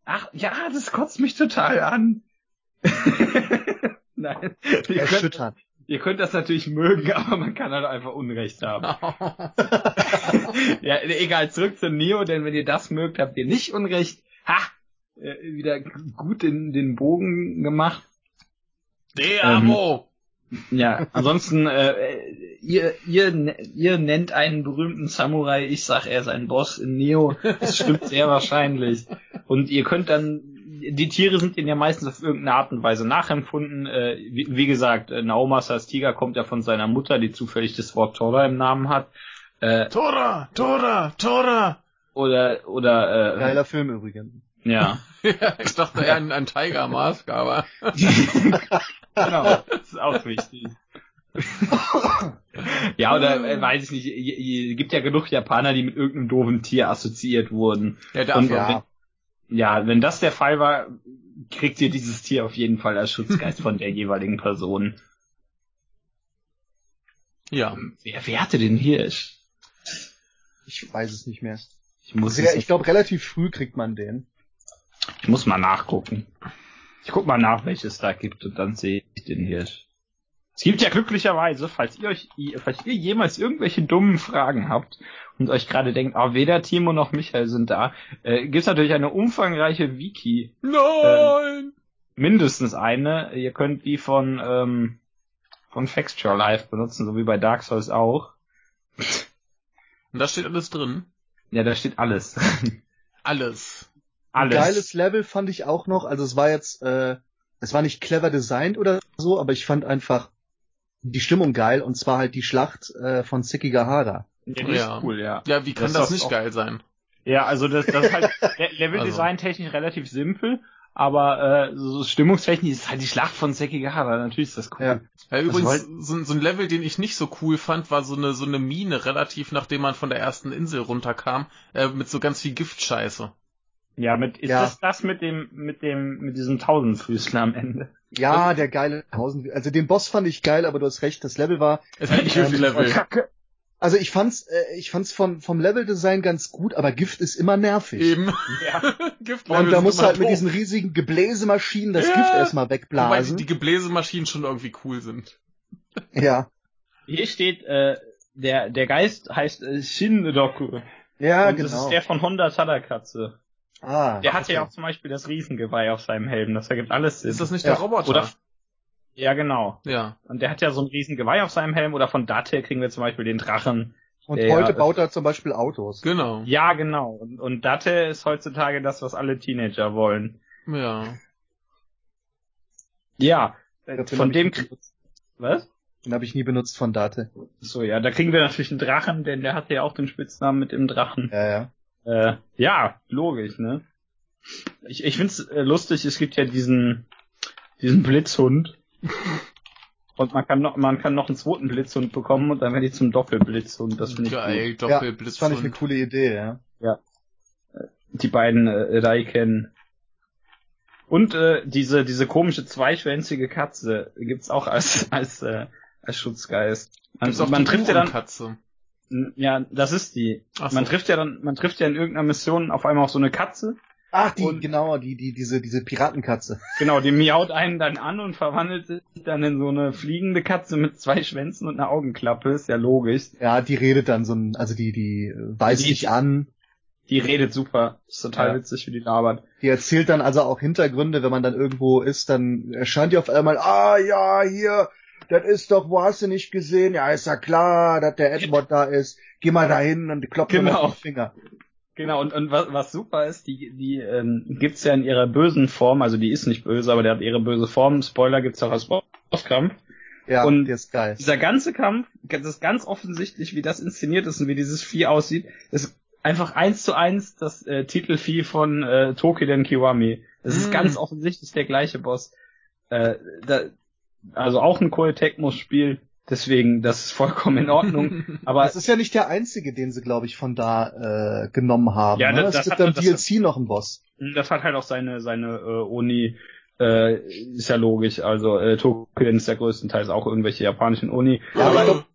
Ach, ja, das kotzt mich total an. <laughs> Nein. Ihr könnt, Erschüttern. ihr könnt das natürlich mögen, <laughs> aber man kann halt einfach Unrecht haben. <laughs> ja, egal, zurück zu Neo, denn wenn ihr das mögt, habt ihr nicht Unrecht. Ha! Äh, wieder gut den, den Bogen gemacht. Deabo! Ja, ansonsten, äh, ihr, ihr, ihr nennt einen berühmten Samurai, ich sag, er ist ein Boss in Neo. Das stimmt sehr wahrscheinlich. Und ihr könnt dann, die Tiere sind ihnen ja meistens auf irgendeine Art und Weise nachempfunden. Äh, wie, wie gesagt, äh, Naomas als Tiger kommt ja von seiner Mutter, die zufällig das Wort Tora im Namen hat. Äh, Tora, Tora, Tora. oder, oder, äh, Geiler Film übrigens. Ja. <laughs> Ja, ich dachte eher an, an Tiger Mask, aber. <laughs> genau, das ist auch wichtig. ja, oder äh, weiß ich nicht, j- gibt ja genug Japaner, die mit irgendeinem doofen Tier assoziiert wurden. Ja, der Und, ja. Wenn, ja, wenn das der Fall war, kriegt ihr dieses Tier auf jeden Fall als Schutzgeist von der jeweiligen Person. Ja. Wer, wer hatte den Hirsch? Ich weiß es nicht mehr. Ich muss, es, ich glaube, relativ früh kriegt man den. Ich muss mal nachgucken. Ich guck mal nach, welches es da gibt und dann sehe ich den Hirsch. Es gibt ja glücklicherweise, falls ihr euch, falls ihr jemals irgendwelche dummen Fragen habt und euch gerade denkt, ah, weder Timo noch Michael sind da, äh, gibt es natürlich eine umfangreiche Wiki, Nein! mindestens eine. Ihr könnt die von ähm, von Fexture Live benutzen, so wie bei Dark Souls auch. Und da steht alles drin. Ja, da steht alles. <laughs> Alles. Ein alles. geiles Level fand ich auch noch. Also es war jetzt, äh, es war nicht clever designt oder so, aber ich fand einfach die Stimmung geil und zwar halt die Schlacht äh, von Sekigahara. Ja, die Ja. ist cool, ja. Ja, wie kann Das das, nicht geil sein? Ja, also das, das ist halt <laughs> Le- Leveldesign technisch relativ simpel, aber äh, so stimmungstechnisch ist halt die Schlacht von Sekigahara, natürlich ist das cool. Ja. Ja, übrigens, wollt- so, so ein Level, den ich nicht so cool fand, war so eine, so eine Mine, relativ nachdem man von der ersten Insel runterkam, äh, mit so ganz viel Giftscheiße. Ja, mit ist Ja. das das mit dem mit dem mit diesem Tausendfüßler am Ende? Ja, der geile Tausend. Also den Boss fand ich geil, aber du hast recht, das Level war. Es gibt nicht viel Ähm, Level. Kacke. Also ich fand's, äh, ich fand's von vom Leveldesign ganz gut, aber Gift ist immer nervig. Eben. Ja. <laughs> Giftlevel Und da musst du halt mit doof. diesen riesigen Gebläsemaschinen das Ja. Gift erstmal Wobei wegblasen. die Gebläsemaschinen schon irgendwie cool sind. ja. Hier steht äh, der der Geist heißt äh, Shindoku. Ja, und genau. das ist der von Honda Tadakatze. Ah, Der hat okay. ja auch zum Beispiel das Riesengeweih auf seinem Helm. Das ergibt alles Sinn. Ist das nicht Ja. der Roboter? Oder- ja, genau. ja. Und der hat ja so ein Riesengeweih auf seinem Helm. Oder von Date kriegen wir zum Beispiel den Drachen. Und der- heute baut er zum Beispiel Autos. Genau. Ja, genau. Und, und Date ist heutzutage das, was alle Teenager wollen. Ja. Ja, den von dem... Was? Den habe ich nie benutzt von Date. So, ja, da kriegen wir natürlich einen Drachen, denn der hat ja auch den Spitznamen mit dem Drachen. Ja, ja. Äh, ja, logisch, ne? Ich, ich find's äh, lustig, es gibt ja diesen, diesen Blitzhund. Und man kann noch, man kann noch einen zweiten Blitzhund bekommen und dann werde ich zum Doppelblitzhund. Das finde ich Geil, gut. ja Doppelblitz. das fand ich eine coole Idee, ja. Die beiden äh, Raiken. Und äh, diese, diese komische zweischwänzige Katze gibt's auch als, als, äh, als Schutzgeist. Man, Gibt's auch man die trifft ja dann, Uhrenkatze. Ja, das ist die. Ach so. Man trifft ja dann, man trifft ja in irgendeiner Mission auf einmal auf so eine Katze. Ach, die, Und- genau, die, die, diese, diese Piratenkatze. <laughs> Genau, die miaut einen dann an und verwandelt sich dann in so eine fliegende Katze mit zwei Schwänzen und einer Augenklappe. Ist ja logisch. Ja, die redet dann so ein, also die, die weist Die- dich an. Die redet super. Ist total Ja. witzig, wie die labert. Die erzählt dann also auch Hintergründe, wenn man dann irgendwo ist, dann erscheint die auf einmal, ah ja, hier, das ist doch, wo hast du nicht gesehen? Ja, ist ja klar, dass der Edward da ist. Geh mal dahin und klopf mir Genau. auf die Finger. Genau, und, und was, was super ist, die, die ähm, gibt's ja in ihrer bösen Form, also die ist nicht böse, aber der hat ihre böse Form. Spoiler gibt's auch als Bosskampf. Ja, Und- die ist geil. Dieser ganze Kampf, das ist ganz offensichtlich, wie das inszeniert ist und wie dieses Vieh aussieht, ist einfach eins zu eins das äh, Titelvieh von äh, Tokiden Kiwami. Das ist Mm. ganz offensichtlich der gleiche Boss. Äh, da, also auch ein Koei Tecmo-Spiel, deswegen, das ist vollkommen in Ordnung. <laughs> Aber Das ist ja nicht der einzige, den sie, glaube ich, von da äh, genommen haben. Ja, ne? das- es gibt hat- das DLC noch einen Boss. das hat halt auch seine, seine äh, Uni, äh, ist ja logisch. Also äh, Tokiden ist ja größtenteils auch irgendwelche japanischen Uni. Ja, aber ich glaub,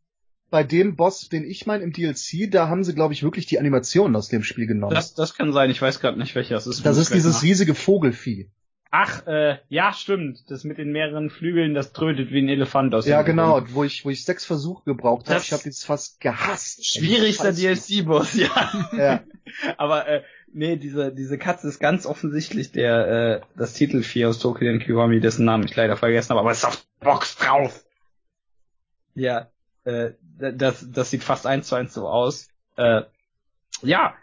bei dem Boss, den ich meine im DLC, da haben sie, glaube ich, wirklich die Animationen aus dem Spiel genommen. Das, das kann sein, ich weiß gerade nicht, welcher es ist. das ist dieses nach- riesige Vogelvieh. Ach, äh, ja, stimmt. Das mit den mehreren Flügeln, das trötet wie ein Elefant aus Ja, genau, Grund. wo ich, wo ich sechs Versuche gebraucht habe. Ich habe dieses fast gehasst. Schwierigster DLC-Boss, ja. Ja. <laughs> Aber äh, nee, diese, diese Katze ist ganz offensichtlich der äh, das Titelvieh aus Tokyo Kiwami, dessen Namen ich leider vergessen habe, aber es ist auf der Box drauf. Ja, äh, das, das sieht fast eins zu eins so aus. Äh, ja,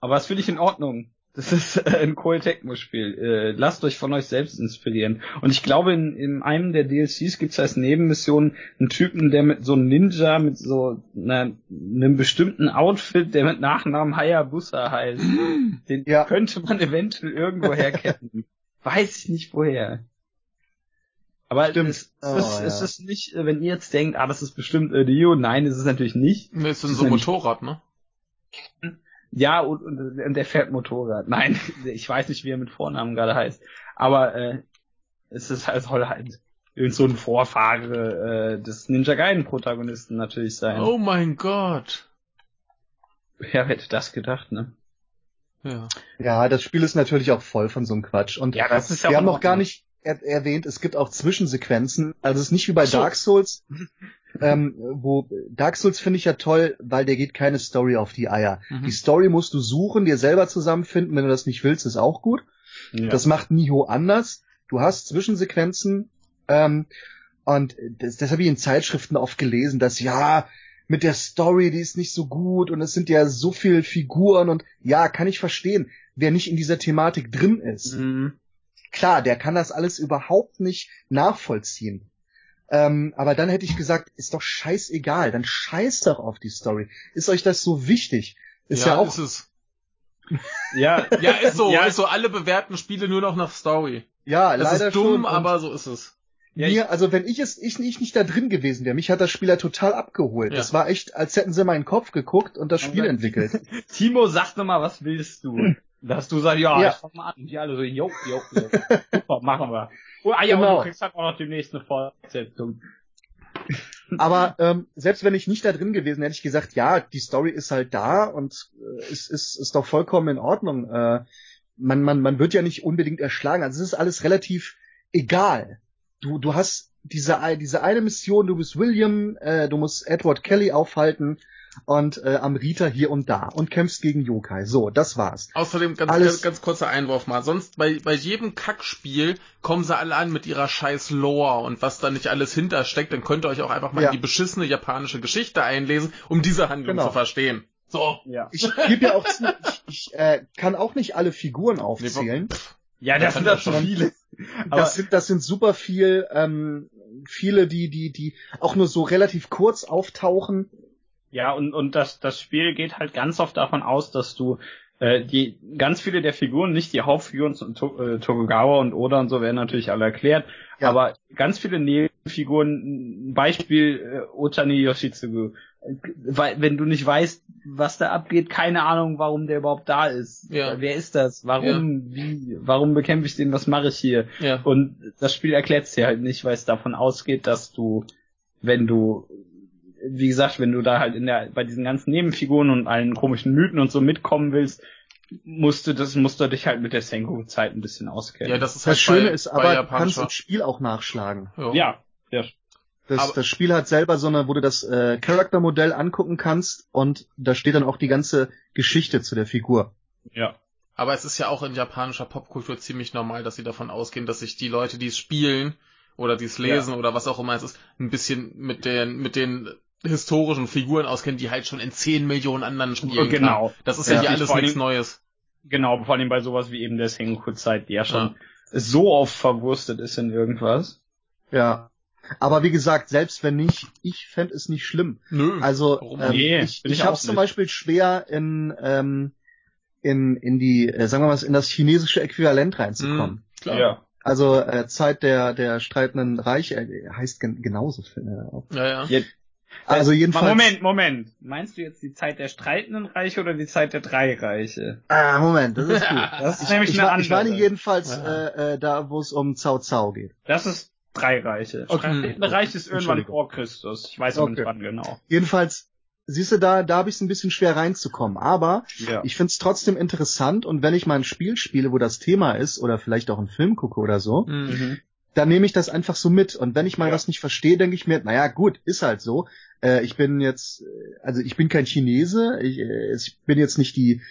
aber das finde ich in Ordnung. Das ist äh, ein Koei Tecmo-Spiel. Äh, lasst euch von euch selbst inspirieren. Und ich glaube, in, in einem der DLCs gibt es als Nebenmission einen Typen, der mit so einem Ninja, mit so einer, einem bestimmten Outfit, der mit Nachnamen Hayabusa heißt. <gasps> Den Ja. könnte man eventuell irgendwo herkennen. <laughs> Weiß ich nicht woher. Aber Stimmt. es, es, Oh, ist, ja. es ist nicht, äh, wenn ihr jetzt denkt, ah, das ist bestimmt äh, Rio, nein, ist es natürlich nicht. Nee, ist Das ist so ein Motorrad, ne? Ja, und, und, und der fährt Motorrad. Nein, <laughs> ich weiß nicht, wie er mit Vornamen gerade heißt. Aber äh, es ist halt, soll halt irgend so ein Vorfahre äh, des Ninja Gaiden Protagonisten natürlich sein. Oh mein Gott. Wer hätte das gedacht, ne? Ja. Ja, das Spiel ist natürlich auch voll von so einem Quatsch. Und Ja, das ist ja wir auch haben noch gar nicht er erwähnt, es gibt auch Zwischensequenzen. Also es ist nicht wie bei so. Dark Souls, <laughs> ähm, wo Dark Souls finde ich ja toll, weil der geht keine Story auf die Eier. Mhm. Die Story musst du suchen, dir selber zusammenfinden. Wenn du das nicht willst, ist auch gut. Ja. Das macht Niho anders. Du hast Zwischensequenzen ähm, und das, das habe ich in Zeitschriften oft gelesen, dass ja mit der Story, die ist nicht so gut und es sind ja so viele Figuren und ja, kann ich verstehen, wer nicht in dieser Thematik drin ist. Mhm. Klar, der kann das alles überhaupt nicht nachvollziehen. Ähm, aber dann hätte ich gesagt, ist doch scheißegal, dann scheiß doch auf die Story. Ist euch das so wichtig? Ist ja, auch ist es. <laughs> ja, Ja, ist so, Ja. ist so. Alle bewerten Spiele nur noch nach Story. ja Das leider ist dumm, schon. Aber so ist es. Ja, mir, also wenn ich es, ich, ich nicht da drin gewesen wäre, mich hat das Spiel ja total abgeholt. Ja. Das war echt, als hätten sie meinen Kopf geguckt und das Spiel entwickelt. <laughs> Timo, sag doch mal, was willst du? <laughs> Dass du sagst, ja, Ja. ich fang mal an. Und die alle so, jo, jo, jo. <laughs> Super, machen wir. Oh, ah, ja, Genau. und du kriegst halt auch noch demnächst eine Fortsetzung. <laughs> Aber ähm, selbst wenn ich nicht da drin gewesen, hätte ich gesagt, ja, die Story ist halt da und äh, ist, ist, ist doch vollkommen in Ordnung. Äh, man, man, man wird ja nicht unbedingt erschlagen. Also es ist alles relativ egal. Du, du hast diese, diese eine Mission, du bist William, äh, du musst Edward Kelly aufhalten und äh, Amrita hier und da und kämpfst gegen Yokai. So, das war's. Außerdem ganz, Alles- ganz, ganz kurzer Einwurf mal. Sonst bei, bei jedem Kackspiel kommen sie alle an mit ihrer scheiß Lore und was da nicht alles hintersteckt, dann könnt ihr euch auch einfach mal Ja. in die beschissene japanische Geschichte einlesen, um diese Handlung Genau. zu verstehen. So. Ja. Ich gebe ja auch zu, ich, ich äh, kann auch nicht alle Figuren aufzählen. Ja, Das sind das schon. viele. Aber das sind, das sind super viel, ähm, viele, die, die, die auch nur so relativ kurz auftauchen. Ja, und, und das, das Spiel geht halt ganz oft davon aus, dass du äh, die ganz viele der Figuren, nicht die Hauptfiguren, to, äh, Tokugawa und Oda und so werden natürlich alle erklärt, Ja. aber ganz viele Nebenfiguren, ein Beispiel äh, Otani Yoshitsugu, weil wenn du nicht weißt, was da abgeht, keine Ahnung, warum der überhaupt da ist. Ja. Wer ist das? Warum? Wie? Warum bekämpfe ich den? Was mache ich hier? Ja. Und das Spiel erklärt es dir halt nicht, weil es davon ausgeht, dass du, wenn du, wie gesagt, wenn du da halt in der, bei diesen ganzen Nebenfiguren und allen komischen Mythen und so mitkommen willst, musst du das, musst du dich halt mit der Senku-Zeit ein bisschen auskennen. Ja, das ist Das halt Schöne bei, ist aber, du kannst im Spiel auch nachschlagen. Ja. ja, ja. Das, Aber- das Spiel hat selber so eine, wo du das äh, Charaktermodell angucken kannst und da steht dann auch die ganze Geschichte zu der Figur. ja. Aber es ist ja auch in japanischer Popkultur ziemlich normal, dass sie davon ausgehen, dass sich die Leute, die es spielen oder die es lesen oder was auch immer es ist, ein bisschen mit den, mit den historischen Figuren auskennen, die halt schon in 10 Millionen anderen Spielen Genau. kamen. Das ist ja, Ja. hier alles nichts Neues. Genau, vor allem bei sowas wie eben der Senku-Zeit, die ja schon Ja. so oft verwurstet ist in irgendwas. Ja. Aber wie gesagt, selbst wenn nicht, ich fände es nicht schlimm. Nö. Also Warum ähm, Nee, ich, ich ich habe es zum nicht. Beispiel schwer in ähm, in in die äh, sagen wir mal in das chinesische Äquivalent reinzukommen. Hm, klar. Ja. Also äh, Zeit der der streitenden Reiche äh, heißt gen genauso. Äh, Ja, ja. Jetzt, also jedenfalls. Moment, Moment. Meinst du jetzt die Zeit der streitenden Reiche oder die Zeit der drei Reiche? Ah, Moment, das ist gut. <laughs> Das ist Ich, nämlich ich, eine war- ich meine andere. jedenfalls Ja. äh, äh, da, wo es um Cao Cao geht. Das ist drei Reiche. Okay. Streitende Reich ist irgendwann vor Christus. Ich weiß aber nicht Okay. wann genau. Jedenfalls, siehst du, da, da habe ich es ein bisschen schwer reinzukommen. Aber Ja. ich finde es trotzdem interessant und wenn ich mal ein Spiel spiele, wo das Thema ist oder vielleicht auch einen Film gucke oder so, Hm. Mhm. Dann nehme ich das einfach so mit. Und wenn ich mal Ja. was nicht verstehe, denke ich mir, naja, gut, ist halt so. Äh, ich bin jetzt, äh, also ich bin kein Chinese, ich, äh, ich bin jetzt nicht die,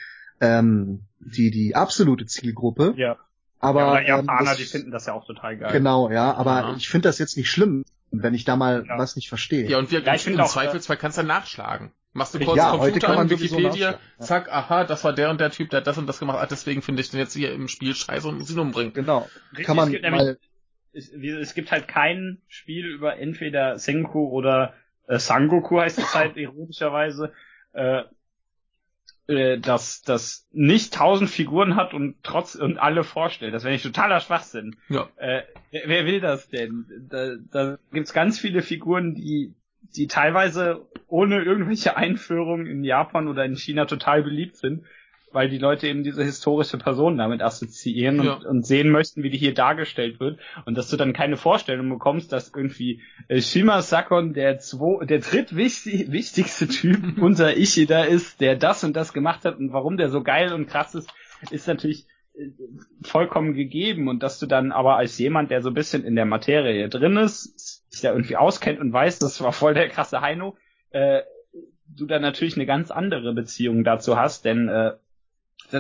ähm, die, die absolute Zielgruppe. Ja. Aber ja, oder ähm, Japaner, das- die finden das ja auch total geil. Genau, ja, aber Ja. ich finde das jetzt nicht schlimm, wenn ich da mal Ja. was nicht verstehe. Ja, und wir Ja, ich find im auch, Zweifelsfall kannst du nachschlagen. Machst du Ja, kurz heute Computer an, Wikipedia, ja. zack, aha, das war der und der Typ, der hat das und das gemacht, ah, deswegen finde ich den jetzt hier im Spiel scheiße und muss ihn umbringen. Genau. Richtig, Kann man mal, es, es gibt halt kein Spiel über entweder Senku oder äh, Sangoku heißt es <laughs> halt ironischerweise, äh, äh, das das nicht tausend Figuren hat und trotz und alle vorstellt. Das wäre nicht totaler Schwachsinn. Ja. Äh, wer, wer will das denn? Da, da gibt's ganz viele Figuren, die die teilweise ohne irgendwelche Einführung in Japan oder in China total beliebt sind, weil die Leute eben diese historische Person damit assoziieren und, Ja. und sehen möchten, wie die hier dargestellt wird. Und dass du dann keine Vorstellung bekommst, dass irgendwie äh, Shima Sakon der zwo, der drittwichtig, wichtigste Typ <laughs> unter Ishida ist, der das und das gemacht hat und warum der so geil und krass ist, ist natürlich äh, vollkommen gegeben. Und dass du dann aber als jemand, der so ein bisschen in der Materie drin ist, sich da irgendwie auskennt und weiß, das war voll der krasse Heino, äh, du dann natürlich eine ganz andere Beziehung dazu hast, denn äh,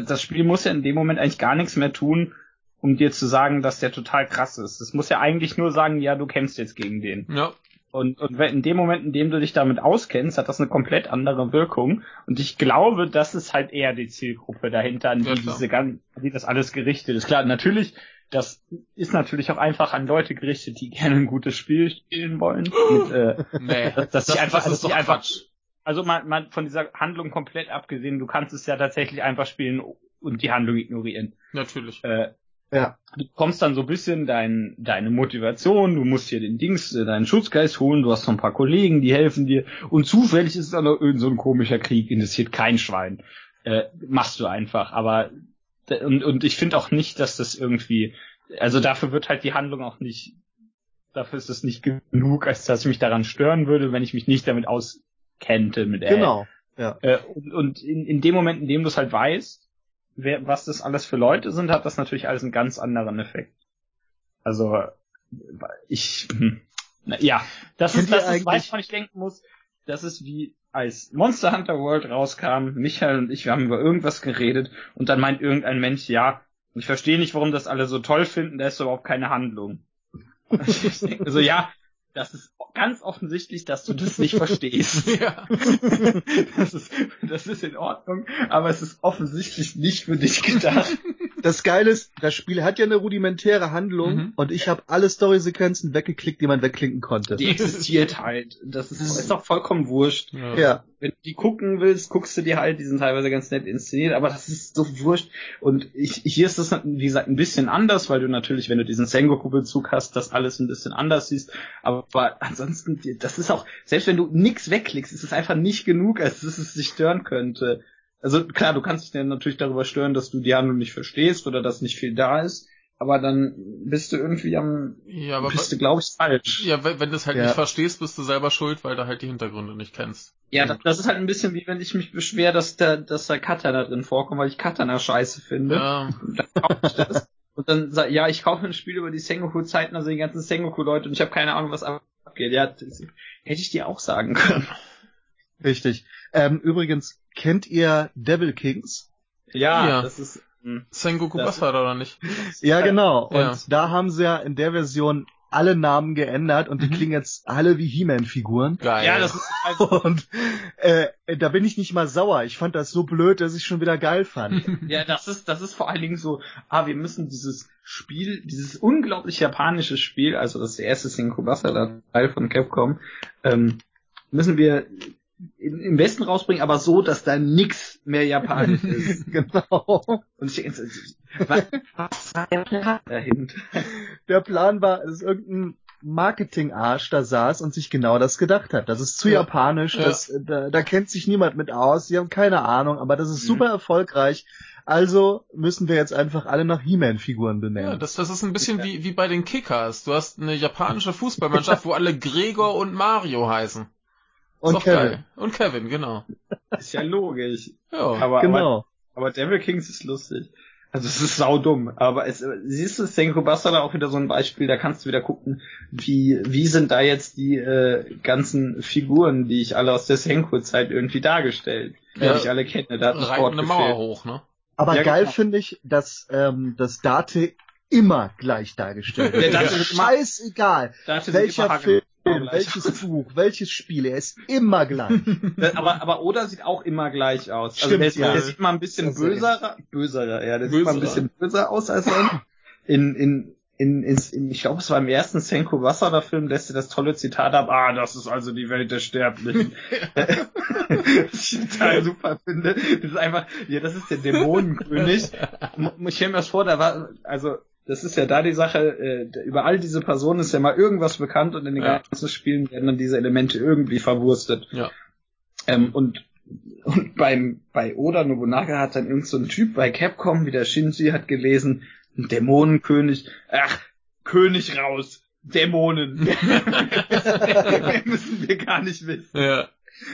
das das Spiel muss ja in dem Moment eigentlich gar nichts mehr tun, um dir zu sagen, dass der total krass ist. Es muss ja eigentlich nur sagen, ja, du kämpfst jetzt gegen den. Ja. Und, und in dem Moment, in dem du dich damit auskennst, hat das eine komplett andere Wirkung. Und ich glaube, das ist halt eher die Zielgruppe dahinter, an die Ja, diese gan- an die das alles gerichtet ist. Klar, natürlich, das ist natürlich auch einfach an Leute gerichtet, die gerne ein gutes Spiel spielen wollen. <gasps> Und, äh, Nee, dass, dass die einfach, das dass ist die doch einfach, Quatsch. Also mal, mal von dieser Handlung komplett abgesehen, du kannst es ja tatsächlich einfach spielen und die Handlung ignorieren. Natürlich. Äh, ja. du bekommst dann so ein bisschen dein, deine Motivation, du musst hier den Dings, äh, deinen Schutzgeist holen, du hast so ein paar Kollegen, die helfen dir und zufällig ist dann noch irgend so ein komischer Krieg, interessiert kein Schwein. Äh, machst du einfach, aber und, und ich finde auch nicht, dass das irgendwie, also dafür wird halt die Handlung auch nicht, dafür ist es nicht genug, als dass ich mich daran stören würde, wenn ich mich nicht damit auskennte mit der Genau. äh, und und in, in dem Moment, in dem du es halt weißt, wer, was das alles für Leute sind, hat das natürlich alles einen ganz anderen Effekt. Also ich, hm, na, ja, das Kennt ist das ist, woran ich denken muss. Das ist wie als Monster Hunter World rauskam, Michael und ich, wir haben über irgendwas geredet und dann meint irgendein Mensch, ja, ich verstehe nicht, warum das alle so toll finden, da ist überhaupt keine Handlung. Und ich denke so, ja, das ist ganz offensichtlich, dass du das nicht verstehst. <laughs> Ja. das, ist, das ist in Ordnung, aber es ist offensichtlich nicht für dich gedacht. <laughs> Das Geile ist, das Spiel hat ja eine rudimentäre Handlung Mhm. und ich habe alle Storysequenzen weggeklickt, die man wegklicken konnte. Die existiert halt. Das ist, ist doch vollkommen wurscht. Ja. Ja. Wenn du die gucken willst, guckst du die halt, die sind teilweise ganz nett inszeniert, aber das ist so wurscht. Und ich, hier ist das, wie gesagt, ein bisschen anders, weil du natürlich, wenn du diesen Sengoku-Bezug hast, das alles ein bisschen anders siehst. Aber ansonsten, das ist auch, selbst wenn du nix wegklickst, ist es einfach nicht genug, als dass es dich stören könnte. Also klar, du kannst dich dann natürlich darüber stören, dass du die Handlung nicht verstehst oder dass nicht viel da ist. Aber dann bist du irgendwie am, Ja, aber bist du, glaube ich, falsch. ja, wenn, wenn du es halt Ja. nicht verstehst, bist du selber schuld, weil du halt die Hintergründe nicht kennst. Ja, das, das ist halt ein bisschen wie wenn ich mich beschwer, dass da, dass da Katana drin vorkommt, weil ich Katana scheiße finde. Ja. Und dann kaufe ich das. Und dann sag, ja, ich kaufe ein Spiel über die Sengoku-Zeiten, also die ganzen Sengoku-Leute und ich habe keine Ahnung, was abgeht. Ja, das hätte ich dir auch sagen können. Richtig. Ähm, übrigens, kennt ihr Devil Kings? Ja, Ja. das ist. hm. Sengoku Bastard oder nicht? Ja, genau. Und Ja. da haben sie ja in der Version alle Namen geändert und die Mhm. klingen jetzt alle wie He-Man-Figuren. Geil. Ja, das ist also, <laughs> Und äh, da bin ich nicht mal sauer. Ich fand das so blöd, dass ich schon wieder geil fand. <laughs> ja, das ist, das ist vor allen Dingen so, ah, wir müssen dieses Spiel, dieses unglaublich japanische Spiel, also das erste Sengoku Teil von Capcom, ähm, müssen wir im Westen rausbringen, aber so, dass da nix mehr japanisch <laughs> ist. genau. Und ich was, was war der Plan dahinter? Der Plan war, dass irgendein Marketing-Arsch da saß und sich genau das gedacht hat. Das ist zu Ja. japanisch, Ja. das, da, da kennt sich niemand mit aus, sie haben keine Ahnung, aber das ist Mhm. super erfolgreich. Also müssen wir jetzt einfach alle nach He-Man-Figuren benennen. Ja, das, das ist ein bisschen wie, wie bei den Kickers. Du hast eine japanische Fußballmannschaft, wo alle Gregor und Mario heißen. Und Kevin. geil. Und Kevin, genau. Ist ja logisch. Ja. Aber, aber, Genau. aber Devil Kings ist lustig. Also es ist saudumm. Aber es, siehst du, Senko Bastard auch wieder so ein Beispiel, da kannst du wieder gucken, wie, wie sind da jetzt die äh, ganzen Figuren, die ich alle aus der Senko-Zeit irgendwie dargestellt, Ja. die ich alle kenne. Da hat eine gefehlt. Mauer hoch, ne? Aber Ja, geil genau. finde ich, dass ähm, das Date immer gleich dargestellt. Der wird. Immer- scheißegal, welcher immer Film, welches Buch, welches Spiel, er ist immer gleich. <laughs> Aber, aber Oda sieht auch immer gleich aus. Also Stimmt, der, ist- ja. der sieht mal ein bisschen böserer, böserer, ja, der sieht mal ein Böserer. bisschen böser aus als sonst. In, in, in, in, in ich glaube, es war im ersten Senko Wasser Film, lässt er das tolle Zitat ab, ah, das ist also die Welt der Sterblichen. <laughs> Was ich total super finde. Das ist einfach, ja, das ist der Dämonenkönig. <laughs> Ich stelle mir das vor, da war, also, das ist ja da die Sache, äh, über all diese Personen ist ja mal irgendwas bekannt und in den Ja. ganzen Spielen werden dann diese Elemente irgendwie verwurstet. Ja. Ähm, und, und beim, bei Oda Nobunaga hat dann irgend so ein Typ bei Capcom, wie der Shinji hat gelesen, ein Dämonenkönig, ach, König raus, Dämonen. <laughs> Mehr müssen wir gar nicht wissen. Ja.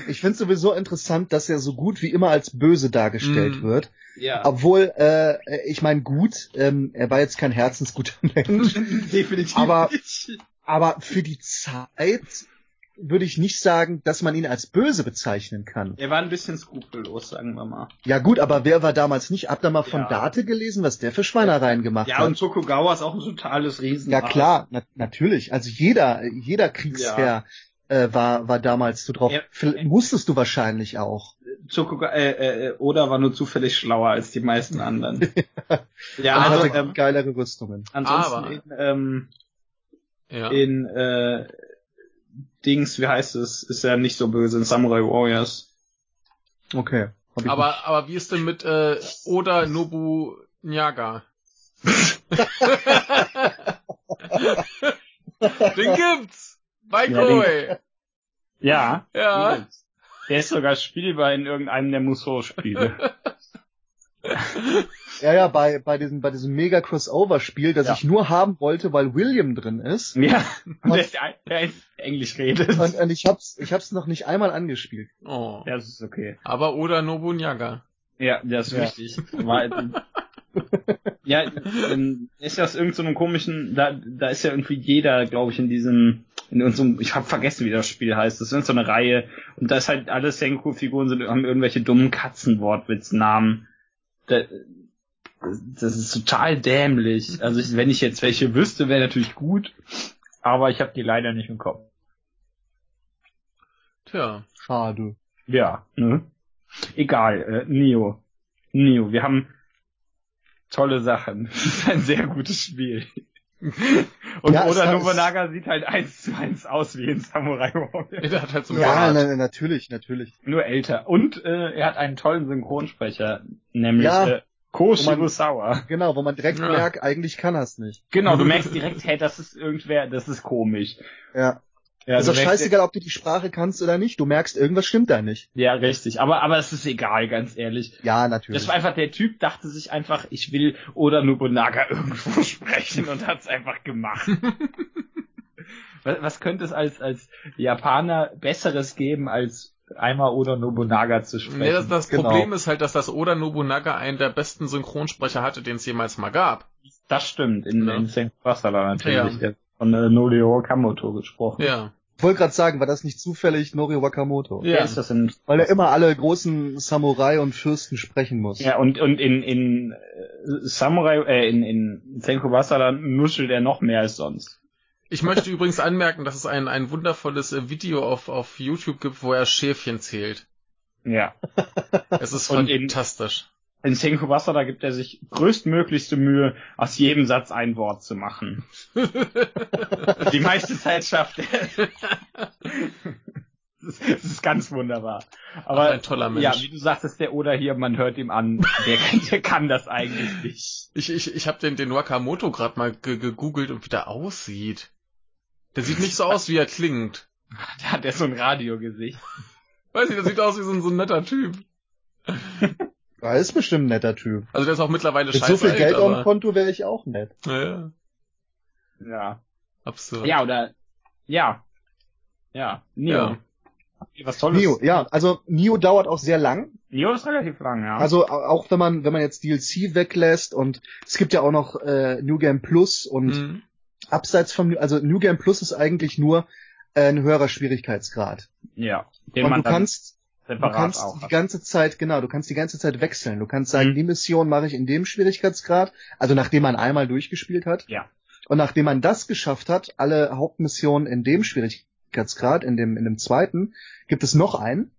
Ich finde sowieso interessant, dass er so gut wie immer als böse dargestellt Mhm. wird. Ja. Obwohl, äh, ich meine, gut, ähm, er war jetzt kein herzensguter <laughs> Mensch, <laughs> Definitiv Aber- nicht. aber für die Zeit würde ich nicht sagen, dass man ihn als böse bezeichnen kann. Er war ein bisschen skrupellos, sagen wir mal. Ja gut, aber wer war damals nicht? Habt ihr mal von Ja. Date gelesen, was der für Schweinereien gemacht Ja, hat? und Tokugawa ist auch ein totales Riesen. ja klar, na, natürlich. Also jeder, jeder Kriegsherr äh, war, war damals so drauf. Ja. Musstest du wahrscheinlich auch. Tokugawa, äh, äh, Oda war nur zufällig schlauer als die meisten anderen. <laughs> ja, also, hatte ähm, geilere Rüstungen. ansonsten Aber- in, ähm, Ja. in äh, Dings, wie heißt es, ist er nicht so böse in Samurai Warriors. Okay. Aber, aber wie ist denn mit äh, Oda Nobu Nyaga? <laughs> Den gibt's! Bei Ja, Koei! Ja. Ja. Der ist sogar spielbar in irgendeinem der Musou-Spiele. <laughs> Ja, ja, bei, bei diesem, bei diesem mega Crossover-Spiel, das Ja. ich nur haben wollte, weil William drin ist. ja. Und <laughs> der, der, Englisch redet. Und, und ich hab's, ich hab's noch nicht einmal angespielt. Oh. Ja, das ist okay. Aber Oda Nobu Nyaga. Ja, das ist Ja. wichtig. Weil, <laughs> ja, ist ja aus irgendeinem komischen, da, da ist ja irgendwie jeder, glaube ich, in diesem, in unserem, ich habe vergessen, wie das Spiel heißt. Das ist so eine Reihe und da ist halt alle Senku-Figuren sind, haben irgendwelche dummen Katzenwortwitznamen. Da, das ist total dämlich. Also ich, wenn ich jetzt welche wüsste, wäre natürlich gut, aber ich habe die leider nicht im Kopf. Tja. Schade. Ja, ne? Egal, äh, Nio. Nio, wir haben tolle Sachen. Es <laughs> ist ein sehr gutes Spiel. <laughs> Und Ja, Oda Nobunaga sieht halt eins zu eins aus wie in Samurai Warrior. <laughs> Der hat halt so Ja, na, na, natürlich, natürlich. Nur älter. Und äh, er hat einen tollen Synchronsprecher, nämlich Ja. äh, Ko Shibusawa. Genau, wo man direkt Ja. merkt, eigentlich kann er's nicht. Genau, du <laughs> merkst direkt, hey, das ist irgendwer, das ist komisch. Ja. Ja, ist doch scheißegal, ob du die Sprache kannst oder nicht. Du merkst, irgendwas stimmt da nicht. Ja, richtig. Aber, aber es ist egal, ganz ehrlich. Ja, Das natürlich. war einfach, der Typ dachte sich einfach, ich will Oda Nobunaga <laughs> irgendwo sprechen und hat's einfach gemacht. <laughs> was, was könnte es als, als Japaner Besseres geben, als einmal Oda Nobunaga zu sprechen? Nee, das, das Genau. Problem ist halt, dass das Oda Nobunaga einen der besten Synchronsprecher hatte, den es jemals mal gab. Das stimmt, in, Ja. in Senkusala natürlich. Ja. Der Von äh, Norio Okamoto gesprochen. Ja. Ich wollte gerade sagen, war das nicht zufällig Norio Wakamoto? Wer ist das denn? Weil er immer alle großen Samurai und Fürsten sprechen muss. Ja, und, und in, in äh, Samurai, äh, in, in Senku Basara nuschelt er noch mehr als sonst. Ich möchte <laughs> übrigens anmerken, dass es ein, ein wundervolles äh, Video auf, auf YouTube gibt, wo er Schäfchen zählt. Ja. <laughs> Es ist Und in- fantastisch. In Senku Basara gibt er sich größtmöglichste Mühe, aus jedem Satz ein Wort zu machen. <laughs> Die meiste Zeit schafft er. Das ist, ganz wunderbar. Aber Ach, ein toller Mensch. ja, wie du sagtest, der Oder hier, man hört ihm an, der, der kann das eigentlich nicht. Ich, ich, ich habe den, den Wakamoto gerade mal ge gegoogelt und wie der aussieht. Der sieht nicht so aus, wie er klingt. Da hat er so ein Radiogesicht. Weiß nicht, der sieht aus wie so ein, so ein netter Typ. <laughs> Er ist bestimmt ein netter Typ. Also der ist auch mittlerweile Mit scheiße so viel Geld auf dem. Konto wäre ich auch nett. Ja, ja, Ja. absurd. Ja, oder ja. Ja. Nio. Ja. Was Tolles. Nio, ja, also Nio dauert auch sehr lang. Nio ist relativ lang, ja. Also au- auch wenn man, wenn man jetzt DLC weglässt und es gibt ja auch noch äh, New Game Plus und Mhm. abseits vom, also New Game Plus ist eigentlich nur äh, ein höherer Schwierigkeitsgrad. ja. Den und man du kannst, separat du kannst auch die ganze Zeit, genau, du kannst die ganze Zeit wechseln. Du kannst sagen, Mhm. die Mission mache ich in dem Schwierigkeitsgrad, also nachdem man einmal durchgespielt hat. Ja. Und nachdem man das geschafft hat, alle Hauptmissionen in dem Schwierigkeitsgrad, in dem, in dem zweiten, gibt es noch einen.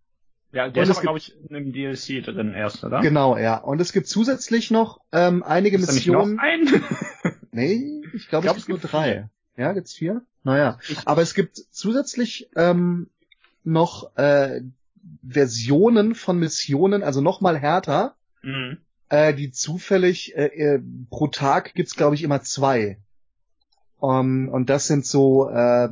Ja, der Und ist glaube ich, in dem DLC drin erst, oder? Genau, ja. Und es gibt zusätzlich noch ähm, einige Ist da nicht noch Missionen. ein? <laughs> <laughs> Nee, ich glaube, glaub, es gibt nur drei. Ja, gibt's vier? Naja. Ich- Aber es gibt zusätzlich ähm, noch äh, Versionen von Missionen, also nochmal härter, Mhm. äh, die zufällig äh, äh, pro Tag gibt's glaube ich immer zwei. Um, und das sind so, äh,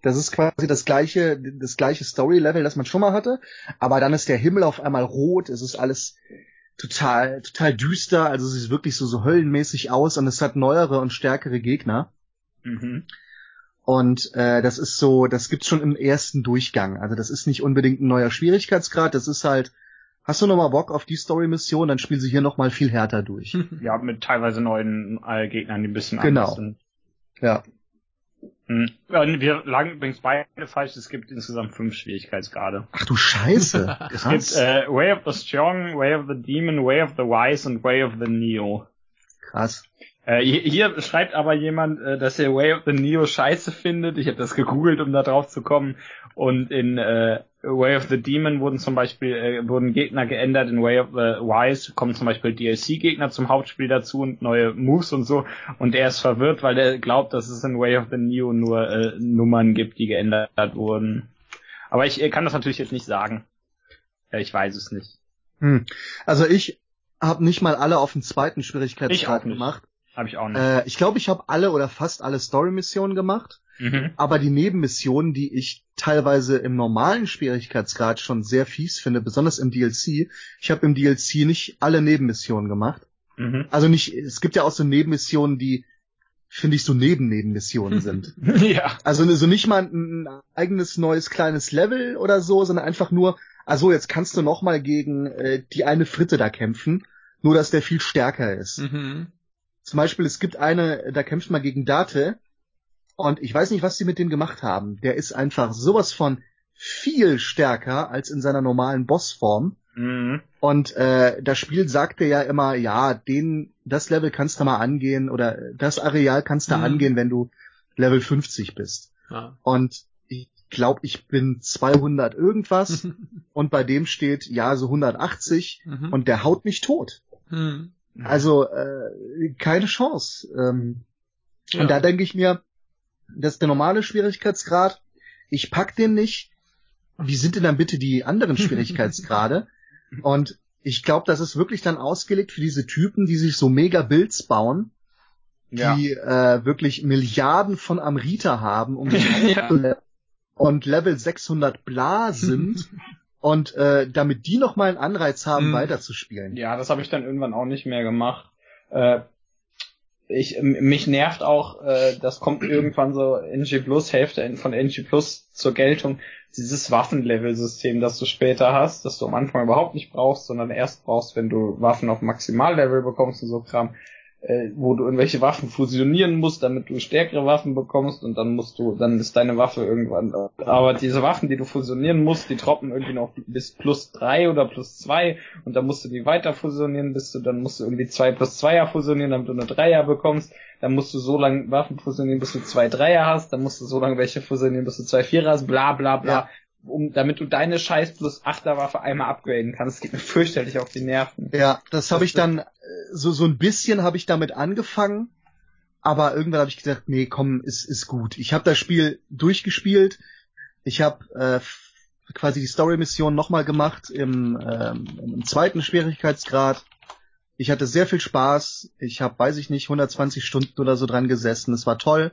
das ist quasi das gleiche, das gleiche Story-Level, das man schon mal hatte, aber dann ist der Himmel auf einmal rot, es ist alles total, total düster, also es sieht wirklich so, so höllenmäßig aus und es hat neuere und stärkere Gegner. Mhm. Und äh, das ist so, das gibt's schon im ersten Durchgang. Also das ist nicht unbedingt ein neuer Schwierigkeitsgrad, das ist halt, hast du noch mal Bock auf die Story-Mission, dann spiel sie hier noch mal viel härter durch. <laughs> Ja, mit teilweise neuen äh, Gegnern, die ein bisschen Genau. anders sind. Ja. Mhm. Ja, wir lagen übrigens beide falsch, es gibt insgesamt fünf Schwierigkeitsgrade. Ach du Scheiße. <laughs> Es gibt äh, Way of the Strong, Way of the Demon, Way of the Wise und Way of the Neo. Krass. Äh, hier, schreibt aber jemand, äh, dass er Way of the Neo scheiße findet. Ich habe das gegoogelt, um da drauf zu kommen. Und in äh, Way of the Demon wurden zum Beispiel äh, wurden Gegner geändert. In Way of the Wise kommen zum Beispiel DLC-Gegner zum Hauptspiel dazu und neue Moves und so. Und er ist verwirrt, weil er glaubt, dass es in Way of the Neo nur äh, Nummern gibt, die geändert wurden. Aber ich äh, kann das natürlich jetzt nicht sagen. Äh, ich weiß es nicht. Hm. Also ich habe nicht mal alle auf den zweiten Schwierigkeitsgrad gemacht. Habe ich auch nicht. Äh, ich glaube, ich habe alle oder fast alle Story-Missionen gemacht, Mhm. aber die Nebenmissionen, die ich teilweise im normalen Schwierigkeitsgrad schon sehr fies finde, besonders im DLC, ich habe im DLC nicht alle Nebenmissionen gemacht. Mhm. Also nicht, es gibt ja auch so Nebenmissionen, die finde ich so Neben-Nebenmissionen <laughs> sind. ja. Also so nicht mal ein, ein eigenes neues kleines Level oder so, sondern einfach nur, also jetzt kannst du noch mal gegen äh, die eine Fritte da kämpfen, nur dass der viel stärker ist. Mhm. Zum Beispiel, es gibt eine, da kämpft man gegen Date und ich weiß nicht, was die mit dem gemacht haben. Der ist einfach sowas von viel stärker als in seiner normalen Bossform. Mhm. Und äh, das Spiel sagte ja immer, ja, den, das Level kannst du mal angehen oder das Areal kannst du Mhm. angehen, wenn du Level 50 bist. Ja. Und ich glaube, ich bin 200 irgendwas <laughs> und bei dem steht ja so 180 Mhm. und der haut mich tot. Mhm. Also äh, keine Chance. Ähm, Ja. Und da denke ich mir, das ist der normale Schwierigkeitsgrad. Ich pack den nicht. Wie sind denn dann bitte die anderen <laughs> Schwierigkeitsgrade? Und ich glaube, das ist wirklich dann ausgelegt für diese Typen, die sich so mega Builds bauen, Ja. die äh, wirklich Milliarden von Amrita haben um <laughs> Ja. und Level 600 bla sind <laughs> und äh, damit die noch mal einen Anreiz haben, Mhm. weiterzuspielen. Ja, das habe ich dann irgendwann auch nicht mehr gemacht. Äh, ich, mich nervt auch, äh, das kommt irgendwann so NG Plus, Hälfte von NG Plus zur Geltung, dieses Waffenlevel-System, das du später hast, das du am Anfang überhaupt nicht brauchst, sondern erst brauchst, wenn du Waffen auf Maximallevel bekommst und so Kram, äh, wo du irgendwelche Waffen fusionieren musst, damit du stärkere Waffen bekommst und dann musst du, dann ist deine Waffe irgendwann. Aber diese Waffen, die du fusionieren musst, die droppen irgendwie noch bis plus drei oder plus zwei und dann musst du die weiter fusionieren, bis du, dann musst du irgendwie zwei plus zweier fusionieren, damit du eine Dreier bekommst. Dann musst du so lange Waffen fusionieren, bis du zwei Dreier hast, dann musst du so lange welche fusionieren, bis du zwei Vierer hast, bla bla bla. Ja. Um, damit du deine scheiß plus Achter Waffe einmal upgraden kannst. Das geht mir fürchterlich auf die Nerven. Ja, das habe ich dann äh, so so ein bisschen habe ich damit angefangen, aber irgendwann habe ich gesagt, nee, komm, ist ist gut. Ich habe das Spiel durchgespielt. Ich habe äh, quasi die Story Mission nochmal gemacht im, ähm, im zweiten Schwierigkeitsgrad. Ich hatte sehr viel Spaß. Ich habe, weiß ich nicht, 120 Stunden oder so dran gesessen. Es war toll.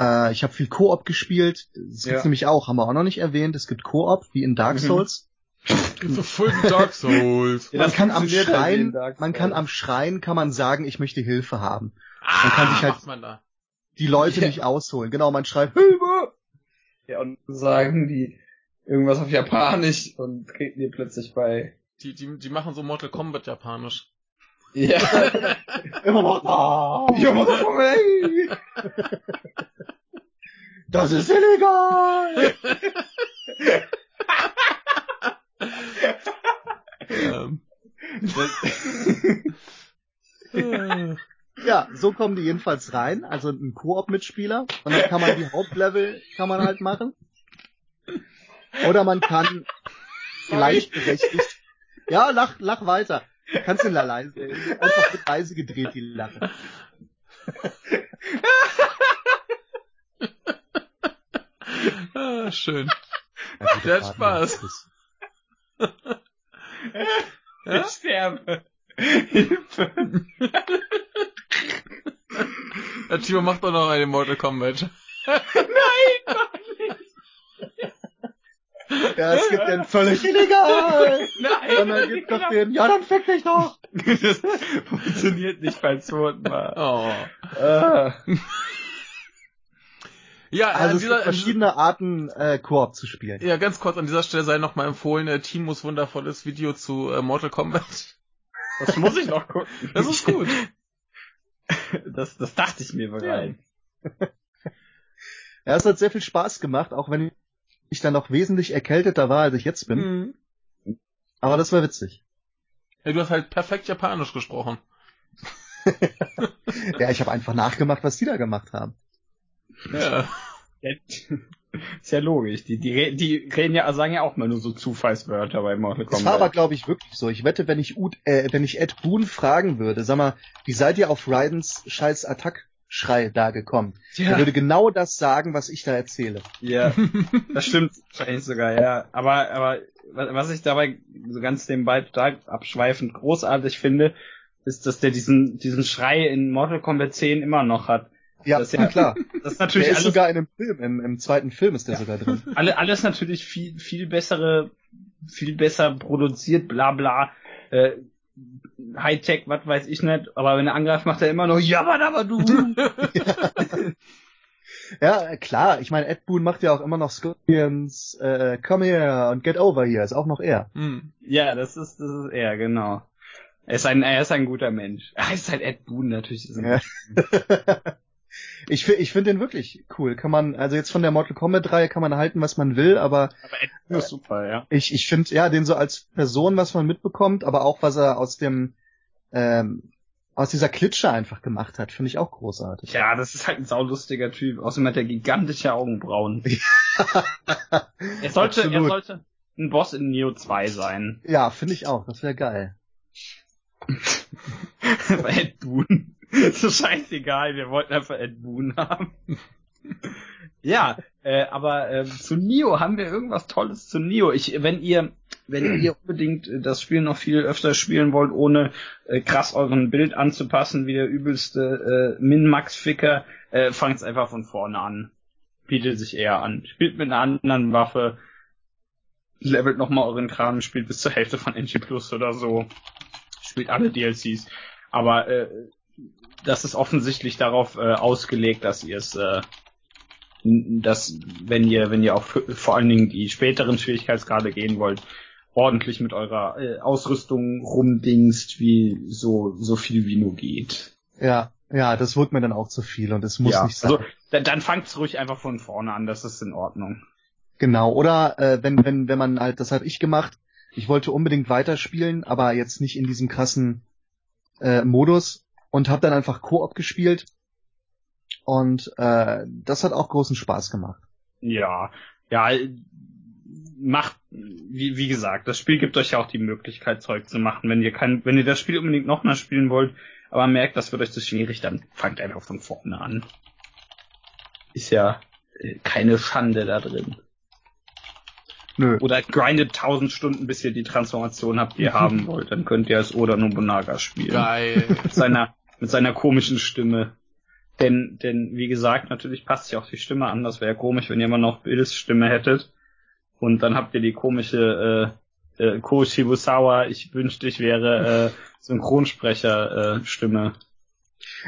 Äh, ich habe viel Koop gespielt. Das Ja. gibt's nämlich auch, haben wir auch noch nicht erwähnt. Es gibt Koop wie in Dark Mhm. Souls. Voll wie Dark Souls. <laughs> Ja, man kann am halt Dark man kann am Schrein kann man sagen, ich möchte Hilfe haben. Ah, Man kann sich halt- macht man da. Die Leute Ja. nicht ausholen. Genau, man schreibt Hilfe. Ja, und sagen die irgendwas auf Japanisch und treten dir plötzlich bei. Die, die, die machen so Mortal Kombat japanisch. Ja. <laughs> <laughs> Immer noch da. Ja, mach doch mal. Das ist illegal. <laughs> <laughs> Ja, so kommen die jedenfalls rein, also ein Koop-Mitspieler und dann kann man die Hauptlevel kann man halt machen. Oder man kann gleichberechtigt. Ja, lach, lach weiter. Kannst du leise, einfach mit leise gedreht, die Lache. <laughs> ah, schön. Ja, Der hat das Spaß. Ich sterbe. Hilfe. Der Timo macht doch noch eine Mortal Kombat. Ja, es gibt den völlig illegal. Nein. Und dann gibt's doch den, ja, dann fick dich doch. <laughs> Das funktioniert nicht beim zweiten Mal. Oh. Ah. <laughs> Ja, Also es dieser, gibt verschiedene Arten, äh, Koop zu spielen. ja, ganz kurz an dieser Stelle sei nochmal empfohlen, äh, Timos wundervolles Video zu äh, Mortal Kombat. Das muss ich noch gucken. <laughs> Das ist gut. <laughs> Das, das dachte ich mir bereits. <laughs> Ja, es hat sehr viel Spaß gemacht, auch wenn ich dann noch wesentlich erkälteter war, als ich jetzt bin. Mhm. Aber das war witzig. Ja, du hast halt perfekt Japanisch gesprochen. Ja, ich habe einfach nachgemacht, was die da gemacht haben. Ja. Ist ja logisch. Die, die, die reden ja, sagen ja auch mal nur so Zufallswörter bei Mortal Das Kombat. war aber, glaube ich, wirklich so. Ich wette, wenn ich, Ud, äh, wenn ich Ed Boon fragen würde, sag mal, wie seid ihr auf Raidens scheiß Attack-Schrei da gekommen? Er ja, würde genau das sagen, was ich da erzähle. ja, das stimmt wahrscheinlich sogar, ja. Aber, aber wa- was ich dabei so ganz nebenbei total abschweifend großartig finde, ist, dass der diesen, diesen Schrei in Mortal Kombat 10 immer noch hat. Ja, Das ist ja- klar. <laughs> Das ist Der natürlich ist alles, sogar in einem Film, im, im zweiten Film ist der sogar drin. <laughs> alle, alles natürlich viel, viel bessere, viel besser produziert, bla bla, äh, Hightech, was weiß ich nicht, aber wenn er angreift, macht er immer noch Jabba aber du. <laughs> Ja, äh, klar. Ich meine, Ed Boon macht ja auch immer noch Scorpions, äh, Come here und Get over here. Ist auch noch er. Hm. ja, das ist, das ist er, genau. Er ist ein, er ist ein guter Mensch. Er ist halt Ed Boon natürlich. Ja. Ich ich finde den wirklich cool. Kann man, also jetzt von der Mortal Kombat Reihe kann man halten, was man will, aber Aber Ed Boon ist super, ja. ich, ich finde, ja, den so als Person, was man mitbekommt, aber auch was er aus dem, ähm, aus dieser Klitsche einfach gemacht hat, finde ich auch großartig. Ja, das ist halt ein saulustiger Typ. Außerdem hat er gigantische Augenbrauen. <laughs> Er sollte, er Absolut. sollte ein Boss in Neo 2 sein. Ja, finde ich auch. Das wäre geil. <laughs> Bei Ed Boon. <laughs> so scheißegal, wir wollten einfach Ed Boon haben. <laughs> ja, äh, aber äh, zu Neo haben wir irgendwas Tolles zu Neo. Ich, wenn ihr, wenn <clears throat> ihr unbedingt äh, das Spiel noch viel öfter spielen wollt, ohne äh, krass euren Bild anzupassen, wie der übelste äh, Min-Max-Ficker, äh, fangt's einfach von vorne an. Bietet sich eher an. Spielt mit einer anderen Waffe, levelt nochmal euren Kram, spielt bis zur Hälfte von NG Plus oder so. Spielt alle DLCs. Aber äh, das ist offensichtlich darauf äh, ausgelegt, dass ihr es, äh, dass wenn ihr, wenn ihr auch vor allen Dingen die späteren Schwierigkeitsgrade gehen wollt, ordentlich mit eurer äh, Ausrüstung rumdingst, wie so so viel wie nur geht. Ja, ja, das wird mir dann auch zu viel und es muss ja, nicht sein. also dann, dann fangt's ruhig einfach von vorne an, das ist in Ordnung. Genau, oder äh, wenn, wenn, wenn man halt, das habe ich gemacht, ich wollte unbedingt weiterspielen, aber jetzt nicht in diesem krassen äh, Modus und habe dann einfach Koop gespielt und äh, das hat auch großen Spaß gemacht. Ja, ja, macht, wie, wie gesagt, das Spiel gibt euch ja auch die Möglichkeit, Zeug zu machen. Wenn ihr kein, wenn ihr das Spiel unbedingt nochmal spielen wollt, aber merkt, das wird euch zu schwierig, dann fangt einfach von vorne an. Ist ja äh, keine Schande da drin. Nö. Oder grindet tausend Stunden, bis ihr die Transformation habt, die ihr <laughs> haben wollt. Dann könnt ihr als Oda Nobunaga spielen Geil. seiner, mit seiner komischen Stimme. Denn, denn, wie gesagt, natürlich passt sich auch die Stimme an. Das wäre ja komisch, wenn ihr immer noch Bills Stimme hättet. Und dann habt ihr die komische, äh, äh, Ko Shibusawa, ich wünschte, ich wäre, äh, <laughs> Synchronsprecher, äh, Stimme.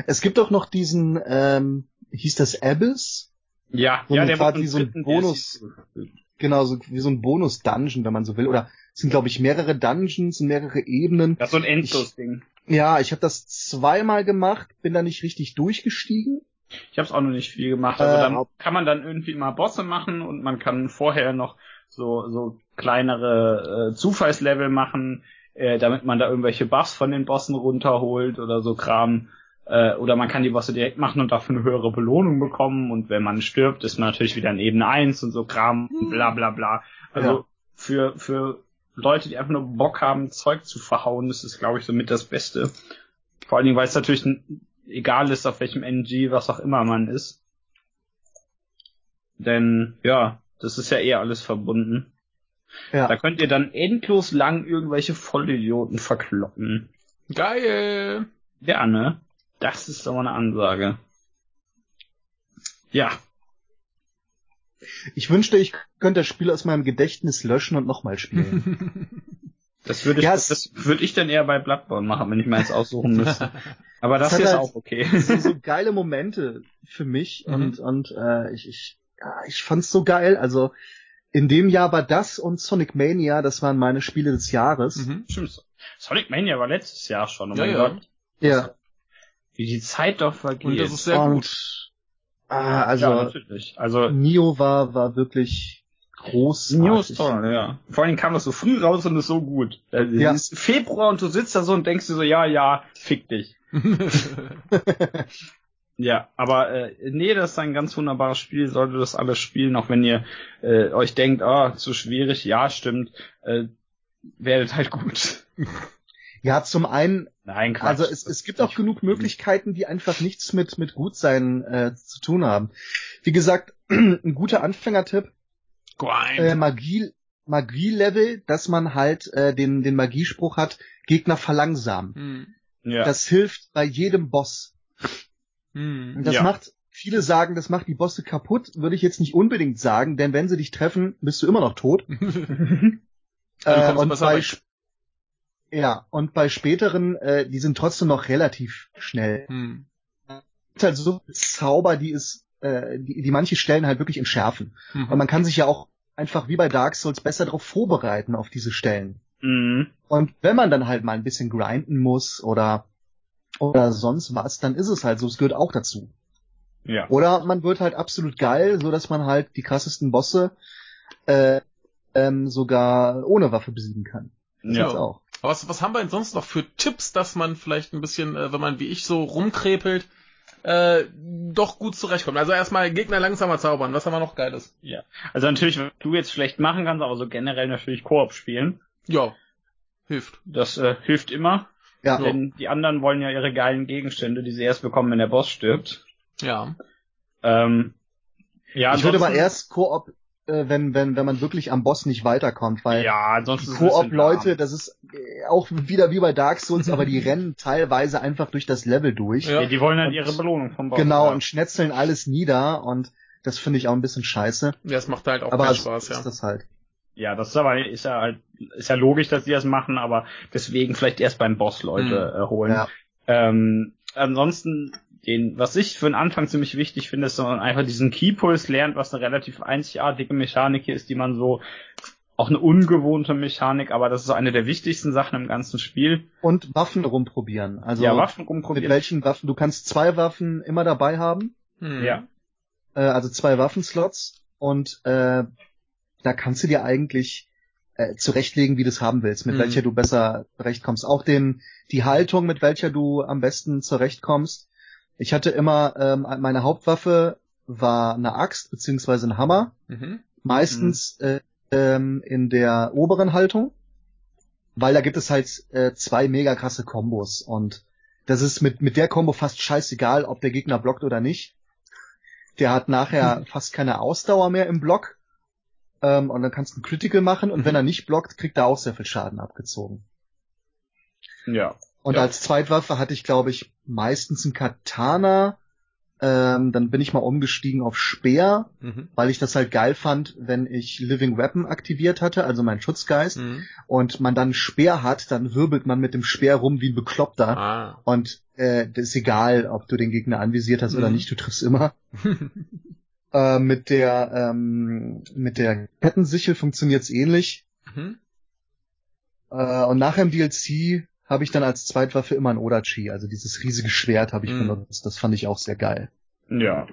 Es gibt doch noch diesen, ähm, hieß das Abyss? Ja, So ja, der wird wie so ein Bonus-. Genau, so wie so ein Bonus-Dungeon, wenn man so will. Oder es sind, glaube ich, mehrere Dungeons, mehrere Ebenen. Das ist so ein Endlos-Ding. Ja, ich habe das zweimal gemacht, bin da nicht richtig durchgestiegen. Ich habe es auch noch nicht viel gemacht. Also Äh, dann kann man dann irgendwie mal Bosse machen und man kann vorher noch so so kleinere äh, Zufallslevel machen. äh, damit man da irgendwelche Buffs von den Bossen runterholt oder so Kram. Äh, oder man kann die Bosse direkt machen und dafür eine höhere Belohnung bekommen. Und wenn man stirbt, ist man natürlich wieder in Ebene 1 und so Kram und bla bla bla. Also Ja. für, für Leute, die einfach nur Bock haben, Zeug zu verhauen, ist es, glaube ich, somit das Beste. Vor allen Dingen, weil es natürlich egal ist, auf welchem NG, was auch immer man ist. Denn, ja, das ist ja eh alles verbunden. Da Ja. könnt ihr dann endlos lang irgendwelche Vollidioten verkloppen. Geil. Ja, ne? Das ist doch mal eine Ansage. Ja, Ich wünschte, ich könnte das Spiel aus meinem Gedächtnis löschen und nochmal spielen. <laughs> das würde ich, Ja, das würde ich dann eher bei Bloodborne machen, wenn ich mir jetzt aussuchen müsste. <laughs> Aber das hier ist halt- auch okay. <laughs> so, so geile Momente für mich Mhm. und und äh, ich ich ja, ich fand's so geil. Also in dem Jahr war das und Sonic Mania, das waren meine Spiele des Jahres. Mhm. Stimmt. Sonic Mania war letztes Jahr schon. Oh Ja, mein ja. Gott. Ja. Wie die Zeit doch vergeht. Und das ist sehr und, gut. Ah, also ja, natürlich. Also Nio war war wirklich großartig. Neo ist toll, ja. Vor allem kam das so früh raus und ist so gut. Also, Ja. Ist Februar und du sitzt da so und denkst dir so, ja, ja, fick dich. <laughs> Ja, aber äh, nee, das ist ein ganz wunderbares Spiel, solltet das alles spielen, auch wenn ihr äh, euch denkt, ah, zu schwierig, ja, stimmt, äh, werdet halt gut. <laughs> Ja, zum einen, Nein, Quatsch. also es, es gibt auch genug Möglichkeiten, die einfach nichts mit mit Gutsein äh, zu tun haben. Wie gesagt, <clears throat> ein guter Anfängertipp, Grind. äh, Magie Magie-Level, dass man halt äh, den den Magiespruch hat, Gegner verlangsamen. Hm. ja. Das hilft bei jedem Boss. Hm. Das Ja. macht, viele sagen, das macht die Bosse kaputt, würde ich jetzt nicht unbedingt sagen, denn wenn sie dich treffen, bist du immer noch tot. Also <laughs> Äh, und bei, ja, und bei späteren, äh, die sind trotzdem noch relativ schnell. Hm. Es gibt halt so Zauber, die es, äh, die, die manche Stellen halt wirklich entschärfen. Und Mhm. man kann sich ja auch einfach wie bei Dark Souls besser darauf vorbereiten auf diese Stellen. mhm. Und wenn man dann halt mal ein bisschen grinden muss oder oder sonst was, dann ist es halt so, es gehört auch dazu. ja. Oder man wird halt absolut geil, so dass man halt die krassesten Bosse äh, ähm, sogar ohne Waffe besiegen kann. Das ja. auch. Aber was, was haben wir denn sonst noch für Tipps, dass man vielleicht ein bisschen, äh, wenn man wie ich so rumkrepelt, äh, doch gut zurechtkommt? Also erstmal Gegner langsamer zaubern. Was haben wir noch Geiles? Also natürlich, was du jetzt schlecht machen kannst, aber so generell natürlich Koop spielen. Ja, hilft. Das äh, hilft immer, Ja, So. denn die anderen wollen ja ihre geilen Gegenstände, die sie erst bekommen, wenn der Boss stirbt. Ja. Ähm, ja, ich würde aber ansonsten- erst Koop, äh, wenn wenn wenn man wirklich am Boss nicht weiterkommt, weil ja, die ist Koop-Leute, das ist äh, auch wieder wie bei Dark Souls, aber die <laughs> rennen teilweise einfach durch das Level durch. Ja. Die wollen halt ihre Belohnung vom Boss. Genau, ja. und schnetzeln alles nieder und das finde ich auch ein bisschen scheiße. Ja, es macht halt auch aber keinen es Spaß, ist ja. das halt. Ja, das ist aber ist ja halt ist ja logisch, dass die das machen, aber deswegen vielleicht erst beim Boss Leute äh, holen. Ja. Ähm, ansonsten den, was ich für den Anfang ziemlich wichtig finde, ist, dass man einfach diesen Keypuls lernt, was eine relativ einzigartige Mechanik ist, die man so auch eine ungewohnte Mechanik, aber das ist eine der wichtigsten Sachen im ganzen Spiel. Und Waffen rumprobieren. Also ja, Waffen mit rumprobieren. welchen Waffen? Du kannst zwei Waffen immer dabei haben. Hm. Ja. äh, also zwei Waffenslots und äh, da kannst du dir eigentlich äh, zurechtlegen, wie du es haben willst, mit Mhm. welcher du besser zurechtkommst. Auch den die Haltung, mit welcher du am besten zurechtkommst. Ich hatte immer ähm, meine Hauptwaffe war eine Axt beziehungsweise ein Hammer, Mhm. meistens äh, ähm, in der oberen Haltung, weil da gibt es halt äh, zwei mega krasse Kombos und das ist mit mit der Kombo fast scheißegal, ob der Gegner blockt oder nicht. Der hat nachher <laughs> fast keine Ausdauer mehr im Block. Ähm, und dann kannst du einen Critical machen und Mhm. wenn er nicht blockt, kriegt er auch sehr viel Schaden abgezogen. Ja. Und Ja. als Zweitwaffe hatte ich, glaube ich, meistens einen Katana. Ähm, dann bin ich mal umgestiegen auf Speer, Mhm. weil ich das halt geil fand, wenn ich Living Weapon aktiviert hatte, also mein Schutzgeist, Mhm. und man dann Speer hat, dann wirbelt man mit dem Speer rum wie ein Bekloppter. Ah. Und äh, das ist egal, ob du den Gegner anvisiert hast oder Mhm. nicht, du triffst immer. <laughs> Äh, mit der ähm, mit der Kettensichel funktioniert's ähnlich. Mhm. Äh, und nach dem DLC habe ich dann als Zweitwaffe immer ein Odachi, also dieses riesige Schwert habe ich Mhm. benutzt. Das fand ich auch sehr geil. Ja.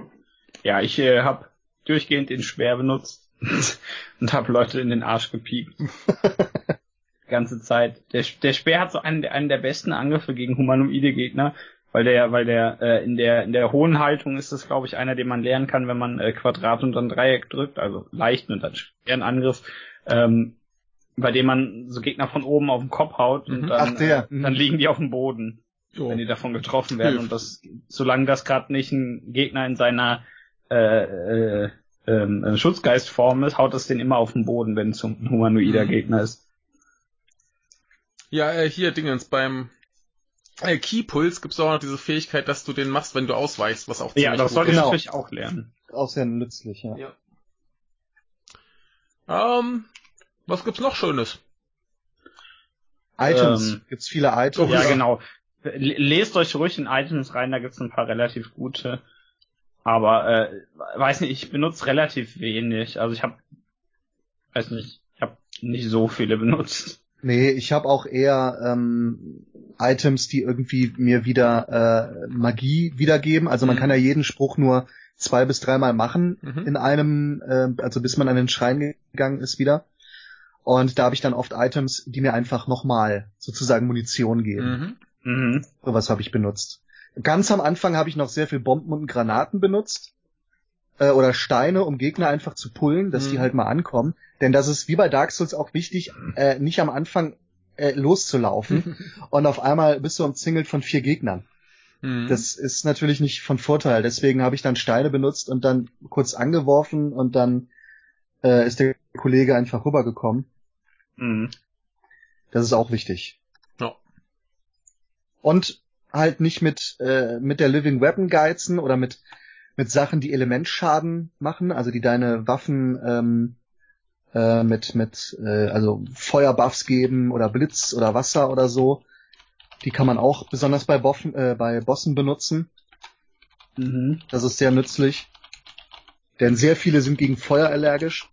Ja, ich äh, habe durchgehend den Speer benutzt <laughs> und habe Leute in den Arsch gepiekt. <laughs> die ganze Zeit. Der, der Speer hat so einen, einen der besten Angriffe gegen humanoide Gegner, weil der, weil der äh, in der in der hohen Haltung ist das, glaube ich, einer, den man lernen kann, wenn man äh, Quadrat und dann Dreieck drückt, also leicht und dann schweren Angriff, ähm, bei dem man so Gegner von oben auf den Kopf haut und Mhm. dann, Ach, der. Äh, dann liegen die auf dem Boden, Jo. wenn die davon getroffen werden. Hilft. Und das, solange das gerade nicht ein Gegner in seiner äh, äh, ähm, Schutzgeistform ist, haut das den immer auf den Boden, wenn es ein humanoider Mhm. Gegner ist. Ja, äh, hier Dingens beim äh, Keypuls gibt's auch noch diese Fähigkeit, dass du den machst, wenn du ausweichst, was auch Ja, ziemlich das gut sollte ich Genau. natürlich auch lernen. Auch sehr nützlich, ja. Ja. Ähm, was gibt's noch Schönes? Items. Ähm, Gibt's viele Items. Ja, ja. genau. Lest euch ruhig in Items rein, da gibt's ein paar relativ gute. Aber äh, weiß nicht, ich benutze relativ wenig. Also ich habe, weiß nicht, ich habe nicht so viele benutzt. Nee, ich habe auch eher ähm, Items, die irgendwie mir wieder äh, Magie wiedergeben. Also man Mhm. kann ja jeden Spruch nur zwei bis dreimal machen Mhm. in einem, äh, also bis man an den Schrein gegangen ist wieder. Und da habe ich dann oft Items, die mir einfach nochmal sozusagen Munition geben. Mhm. Mhm. Sowas habe ich benutzt. Ganz am Anfang habe ich noch sehr viel Bomben und Granaten benutzt. Äh, oder Steine, um Gegner einfach zu pullen, dass Mhm. die halt mal ankommen. Denn das ist wie bei Dark Souls auch wichtig, äh, nicht am Anfang äh, loszulaufen <laughs> und auf einmal bist du umzingelt von vier Gegnern. Mhm. Das ist natürlich nicht von Vorteil. Deswegen habe ich dann Steine benutzt und dann kurz angeworfen und dann äh, ist der Kollege einfach rübergekommen. Mhm. Das ist auch wichtig. Ja. Und halt nicht mit, äh, mit der Living Weapon geizen oder mit, mit Sachen, die Elementschaden machen, also die deine Waffen ähm, äh, mit, mit äh, also Feuerbuffs geben oder Blitz oder Wasser oder so. Die kann man auch besonders bei, Boffen, äh, bei Bossen benutzen. Mhm. Das ist sehr nützlich. Denn sehr viele sind gegen Feuer allergisch.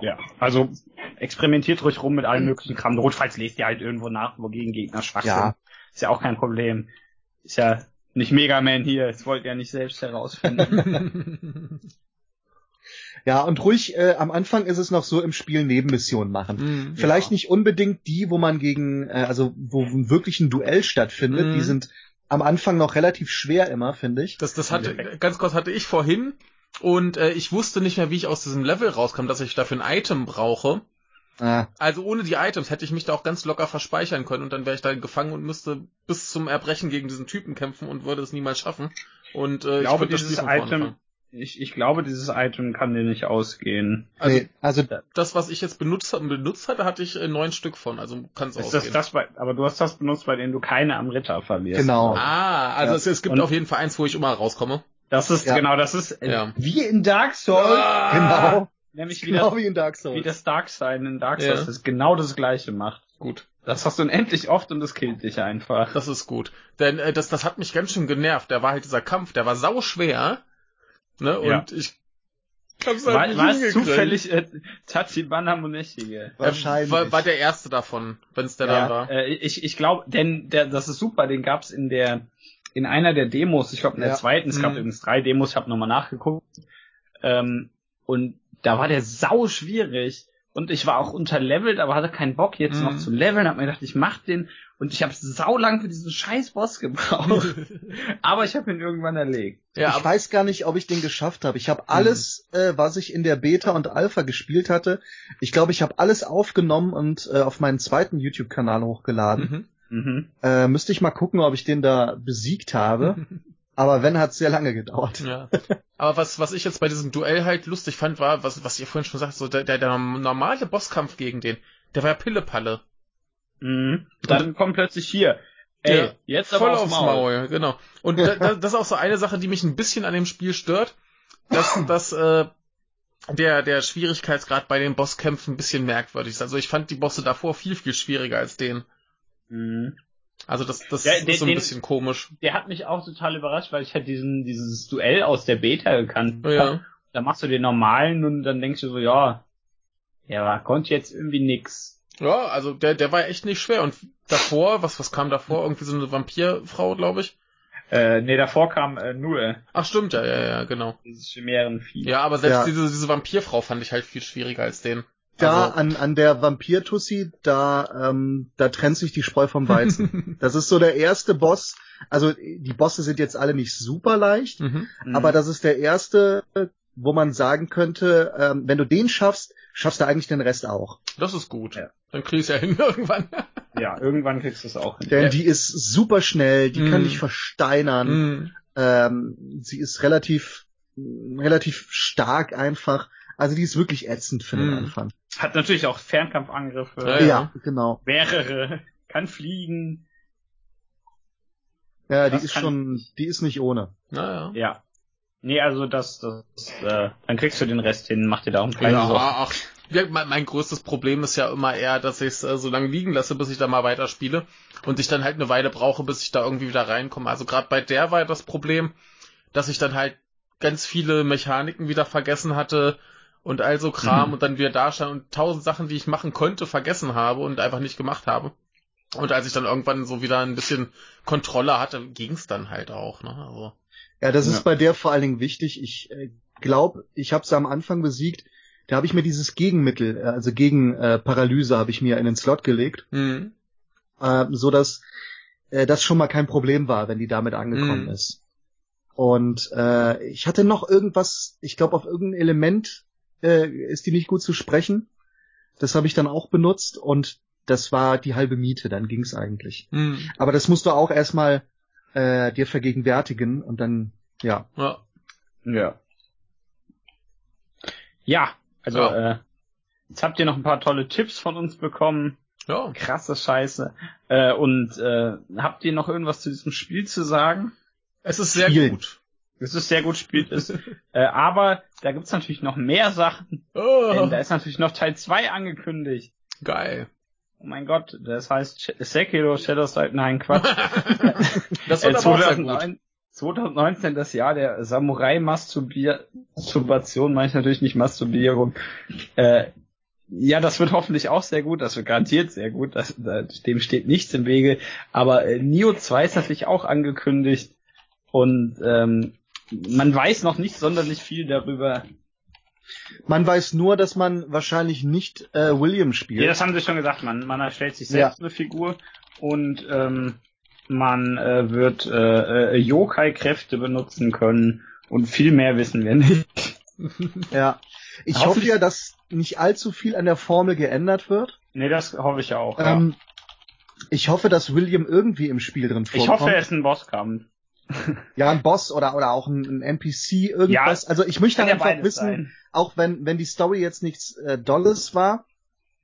Ja, also experimentiert ruhig rum mit allen möglichen Kram. Notfalls lest ihr halt irgendwo nach, wogegen Gegner schwach Ja. sind. Ist ja auch kein Problem. Ist ja nicht Mega Man hier, das wollt ihr ja nicht selbst herausfinden. <laughs> Ja, und ruhig, äh, am Anfang ist es noch so im Spiel Nebenmissionen machen. Mhm. Vielleicht Ja. nicht unbedingt die, wo man gegen, äh, also wo wirklich ein Duell stattfindet. Mhm. Die sind am Anfang noch relativ schwer immer, finde ich. Das, das hatte, ganz kurz hatte ich vorhin und äh, ich wusste nicht mehr, wie ich aus diesem Level rauskam, dass ich dafür ein Item brauche. Ah, Also ohne die Items hätte ich mich da auch ganz locker verspeichern können und dann wäre ich da gefangen und müsste bis zum Erbrechen gegen diesen Typen kämpfen und würde es niemals schaffen. Und äh, Ich glaube, das dieses Item, ich, ich glaube, dieses Item kann dir nicht ausgehen. Also nee, also das, was ich jetzt benutzt, benutzt hatte, hatte ich äh, neun Stück von, also kann es Ist das ausgehen. das bei, aber du hast das benutzt, bei dem du keine am Ritter verlierst. Genau. Ah, also Ja. es, es gibt Und- auf jeden Fall eins, wo ich immer rauskomme. Das ist, Ja. genau, das ist äh, Ja. wie in Dark Souls. genau, Nämlich wie, genau das, wie in Dark wie Souls. das Darkseid in Dark Ja. Souls das genau das gleiche macht. Gut, Das hast du unendlich oft und das killt dich einfach. das ist gut. Denn äh, das, das hat mich ganz schön genervt. Da war halt dieser Kampf, der war sau schwer. Ne? Und Ja. ich hab's halt War, nicht war es zufällig äh, Tachibana? Wahrscheinlich. Äh, war, war der erste davon, wenn es der da Ja, war. äh, ich, ich glaube, denn der, das ist super, den gab's in der in einer der Demos, ich glaube in der Ja. zweiten, es gab Mhm. übrigens drei Demos, ich habe nochmal nachgeguckt. Ähm, und da war der sau schwierig. Und ich war auch unterlevelt, aber hatte keinen Bock jetzt Mhm. noch zu leveln, hab mir gedacht, ich mach den und ich habe sau lang für diesen scheiß Boss gebraucht. <laughs> aber ich habe ihn irgendwann erlegt. ja, ich weiß gar nicht, ob ich den geschafft habe. Ich habe alles, äh, was ich in der Beta und Alpha gespielt hatte, ich glaube, ich habe alles aufgenommen und äh, auf meinen zweiten YouTube-Kanal hochgeladen. Mhm. Äh, müsste ich mal gucken, ob ich den da besiegt habe. <laughs> Aber wenn, hat sehr lange gedauert. Ja. Aber was, was ich jetzt bei diesem Duell halt lustig fand, war, was, was ihr vorhin schon sagt, so der, der, der normale Bosskampf gegen den, der war ja Pillepalle. Mhm. Dann kommt plötzlich hier. Ey, Ja, jetzt Voll aber aufs Maul. genau. Und da, da, das ist auch so eine Sache, die mich ein bisschen an dem Spiel stört, dass, <laughs> dass äh, der, der Schwierigkeitsgrad bei den Bosskämpfen ein bisschen merkwürdig ist. Also ich fand die Bosse davor viel, viel schwieriger als den. Mhm. Also das, das Ja, ist den- so ein den- bisschen komisch. Der hat mich auch total überrascht, weil ich halt diesen, dieses Duell aus der Beta gekannt Ja. hab. Da machst du den normalen und dann denkst du so, ja, ja, konnte jetzt irgendwie nix. Ja, also der, der war echt nicht schwer. Und davor, was, was kam davor? Irgendwie so eine Vampirfrau, glaube ich. Äh, nee, davor kam äh, nur Ach stimmt, ja, ja, ja, genau. dieses Chimärenvieh. Ja, aber selbst Ja. diese, diese Vampirfrau fand ich halt viel schwieriger als den. Da Also- an, an der Vampir-Tussi, da, ähm, da trennt sich die Spreu vom Weizen. <laughs> das ist so der erste Boss. Also die Bosse sind jetzt alle nicht super leicht, Mhm. Aber das ist der erste, wo man sagen könnte, ähm, wenn du den schaffst, schaffst du eigentlich den Rest auch. Das ist gut. Ja. Dann krieg ich's ja hin <laughs> irgendwann. ja, irgendwann kriegst du es auch hin. Denn Ja. die ist super schnell, die kann Mhm. dich versteinern. Mhm. Ähm, sie ist relativ, relativ stark einfach. Also die ist wirklich ätzend für den Mhm. Anfang. Hat natürlich auch Fernkampfangriffe, Ja, Ja, genau. mehrere, <laughs> kann fliegen. Ja, die Das ist kann- schon, die ist nicht ohne. Naja. Ja. Nee, also das, das, äh, dann kriegst du den Rest hin, mach dir darum keine Ja, Sorgen. ach. Ja, mein, mein größtes Problem ist ja immer eher, dass ich es äh, so lange liegen lasse, bis ich da mal weiterspiele und ich dann halt eine Weile brauche, bis ich da irgendwie wieder reinkomme. Also gerade bei der war das Problem, dass ich dann halt ganz viele Mechaniken wieder vergessen hatte und all so Kram Mhm. und dann wieder da stand und tausend Sachen, die ich machen konnte, vergessen habe und einfach nicht gemacht habe. Und als ich dann irgendwann so wieder ein bisschen Kontrolle hatte, ging's dann halt auch. Ne? Also, Ja, das Ja. ist bei der vor allen Dingen wichtig. Ich äh, glaube, ich habe sie am Anfang besiegt. Da habe ich mir dieses Gegenmittel, äh, also gegen äh, Paralyse, habe ich mir in den Slot gelegt, hm. äh, so dass äh, das schon mal kein Problem war, wenn die damit angekommen Mhm. ist. Und äh, ich hatte noch irgendwas, ich glaube auf irgendein Element äh, ist die nicht gut zu sprechen. Das habe ich dann auch benutzt und das war die halbe Miete, dann ging's eigentlich. Hm. Aber das musst du auch erstmal äh, dir vergegenwärtigen und dann, ja. Ja. Ja. Ja, also Ja. äh, jetzt habt ihr noch ein paar tolle Tipps von uns bekommen. Ja. Krasse Scheiße. Äh, und äh, habt ihr noch irgendwas zu diesem Spiel zu sagen? Es ist sehr Spielen. gut. Es ist sehr gut spielt <laughs> ist. äh, aber da gibt's natürlich noch mehr Sachen. Oh, Denn da ist natürlich noch Teil 2 angekündigt. geil. Oh mein Gott, das heißt Sekiro Shadows Die, nein, Quatsch. <laughs> das Äh, wird gut. 2009 2019 das Jahr der Samurai-Masturbation, meine ich natürlich nicht Masturbierung. Äh, ja, das wird hoffentlich auch sehr gut, das wird garantiert sehr gut, das, da, dem steht nichts im Wege. Aber äh, Nio 2 ist natürlich auch angekündigt und ähm, man weiß noch nicht sonderlich viel darüber. Man weiß nur, dass man wahrscheinlich nicht äh, William spielt. Ja, das haben sie schon gesagt, man, man erstellt sich selbst eine Figur und ähm, man äh, wird äh, äh, Yokai-Kräfte benutzen können und viel mehr wissen wir nicht. <laughs> Ja. Ich hoffe ja, dass nicht allzu viel an der Formel geändert wird. Nee, das hoffe ich auch. Ähm, ich hoffe, dass William irgendwie im Spiel drin ja. Ich vorkommt. hoffe, er ist ein Bosskampf. Ja, ein Boss oder oder auch ein, ein NPC irgendwas. Ja, also ich möchte ja einfach wissen, sein. auch wenn wenn die Story jetzt nichts äh, Dolles war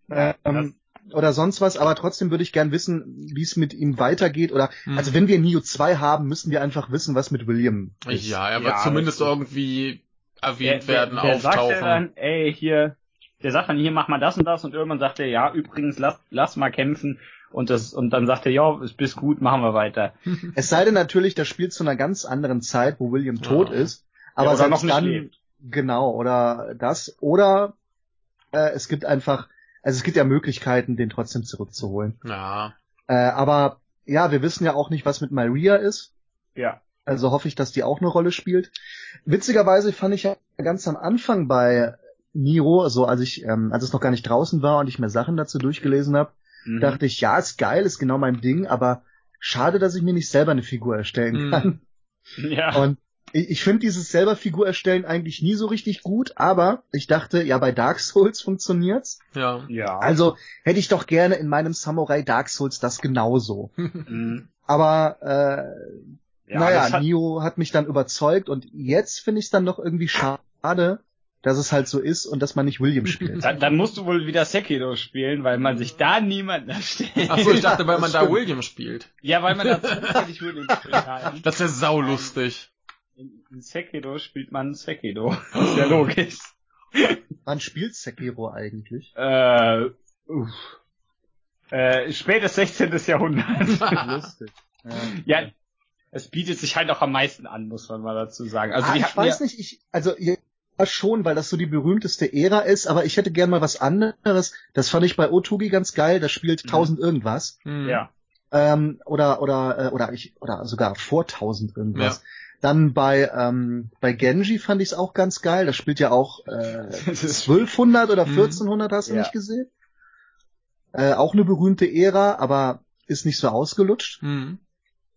Ja, ähm, oder sonst was, aber trotzdem würde ich gern wissen, wie es mit ihm weitergeht oder Hm. also wenn wir Neo 2 haben, müssen wir einfach wissen, was mit William ist. ja, er wird Ja, zumindest das- irgendwie Der, erwähnt der, werden, der sagt ja auftauchen. dann, ey, hier, der sagt dann, hier mach mal das und das und irgendwann sagt er, ja, übrigens, lass, lass mal kämpfen und das, und dann sagt er, ja, es bist gut, machen wir weiter. <laughs> Es sei denn natürlich, das spielt zu einer ganz anderen Zeit, wo William tot Ja. ist, aber oder selbst dann lebt. genau oder das oder äh, es gibt einfach also es gibt ja Möglichkeiten, den trotzdem zurückzuholen. ja. Äh, aber ja, wir wissen ja auch nicht, was mit Maria ist. Ja. Also hoffe ich, dass die auch eine Rolle spielt. Witzigerweise fand ich ja ganz am Anfang bei Niro, also als ich, ähm, als es noch gar nicht draußen war und ich mir Sachen dazu durchgelesen habe, Mhm. dachte ich, ja, ist geil, ist genau mein Ding, aber schade, dass ich mir nicht selber eine Figur erstellen Mhm. kann. <laughs> ja. Und ich, ich finde dieses selber Figur erstellen eigentlich nie so richtig gut, aber ich dachte, ja, bei Dark Souls funktioniert's. Ja. ja. Also hätte ich doch gerne in meinem Samurai Dark Souls das genauso. <laughs> Mhm. Aber äh, ja, naja, hat, Nio hat mich dann überzeugt und jetzt finde ich es dann noch irgendwie schade, dass es halt so ist und dass man nicht William spielt. dann, dann musst du wohl wieder Sekiro spielen, weil man sich da niemanden erstellt. Achso, ich dachte, weil man da. William spielt. Ja, weil man da zufällig William kann. <laughs> Das wäre saulustig. In, in Sekiro spielt man Sekiro. Das ist ja logisch. Man spielt Sekiro eigentlich. Äh, uff. Äh, spätes 16. Jahrhundert. <laughs> Lustig. ja, es bietet sich halt auch am meisten an, muss man mal dazu sagen. Also ah, ich weiß ja, nicht, ich, also ja, schon, weil das so die berühmteste Ära ist, aber ich hätte gern mal was anderes. Das fand ich bei Otugi ganz geil, das spielt Mhm. 1000 irgendwas. Hm. ja. ähm, oder oder äh, oder ich oder sogar vor 1000 irgendwas. Dann bei ähm, bei Genji fand ich es auch ganz geil. Das spielt ja auch äh, <laughs> 1200 oder Mhm. 1400, hast du Ja. nicht gesehen? Äh, auch eine berühmte Ära, aber ist nicht so ausgelutscht. Mhm.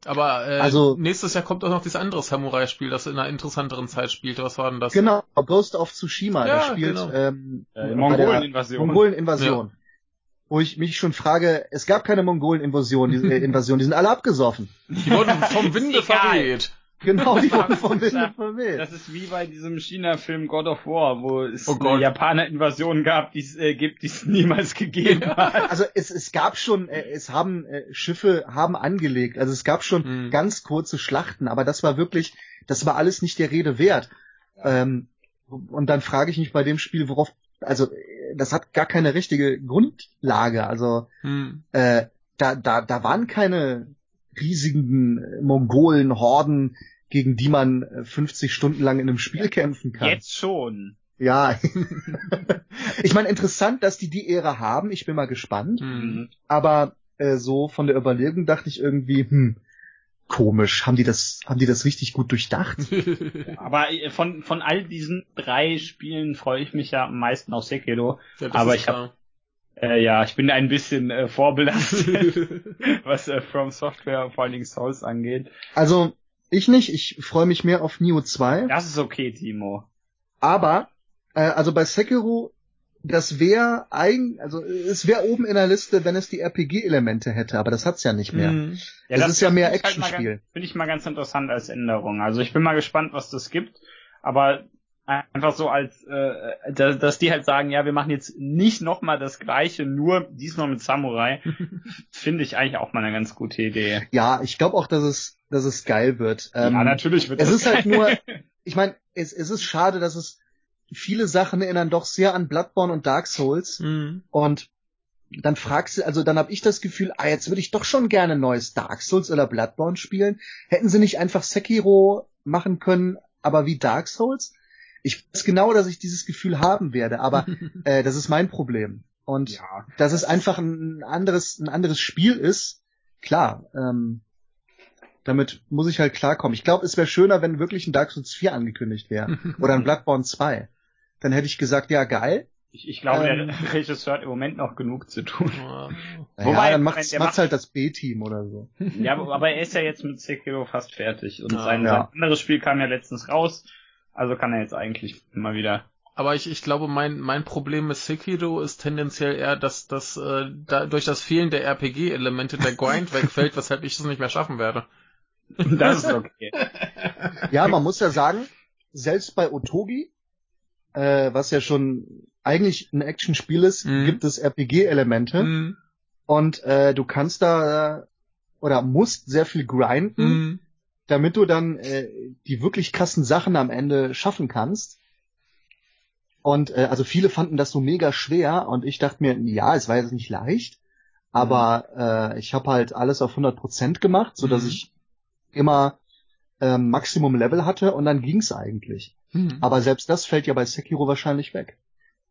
Aber äh, Also- nächstes Jahr kommt auch noch dieses andere Samurai-Spiel, das in einer interessanteren Zeit spielt. Was war denn das? Genau, Ghost of Tsushima, Ja, der spielt genau. ähm, Äh, Mongolen-Invasion. Mongolen-Invasion. Wo ich mich schon frage, es gab keine Mongolen-Invasion, die, äh, <laughs> Invasion, die sind alle abgesoffen. Die wurden vom Winde verweht. Genau, die wurden von Das- denen verweht. Das ist wie bei diesem China-Film God of War, wo es Oh eine Japaner-Invasion gab, die es äh, gibt, die es niemals gegeben hat. Also es, es gab schon, äh, es haben äh, Schiffe haben angelegt, also es gab schon Hm. ganz kurze Schlachten, aber das war wirklich, das war alles nicht der Rede wert. Ähm, und dann frage ich mich bei dem Spiel, worauf, also äh, das hat gar keine richtige Grundlage, also Hm. äh, da, da, da waren keine riesigen äh, Mongolen-Horden, gegen die man äh, 50 Stunden lang in einem Spiel kämpfen kann. Jetzt schon. Ja. <laughs> ich meine, interessant, dass die die Ära haben. Ich bin mal gespannt. Hm. Aber äh, so von der Überlegung dachte ich irgendwie, hm, komisch. Haben die das, haben die das richtig gut durchdacht? <laughs> Aber äh, von, von all diesen drei Spielen freue ich mich ja am meisten auf Sekiro. Ja, Aber ich hab- Äh, ja, ich bin ein bisschen äh, vorbelastet, <laughs> was äh, From Software, vor allen Dingen Souls angeht. Also ich nicht. Ich freue mich mehr auf Neo 2. Das ist okay, Timo. Aber äh, also bei Sekiro, das wäre eigen, also es wäre oben in der Liste, wenn es die RPG-Elemente hätte. Aber das hat's ja nicht mehr. Hm. Das ist ja mehr halt Actionspiel. ganz- Finde ich mal ganz interessant als Änderung. Also ich bin mal gespannt, was das gibt. Aber einfach so als, äh, dass, dass die halt sagen, ja, wir machen jetzt nicht nochmal das Gleiche, nur diesmal mit Samurai, <laughs> finde ich eigentlich auch mal eine ganz gute Idee. Ja, ich glaube auch, dass es, dass es geil wird. Ähm, ja, natürlich wird es das ist halt geil. nur, <laughs> ich meine, es, es ist schade, dass es viele Sachen erinnern doch sehr an Bloodborne und Dark Souls. Hm. Und dann fragst du, also dann habe ich das Gefühl, ah, jetzt würde ich doch schon gerne neues Dark Souls oder Bloodborne spielen. Hätten sie nicht einfach Sekiro machen können, aber wie Dark Souls? Ich weiß genau, dass ich dieses Gefühl haben werde, aber <laughs> äh, das ist mein Problem. Und ja. dass es einfach ein anderes, ein anderes Spiel ist, klar, ähm, damit muss ich halt klarkommen. Ich glaube, es wäre schöner, wenn wirklich ein Dark Souls 4 angekündigt wäre. <laughs> Oder ein Bloodborne 2. Dann hätte ich gesagt, ja, geil. Ich, ich glaube, Ähm. der <laughs> Regisseur hat im Moment noch genug zu tun. Ja. Naja, Wobei, dann macht's, der macht's macht- halt das B-Team oder so. Ja, aber aber er ist ja jetzt mit Sekiro fast fertig. Und Ah, sein, ja. sein anderes Spiel kam ja letztens raus. Also kann er jetzt eigentlich mal wieder. Aber ich, ich glaube, mein, mein Problem mit Sekiro ist tendenziell eher, dass, dass äh, da, durch das Fehlen der RPG-Elemente der Grind <laughs> wegfällt, weshalb ich es nicht mehr schaffen werde. Das ist okay. <laughs> Ja, man muss ja sagen, selbst bei Otogi, äh, was ja schon eigentlich ein Actionspiel ist, Mhm. gibt es RPG-Elemente. Hm. Und äh, du kannst da äh, oder musst sehr viel grinden, Hm. Damit du dann äh, die wirklich krassen Sachen am Ende schaffen kannst. Und äh, also viele fanden das so mega schwer und ich dachte mir, ja, es war jetzt nicht leicht, aber äh, ich habe halt alles auf 100% gemacht, so dass Mhm. ich immer ähm, Maximum Level hatte und dann ging's eigentlich. Hm. Aber selbst das fällt ja bei Sekiro wahrscheinlich weg.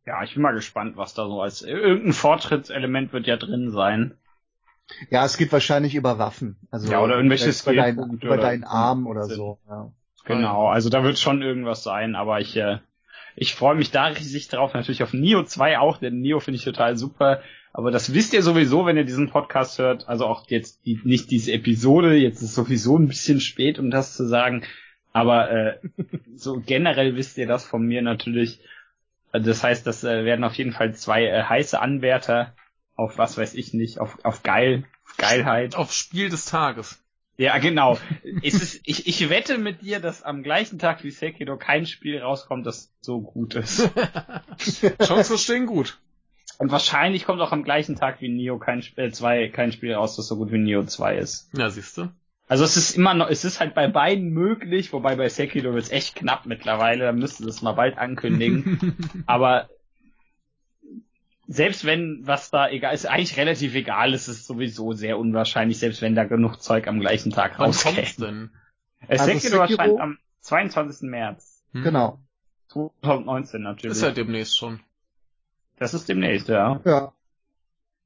Ja, ich bin mal gespannt, was da so als irgendein Fortschrittselement wird ja drin sein. Ja, es geht wahrscheinlich über Waffen. Also Ja, oder irgendwelche über, dein, über oder deinen Arm oder so. Ja. Genau, also da wird schon irgendwas sein, aber ich äh, ich freue mich da riesig drauf, natürlich auf Neo 2 auch, denn Neo finde ich total super, aber das wisst ihr sowieso, wenn ihr diesen Podcast hört, also auch jetzt die, nicht diese Episode, jetzt ist sowieso ein bisschen spät, um das zu sagen, aber äh, <laughs> so generell wisst ihr das von mir natürlich. Das heißt, das äh, werden auf jeden Fall zwei äh, heiße Anwärter auf was weiß ich nicht, auf, auf geil, Geilheit. Auf Spiel des Tages. Ja, genau. <laughs> es ist, ich, ich wette mit dir, dass am gleichen Tag wie Sekiro kein Spiel rauskommt, das so gut ist. <laughs> Chancen stehen gut. Und wahrscheinlich kommt auch am gleichen Tag wie Neo kein Spiel, 2 kein Spiel raus, das so gut wie Neo 2 ist. Ja, siehst du. Also es ist immer noch, es ist halt bei beiden möglich, wobei bei Sekiro wird's echt knapp mittlerweile, da müssten sie es mal bald ankündigen. <laughs> Aber selbst wenn was da egal ist, eigentlich relativ egal, es ist sowieso sehr unwahrscheinlich, selbst wenn da genug Zeug am gleichen Tag Wann kommt's rauskäme. denn? Äh, Also Sekiro Sekiro- erscheint am 22. März. Hm. Genau. 2019 natürlich. Ist ja demnächst schon. das ist demnächst, ja. Ja.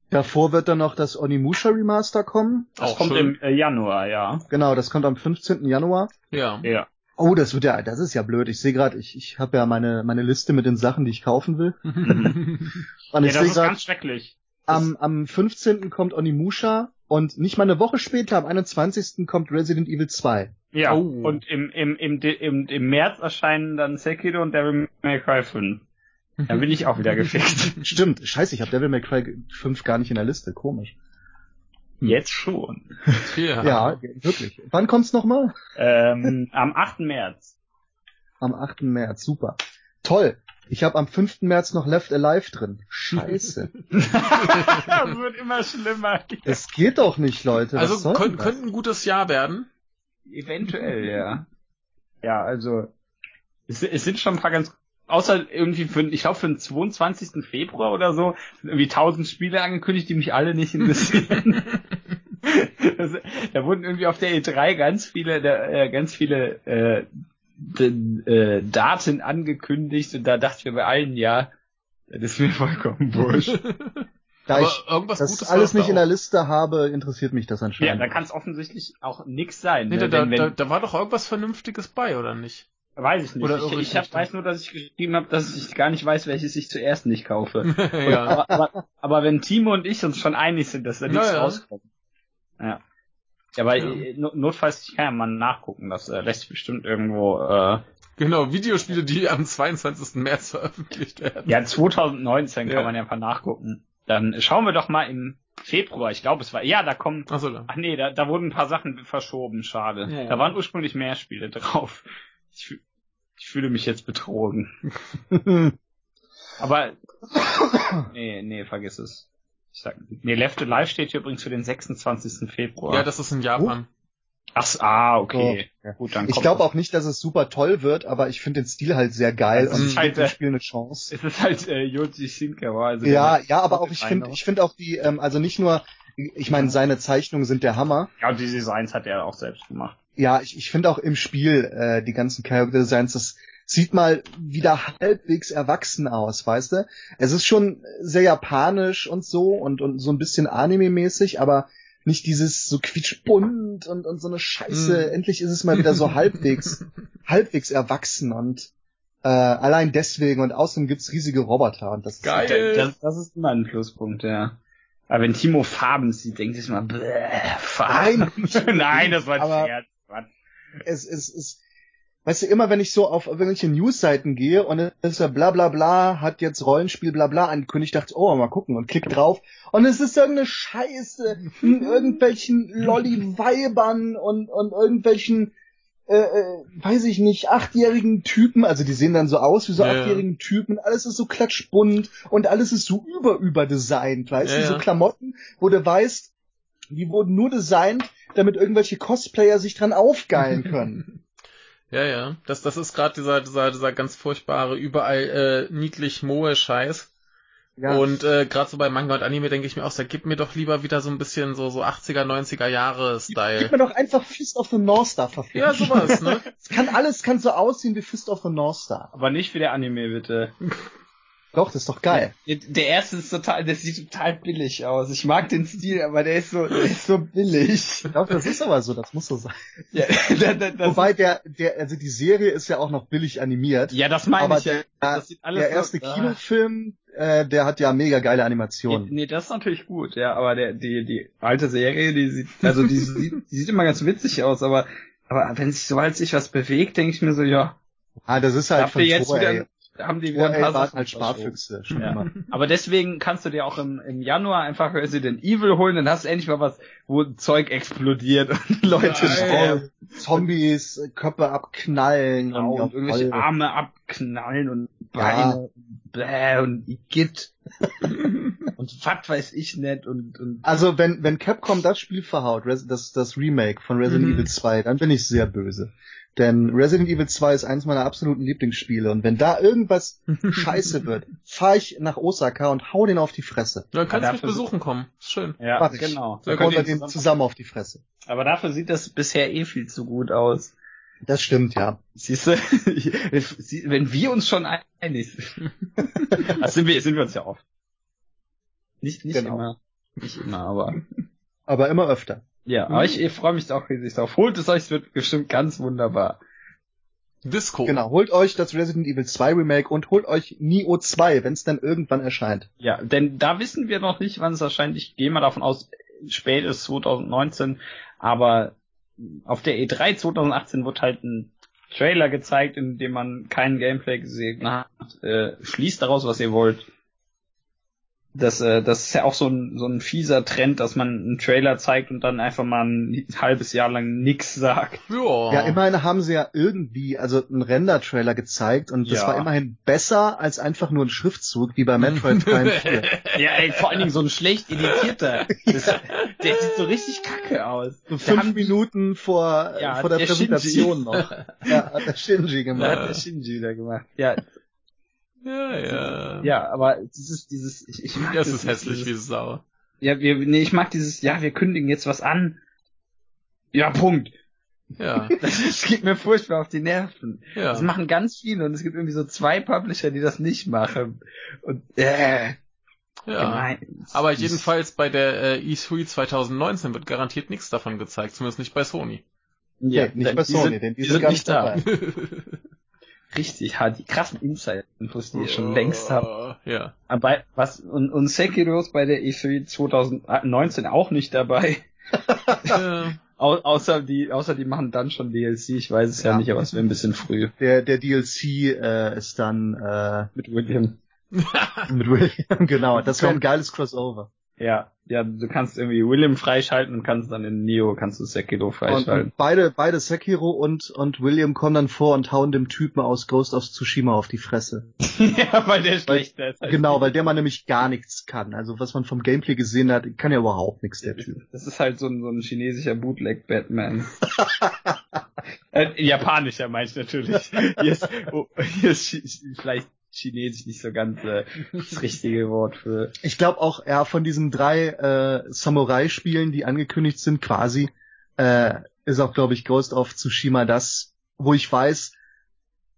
Davor wird dann noch das Onimusha Remaster kommen. Das Auch kommt schön. im äh, Januar, ja. Genau, das kommt am 15. Januar. Ja. Ja. Oh, das wird ja, das ist ja blöd. Ich sehe gerade, ich, ich habe ja meine meine Liste mit den Sachen, die ich kaufen will. <laughs> Und Ja, ich das sehe ist gerade, ganz schrecklich. am, am 15. kommt Onimusha und nicht mal eine Woche später, am 21. kommt Resident Evil 2. Ja. Oh. Und im, im, im, im, im März erscheinen dann Sekiro und Devil May Cry 5. Dann bin ich auch wieder <laughs> gefixt. Stimmt, scheiße, ich habe Devil May Cry 5 gar nicht in der Liste, komisch. Jetzt schon. ja. Ja, wirklich. Wann kommt's nochmal? Ähm, am 8. März. Am 8. März, super. Toll. Ich habe am 5. März noch Left Alive drin. Scheiße. <laughs> das wird immer schlimmer. Es geht doch nicht, Leute. Was Also soll könnt, könnte ein gutes Jahr werden. Eventuell, ja. Ja, also es, es sind schon ein paar ganz außer irgendwie für ich glaube für den 22. Februar oder so sind irgendwie 1000 Spiele angekündigt, die mich alle nicht interessieren. <laughs> das, da wurden irgendwie auf der E3 ganz viele da, äh, ganz viele äh, d- äh, Daten angekündigt und da dachte ich mir bei allen ja, das ist mir vollkommen wurscht. <laughs> Da Aber ich irgendwas das Gutes alles nicht in da der auch. Liste habe, interessiert mich das ja, anscheinend. da kann es offensichtlich auch nix sein. Nee, ne? da, wenn- da, da war doch irgendwas Vernünftiges bei, oder nicht? Weiß ich nicht. Oder ich ich hab, weiß nur, dass ich geschrieben habe, dass ich gar nicht weiß, welches ich zuerst nicht kaufe. <laughs> ja. aber, aber, aber wenn Timo und ich uns schon einig sind, dass da nichts Ja, ja. rauskommt. Ja. Ja, aber Ja. äh, no- notfalls, ich kann ja mal nachgucken, das äh, lässt sich bestimmt irgendwo, äh, Genau, Videospiele, die am 22. März veröffentlicht werden. ja, 2019 Ja. kann man ja mal nachgucken. Dann schauen wir doch mal im Februar, ich glaube es war, ja, da kommen, Achso, da. ach nee, da, da wurden ein paar Sachen verschoben, schade. Da waren ursprünglich mehr Spiele drauf. Ich, fühl- ich fühle mich jetzt betrogen. <laughs> Aber nee, nee, vergiss es. Ich sag, nee, Left Alive steht hier übrigens für den 26. Februar. Ja, das ist in Japan. Ach, so, ah, okay. So. Ja, gut, dann Ich glaube auch nicht, dass es super toll wird, aber ich finde den Stil halt sehr geil Also und es ich dem halt, äh, Spiel eine Chance. Es ist halt äh, Yoji Shinkawa. Also Ja, ja, aber auch ich finde, ich finde auch die, ähm, also nicht nur, ich meine, seine Zeichnungen sind der Hammer. Ja, und die Designs hat er auch selbst gemacht. Ja, ich, ich finde auch im Spiel äh, die ganzen Character Designs, das sieht mal wieder halbwegs erwachsen aus, weißt du? Es ist schon sehr japanisch und so und, und so ein bisschen Anime-mäßig, aber nicht dieses so quietschbunt und, und so eine Scheiße. Mm. Endlich ist es mal wieder so <laughs> halbwegs, halbwegs erwachsen und äh, allein deswegen und außerdem gibt's riesige Roboter und das ist Geil. Das, das ist immer ein Pluspunkt, ja. Aber wenn Timo Farben sieht, denkt sich mal, bäh, Farben. Nein. <laughs> Nein, das war ein Aber- Scherz. Es es ist, weißt du, immer wenn ich so auf irgendwelche Newsseiten gehe und es ist ja bla bla bla, hat jetzt Rollenspiel bla bla angekündigt, dachte oh, mal gucken und klick drauf. Und es ist irgendeine Scheiße in irgendwelchen Lolli-Weibern und, und irgendwelchen, äh, äh, weiß ich nicht, achtjährigen Typen, also die sehen dann so aus wie so Ja, achtjährigen Typen, alles ist so klatschbunt und alles ist so über über designt, weißt Ja, du, so. Klamotten, wo du weißt, die wurden nur designt, damit irgendwelche Cosplayer sich dran aufgeilen können. <laughs> Ja, ja. Das, das ist gerade dieser, dieser, dieser ganz furchtbare, überall äh, niedlich moe Scheiß. Ja. Und äh, gerade so bei Manga und Anime denke ich mir auch, da gib mir doch lieber wieder so ein bisschen so, so 80er, 90er Jahre Gib Style. mir doch einfach Fist of the North Star verficken. Ja, sowas, ne? <laughs> Es kann alles kann so aussehen wie Fist of the North Star. Aber nicht wie der Anime, bitte. <laughs> Doch, das ist doch geil. Der, der erste ist total, der sieht total billig aus. Ich mag den Stil, aber der ist so, der ist so billig. Doch, das ist aber so, das muss so sein. Ja, <laughs> da, da, Wobei der, der, also die Serie ist ja auch noch billig animiert. ja das meine ich ja. der, Das sieht alles der so- erste ah. Kinofilm, äh, der hat ja mega geile Nee, Animationen. nee, das ist natürlich gut, ja, aber der, die, die alte Serie, die sieht, also die <laughs> sieht, die sieht immer ganz witzig aus, aber, aber wenn sich, sobald sich was bewegt, denke ich mir so, ja, Ah, das ist halt habt von jetzt Toei. wieder, haben die wieder ein Toei paar Sachen halt. Sparfüchse schon Ja. immer. <laughs> Aber deswegen kannst du dir auch im, im Januar einfach Resident Evil holen, dann hast du endlich mal was, wo Zeug explodiert und <laughs> Leute sterben. Zombies, äh, Köpfe abknallen Genau, und irgendwelche voll. Arme abknallen und Beine und bläh und Igitt. <laughs> und was weiß ich nicht und, und Also wenn, wenn Capcom das Spiel verhaut, das, das Remake von Resident Mhm. Evil 2, dann bin ich sehr böse. Denn Resident Evil 2 ist eines meiner absoluten Lieblingsspiele und wenn da irgendwas <laughs> scheiße wird, fahre ich nach Osaka und hau den auf die Fresse. Dann kannst du mich besuchen kommen. Ist schön. ja, Mach ich. genau. Da Dann hauen wir den zusammen- auf die Fresse. Aber dafür sieht das bisher eh viel zu gut aus. Das stimmt, ja. Siehst du, <laughs> wenn wir uns schon einig sind. das <laughs> sind wir, sind wir uns ja oft. Nicht, nicht Genau. immer. Nicht immer, aber. Aber immer öfter. Ja, aber ich, ich freue mich auch riesig drauf. Holt es euch, es wird bestimmt ganz wunderbar. Disco. Genau, holt euch das Resident Evil 2 Remake und holt euch Neo 2, wenn es dann irgendwann erscheint. Ja, denn da wissen wir noch nicht, wann es erscheint. Ich gehe mal davon aus, spät ist 2019, aber auf der E3 2018 wird halt ein Trailer gezeigt, in dem man kein Gameplay gesehen hat. Äh, schließt daraus, was ihr wollt. Das, äh, das ist ja auch so ein, so ein fieser Trend, dass man einen Trailer zeigt und dann einfach mal ein halbes Jahr lang nix sagt. Ja. Ja, immerhin haben sie ja irgendwie, also einen Render-Trailer gezeigt und das Ja. war immerhin besser als einfach nur ein Schriftzug, wie bei Metroid <laughs> Prime 4. Ja, ey, vor allen Dingen so ein schlecht editierter. <laughs> Das, der sieht so richtig kacke aus. So fünf haben- Minuten vor, Ja, vor der, der Präsentation Shinji. noch. <laughs> Ja, hat der Shinji gemacht. hat der Shinji da gemacht. Ja, ja, ja. ja, aber dieses, dieses, ich, ich mag Das das ist hässlich wie dieses, Sau. Ja, wir, nee, ich mag dieses, ja, wir kündigen jetzt was an. Ja, Punkt. Ja. <laughs> Das, geht mir furchtbar auf die Nerven. Ja. Das machen ganz viele und es gibt irgendwie so zwei Publisher, die das nicht machen. Und, äh, ja. gemein. Aber jedenfalls bei der äh, E3 2019 wird garantiert nichts davon gezeigt, zumindest nicht bei Sony. ja, Nee, nicht bei Sony, sind, denn die die sind sind gar nicht nicht da. <laughs> Richtig hart, die krassen Insight-Infos, die ihr schon längst habt. Ja. Aber was, und, und Sekiro ist bei der E3 2019 auch nicht dabei. <laughs> Äh, <laughs> Au, außer die, außer die machen dann schon DLC. Ich weiß es ja, Ja. nicht, aber es wäre ein bisschen früh. Der, der DLC äh, ist dann äh, Mit William. <laughs> mit William, genau. Das wäre ein geiles Crossover. Ja, ja, du kannst irgendwie William freischalten und kannst dann in Neo kannst du Sekiro freischalten. und beide, beide Sekiro und, und William kommen dann vor und hauen dem Typen aus Ghost of Tsushima auf die Fresse. <laughs> ja, weil der schlechter ist. Genau, weil der man nämlich gar nichts kann. Also was man vom Gameplay gesehen hat, kann ja überhaupt nichts, der Typ. Das ist halt so ein, so ein chinesischer Bootleg-Batman. <laughs> äh, japanischer meine ich natürlich. <laughs> Hier ist, oh, hier ist vielleicht chinesisch nicht so ganz äh, das richtige Wort für. Ich glaube auch, ja, von diesen drei äh, Samurai-Spielen, die angekündigt sind, quasi, äh, ist auch, glaube ich, Ghost of Tsushima das, wo ich weiß,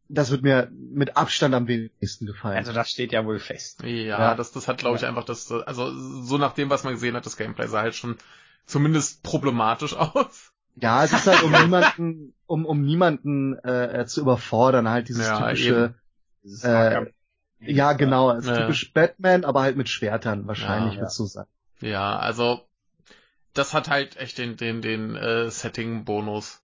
das wird mir mit Abstand am wenigsten gefallen. Also das steht ja wohl fest. ja, Ja. das, das hat, glaube ich, einfach das, also so nach dem, was man gesehen hat, das Gameplay sah halt schon zumindest problematisch <laughs> aus. ja, es ist halt um niemanden, um, um niemanden äh, zu überfordern, halt dieses Ja, typische, Dieses Äh, ja genau, es ist Ja. typisch Batman, aber halt mit Schwertern wahrscheinlich, Ja. wird's so sein. Ja, also das hat halt echt den, den, den äh, Setting-Bonus.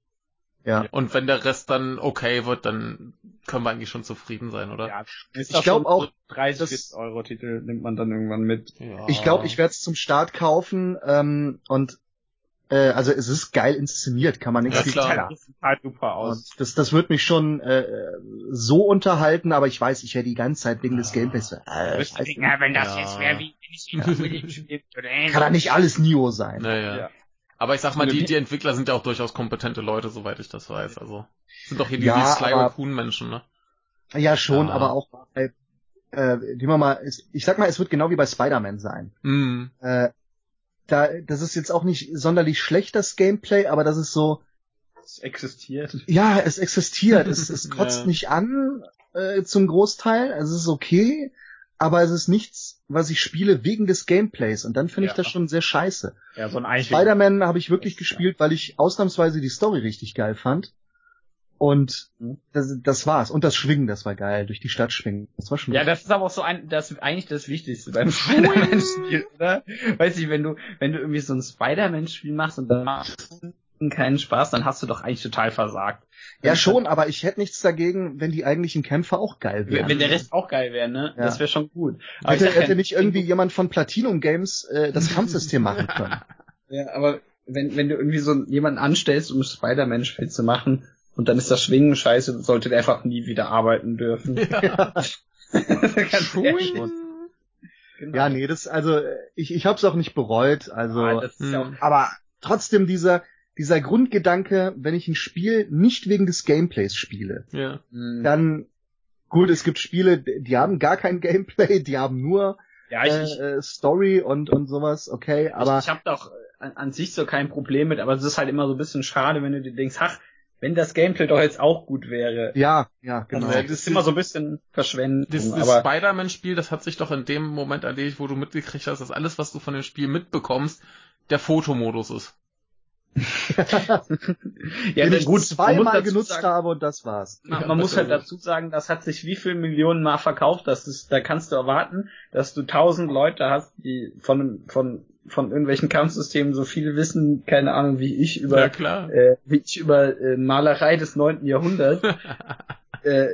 Ja. Und wenn der Rest dann okay wird, dann können wir eigentlich schon zufrieden sein, oder? Ja, ist Ich doch glaub so auch, 30 das- 40 Euro Titel nimmt man dann irgendwann mit. Ja. Ich glaube, ich werde es zum Start kaufen ähm, und äh, also es ist geil inszeniert, kann man nichts Ja, klar. sagen. Das sieht halt super aus. Und das, das wird mich schon äh, so unterhalten, aber ich weiß, ich werde die ganze Zeit wegen des Gameplays so, äh, Ja, wenn das Ja. jetzt wäre, wie wenn ich William spielen würde. kann da nicht alles Nio sein. Naja. Ja. Aber ich sag mal, Oder die, die Entwickler sind ja auch durchaus kompetente Leute, soweit ich das weiß. Also sind doch hier die, Ja, die Sly aber- Raccoon Menschen, ne? Ja, schon, Ja. aber auch bei, äh, wie man mal, ich sag mal, es wird genau wie bei Spider-Man sein. Mm. Äh, da, das ist jetzt auch nicht sonderlich schlecht, das Gameplay, aber das ist so, Es existiert. ja, es existiert, es, es <laughs> kotzt Ja. nicht an äh, zum Großteil, also es ist okay, aber es ist nichts, was ich spiele wegen des Gameplays und dann finde ich Ja. das schon sehr scheiße. Ja, so ein. Spider-Man habe ich wirklich Ja. gespielt, weil ich ausnahmsweise die Story richtig geil fand. Und das, das war's. Und das Schwingen, das war geil, durch die Stadt schwingen. Das war schon Ja, das ist aber auch so ein, das ist eigentlich das Wichtigste beim <laughs> Spider-Man-Spiel, oder? Weiß ich, wenn du, wenn du irgendwie so ein Spider-Man-Spiel machst und dann macht es keinen Spaß, dann hast du doch eigentlich total versagt. Ja, schon, aber ich hätte nichts dagegen, wenn die eigentlichen Kämpfer auch geil wären. wenn der Rest auch geil wäre, ne? Ja. Das wäre schon gut. Aber hätte, hätte nicht irgendwie <laughs> jemand von Platinum Games äh, das Kampfsystem machen können. <laughs> Ja, aber wenn, wenn du irgendwie so jemanden anstellst, um Spider-Man-Spiel zu machen, und dann ist das Schwingen scheiße, sollte der einfach nie wieder arbeiten dürfen. Ja. <laughs> Ganz ehrlich. Genau. Ja, nee, das, also, ich, ich hab's auch nicht bereut, also, Ah, ja auch, Hm. aber trotzdem dieser, dieser Grundgedanke, wenn ich ein Spiel nicht wegen des Gameplays spiele, Ja. Hm. dann, gut, es gibt Spiele, die haben gar kein <laughs> Gameplay, die haben nur ja, ich, äh, äh, Story und, und sowas, okay, aber ich, ich habe doch an, an sich so kein Problem mit, aber es ist halt immer so ein bisschen schade, wenn du dir denkst, ach, wenn das Gameplay doch jetzt auch gut wäre. Ja, ja, genau. Also, das ist immer so ein bisschen Verschwendung. Das, das aber Spider-Man-Spiel, das hat sich doch in dem Moment erledigt, wo du mitgekriegt hast, dass alles, was du von dem Spiel mitbekommst, der Fotomodus ist. <laughs> ja, den na ich gut, man muss zweimal genutzt sagen, habe und das war's. Man, Ja, man muss das halt ist- dazu sagen, das hat sich wie viel Millionen Mal verkauft, dass es, da kannst du erwarten, dass du tausend Leute hast, die von, von, von irgendwelchen Kampfsystemen so viel wissen, keine Ahnung, wie ich über, Ja, äh, wie ich über äh, Malerei des neunten Jahrhunderts, <laughs> äh,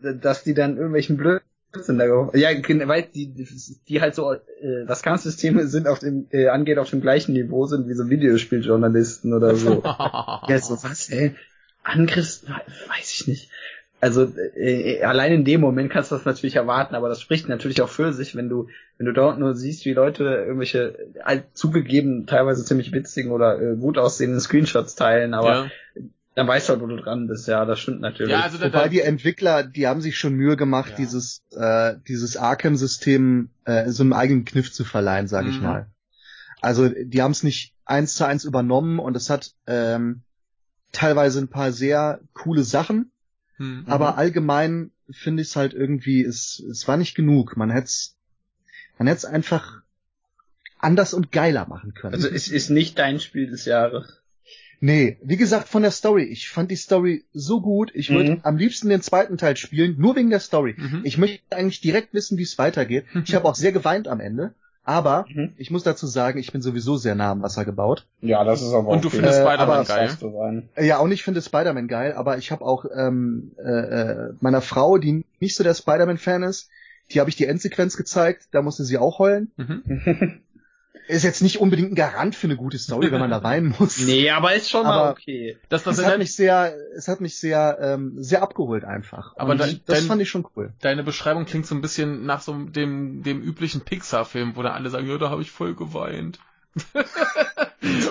dass die dann irgendwelchen Blödsinn da ja, weil die, die halt so, äh, was Kampfsysteme sind auf dem, äh, angeht, auf dem gleichen Niveau sind wie so Videospieljournalisten oder so. <laughs> Ja, so was, ey. Angriffs, weiß ich nicht. Also äh, allein in dem Moment kannst du das natürlich erwarten, aber das spricht natürlich auch für sich, wenn du wenn du dort nur siehst, wie Leute irgendwelche äh, zugegeben teilweise ziemlich witzigen oder äh, gut aussehenden Screenshots teilen, aber ja. dann weißt du halt, wo du dran bist. Ja, das stimmt natürlich. ja, also da, Wobei die Entwickler, die haben sich schon Mühe gemacht, Ja. dieses äh, dieses Arkham-System äh, so einen eigenen Kniff zu verleihen, sage ich Mhm. mal. Also die haben es nicht eins zu eins übernommen und es hat ähm, teilweise ein paar sehr coole Sachen, hm. aber allgemein finde ich es halt irgendwie, es, es war nicht genug. Man hätte man hätte einfach anders und geiler machen können. also es ist nicht dein Spiel des Jahres. Nee, wie gesagt, von der Story. Ich fand die Story so gut. Ich würde Mhm. am liebsten den zweiten Teil spielen, nur wegen der Story. Mhm. Ich möchte eigentlich direkt wissen, wie es weitergeht. <laughs> Ich habe auch sehr geweint am Ende. Aber Mhm. ich muss dazu sagen, ich bin sowieso sehr nah am Wasser gebaut. Ja, das ist aber Und du okay. findest Äh, Spider-Man aber- geil. Äh, Ja, und ich finde Spider-Man geil, aber ich habe auch ähm, äh, äh, meiner Frau, die nicht so der Spider-Man-Fan ist, die habe ich die Endsequenz gezeigt, da musste sie auch heulen. Mhm. <laughs> Ist jetzt nicht unbedingt ein Garant für eine gute Story, wenn man da weinen muss. <laughs> nee, aber ist schon mal Aber- okay. Das, das Es hat mich sehr, es hat mich sehr, ähm, sehr abgeholt einfach. Aber dein- das dein- fand ich schon cool. Deine Beschreibung klingt so ein bisschen nach so dem, dem üblichen Pixar-Film, wo da alle sagen, ja, da habe ich voll geweint. <laughs>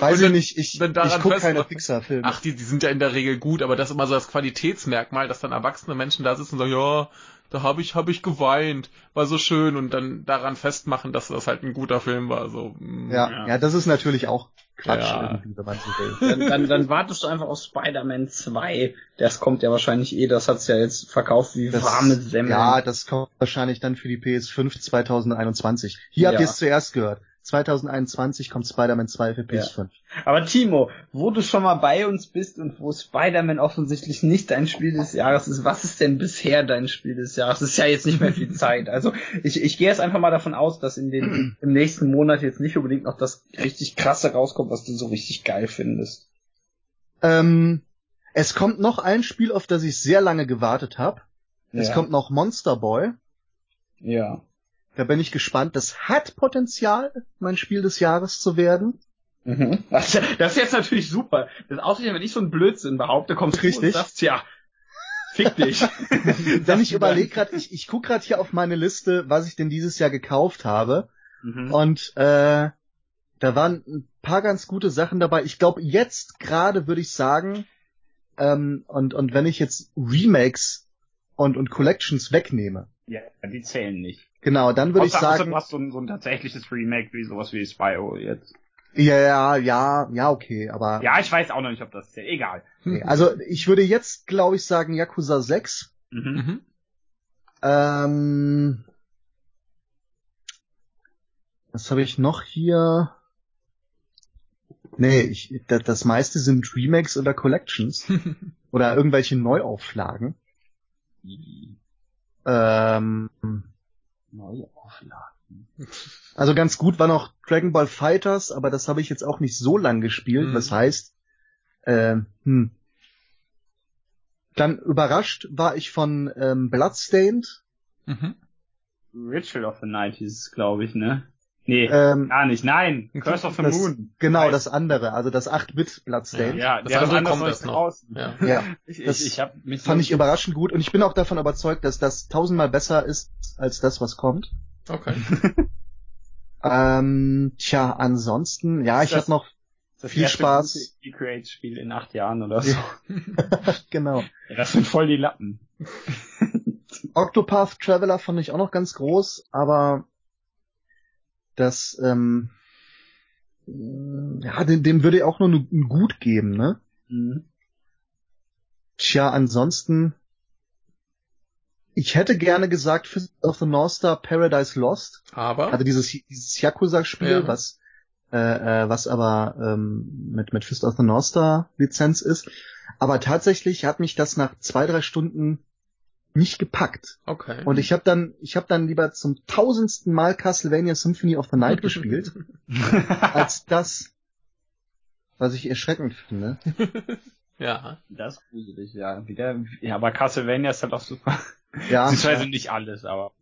Weiß wenn- ich nicht, ich, ich gucke keine Pixar-Filme. Ach, die, die sind ja in der Regel gut, aber das ist immer so das Qualitätsmerkmal, dass dann erwachsene Menschen da sitzen und sagen, ja, da habe ich, hab ich geweint, war so schön und dann daran festmachen, dass das halt ein guter Film war. So, mm, Ja, ja, das ist natürlich auch Quatsch Ja. irgendwie, wenn man so will. <laughs> Dann, dann, dann wartest du einfach auf Spider-Man 2. Das kommt ja wahrscheinlich eh, das hat's ja jetzt verkauft wie Das, warme Semmeln. ja, das kommt wahrscheinlich dann für die PS5 2021. Hier habt Ja. ihr es zuerst gehört. 2021 kommt Spider-Man 2 für PS5. Aber Timo, wo du schon mal bei uns bist und wo Spider-Man offensichtlich nicht dein Spiel des Jahres ist, was ist denn bisher dein Spiel des Jahres? Das ist ja jetzt nicht mehr viel Zeit. Also ich, ich gehe jetzt einfach mal davon aus, dass in den im nächsten Monat jetzt nicht unbedingt noch das richtig krasse rauskommt, was du so richtig geil findest. Ähm, es kommt noch ein Spiel, auf das ich sehr lange gewartet habe. Es ja. kommt noch Monster Boy. Ja. Da bin ich gespannt. Das hat Potenzial, mein Spiel des Jahres zu werden. Mhm. Das, das ist jetzt natürlich super. Das außerdem, wenn ich so einen Blödsinn behaupte, kommst du Richtig. und sagst, ja, fick dich. <laughs> Wenn ich überlege gerade, ich, ich gucke gerade hier auf meine Liste, was ich denn dieses Jahr gekauft habe. Mhm. Und äh, da waren ein paar ganz gute Sachen dabei. Ich glaube, jetzt gerade würde ich sagen, ähm, und, und wenn ich jetzt Remakes und, und Collections wegnehme, Ja, die zählen nicht. genau, dann würde ich sagen, du hast so ein, so ein tatsächliches Remake wie sowas wie Spyro jetzt. ja, ja, ja, ja, okay, aber Ja, ich weiß auch noch nicht, ob das zählt. Egal. nee, also ich würde jetzt, glaube ich, sagen Yakuza 6. Mhm. Mhm. Ähm, was habe ich noch hier? Nee, ich, das, das meiste sind Remakes oder Collections <laughs> oder irgendwelche Neuauflagen. Ähm, Neuauflagen. also ganz gut war noch Dragon Ball Fighters, aber das habe ich jetzt auch nicht so lang gespielt. Mhm. Das heißt, ähm, hm. dann überrascht war ich von ähm, Bloodstained. Mhm. Ritual of the Night hieß es, glaube ich, ne? Nee, Ähm, gar nicht. Nein, <laughs> Curse of the das, Moon. Genau, Weiß- das andere, also das 8-Bit Bloodstained. Ja, Das der andere andere kommt noch erst noch. draußen. Ja. <laughs> Ja, <laughs> Ich, Das ich, ich hab mich fand ich überraschend gut und ich bin auch davon überzeugt, dass das tausendmal besser ist als das, was kommt. Okay. Ähm, tja, ansonsten, ja, Ist ich habe noch das viel erste Spaß. gute Create-Spiel in acht Jahren oder so. genau. Ja, das sind voll die Lappen. Octopath Traveler fand ich auch noch ganz groß, aber das, ähm, ja, dem, dem würde ich auch nur ein Gut geben, ne? Mhm. Tja, ansonsten, ich hätte gerne gesagt Fist of the North Star Paradise Lost. Aber Also dieses, dieses Yakuza-Spiel, Ja. was, äh, äh, was aber ähm, mit, mit Fist of the North Star Lizenz ist. Aber tatsächlich hat mich das nach zwei, drei Stunden nicht gepackt. okay. Und ich habe dann, ich habe dann lieber zum tausendsten Mal Castlevania Symphony of the Night gespielt, <laughs> als das, was ich erschreckend finde. <laughs> ja. Das ist gruselig, ja. Wieder, ja, aber Castlevania ist halt auch super. Ja, Beziehungsweise nicht alles, aber.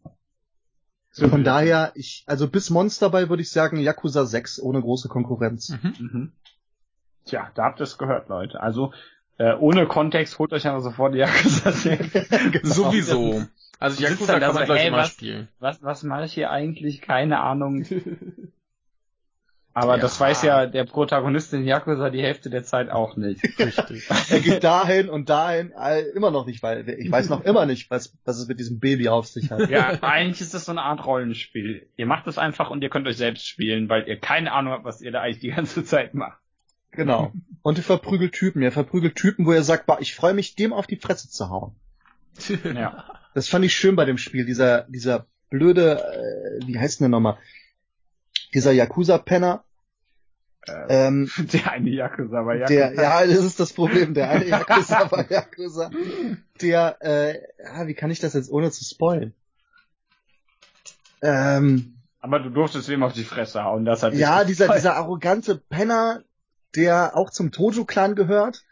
von daher, ich, also bis Monster bei würde ich sagen Yakuza 6 ohne große Konkurrenz. Mhm. Mhm. Tja, da habt ihr es gehört, Leute. Also, äh, ohne Kontext holt euch einfach sofort die Yakuza-Serie. <laughs> Genau. Sowieso. Also Yakuza kann man so, gleich hey, immer was- spielen. Was, was mache ich hier eigentlich? Keine Ahnung. <laughs> Aber Ja. das weiß ja der Protagonist in Yakuza die Hälfte der Zeit auch nicht. Richtig. <laughs> Er geht dahin und dahin, immer noch nicht, weil ich weiß noch immer nicht, was, was es mit diesem Baby auf sich hat. Ja, eigentlich ist das so eine Art Rollenspiel. Ihr macht es einfach und ihr könnt euch selbst spielen, weil ihr keine Ahnung habt, was ihr da eigentlich die ganze Zeit macht. Genau. <laughs> Und ihr verprügelt Typen. Ihr verprügelt Typen, wo ihr sagt, boah, ich freue mich, dem auf die Fresse zu hauen. <laughs> Ja. Das fand ich schön bei dem Spiel. Dieser, dieser blöde, äh, wie heißt denn der nochmal? Dieser Yakuza-Penner. Äh, Ähm, <laughs> der eine Yakuza, aber Yakuza. der, ja, das ist das Problem. Der eine Yakuza war Yakuza. Der, äh, ja, wie kann ich das jetzt ohne zu spoilen? Ähm, Aber du durftest wem auf die Fresse hauen, das hat ja, dieser, dieser arrogante Penner, der auch zum Tojo-Clan gehört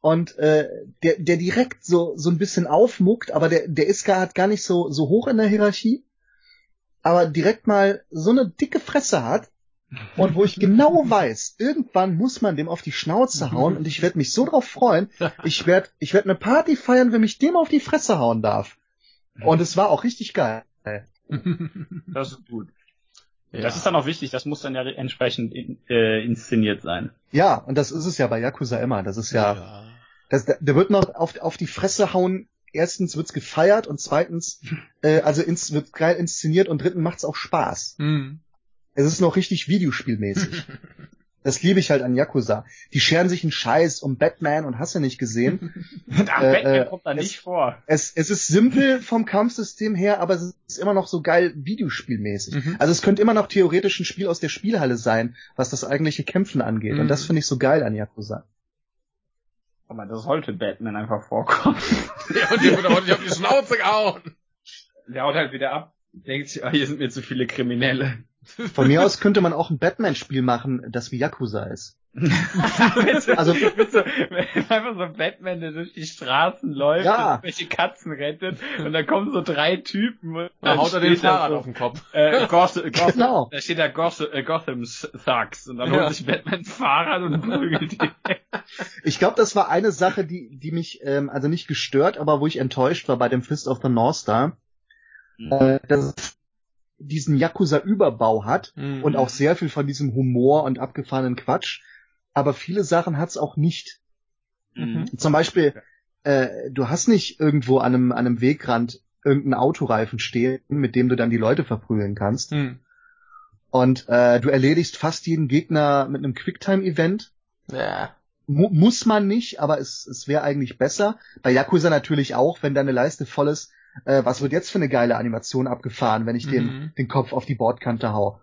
und äh, der, der direkt so so ein bisschen aufmuckt, aber der der ist gar hat gar nicht so so hoch in der Hierarchie, aber direkt mal so eine dicke Fresse hat und wo ich <laughs> genau weiß, irgendwann muss man dem auf die Schnauze hauen und ich werde mich so drauf freuen. Ich werde ich werd eine Party feiern, wenn mich dem auf die Fresse hauen darf. Und es war auch richtig geil. Das ist gut. Ja. Das ist dann auch wichtig, das muss dann ja entsprechend in, äh, inszeniert sein. Ja, und das ist es ja bei Yakuza immer. Das ist ja, das, der wird noch auf, auf die Fresse hauen. Erstens wird's gefeiert und zweitens, äh, also ins, wird geil inszeniert und drittens macht's auch Spaß. Mhm. Es ist noch richtig Videospielmäßig. <laughs> Das liebe ich halt an Yakuza. Die scheren sich einen Scheiß um Batman und hast du nicht gesehen. <laughs> Ach, Äh, Batman äh, kommt da es- nicht vor. Es, es ist simpel vom Kampfsystem her, aber es ist immer noch so geil Videospielmäßig. Mhm. Also es könnte immer noch theoretisch ein Spiel aus der Spielhalle sein, was das eigentliche Kämpfen angeht. Mhm. Und das finde ich so geil an Yakuza. Aber das sollte Batman einfach vorkommen. <laughs> Ja, und der wird auch nicht auf die Schnauze gehauen. Der haut halt wieder ab, denkt sich, ah, hier sind mir zu viele Kriminelle. Von mir aus könnte man auch ein Batman-Spiel machen, das wie Yakuza ist. also, mit so, einfach so Batman, der durch die Straßen läuft Ja. und welche Katzen rettet und dann kommen so drei Typen und Dann dann haut er den Fahrrad so, auf den Kopf. äh, Gotham, Gotham, Genau. da steht da Gotham, äh, Gotham Thugs und dann Ja. holt sich Batman Fahrrad und prügelt die. Ich glaube, das war eine Sache, die, die mich ähm, also nicht gestört, aber wo ich enttäuscht war bei dem Fist of the North Star, äh, dass es diesen Yakuza-Überbau hat Mhm. und auch sehr viel von diesem Humor und abgefahrenen Quatsch, aber viele Sachen hat's auch nicht. Mhm. Zum Beispiel, äh, du hast nicht irgendwo an einem, an einem Wegrand irgendeinen Autoreifen stehen, mit dem du dann die Leute verprügeln kannst. Mhm. Und äh, du erledigst fast jeden Gegner mit einem Quicktime-Event. Ja. Mu muss man nicht, aber es, es wäre eigentlich besser. Bei Yakuza natürlich auch, wenn deine Leiste voll ist. Äh, was wird jetzt für eine geile Animation abgefahren, wenn ich Mhm. den, den Kopf auf die Bordkante hau?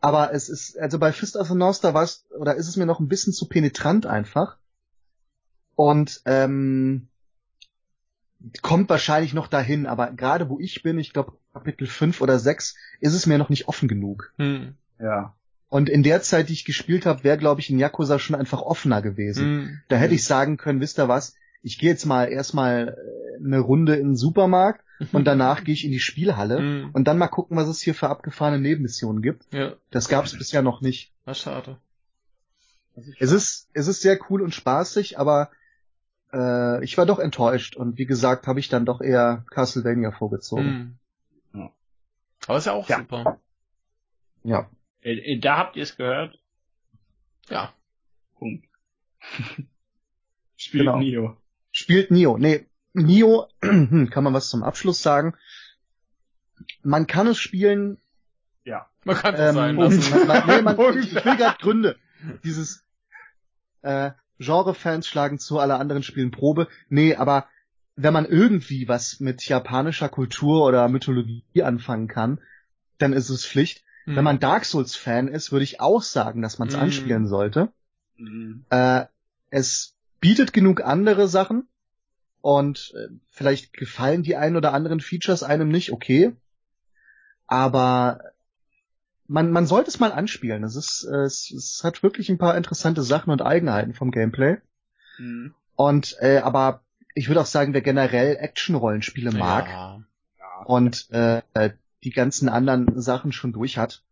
Aber es ist, also bei Fist of the North Star war's, oder ist es mir noch ein bisschen zu penetrant einfach. Und ähm, kommt wahrscheinlich noch dahin, aber gerade wo ich bin, ich glaube Kapitel 5 oder 6, ist es mir noch nicht offen genug. Mhm. Ja. Und in der Zeit, die ich gespielt habe, wäre, glaube ich, in Yakuza schon einfach offener gewesen. Mhm. Da hätte ich sagen können, wisst ihr was, ich gehe jetzt mal erstmal äh, eine Runde in den Supermarkt <laughs> und danach gehe ich in die Spielhalle Mhm. und dann mal gucken, was es hier für abgefahrene Nebenmissionen gibt. Ja, Das gab es bisher noch nicht. war schade. Es ist, es ist sehr cool und spaßig, aber äh, ich war doch enttäuscht und wie gesagt, habe ich dann doch eher Castlevania vorgezogen. Mhm. Ja. Aber ist ja auch Ja. super. Ja. Äh, äh, Da habt ihr es gehört. Ja. Punkt. <laughs> Spielt Genau. Nio. Spielt Nio. Nee, Nio, <clears throat> kann man was zum Abschluss sagen. Man kann es spielen, Ja. Man kann es Ähm, sein lassen. Man, man, nee, man, <laughs> ich, ich will gerade Gründe. Dieses, äh, Genre-Fans schlagen zu, alle anderen spielen Probe. Nee, aber wenn man irgendwie was mit japanischer Kultur oder Mythologie anfangen kann, dann ist es Pflicht. Hm. Wenn man Dark Souls-Fan ist, würde ich auch sagen, dass man es Mhm. anspielen sollte. Mhm. Äh, es bietet genug andere Sachen und äh, vielleicht gefallen die ein oder anderen Features einem nicht, okay. Aber man, man sollte es mal anspielen. Es ist, äh, es, es hat wirklich ein paar interessante Sachen und Eigenheiten vom Gameplay. Mhm. Und äh, aber ich würde auch sagen, wer generell Action-Rollenspiele mag Ja. Ja. und äh, äh, die ganzen anderen Sachen schon durch hat,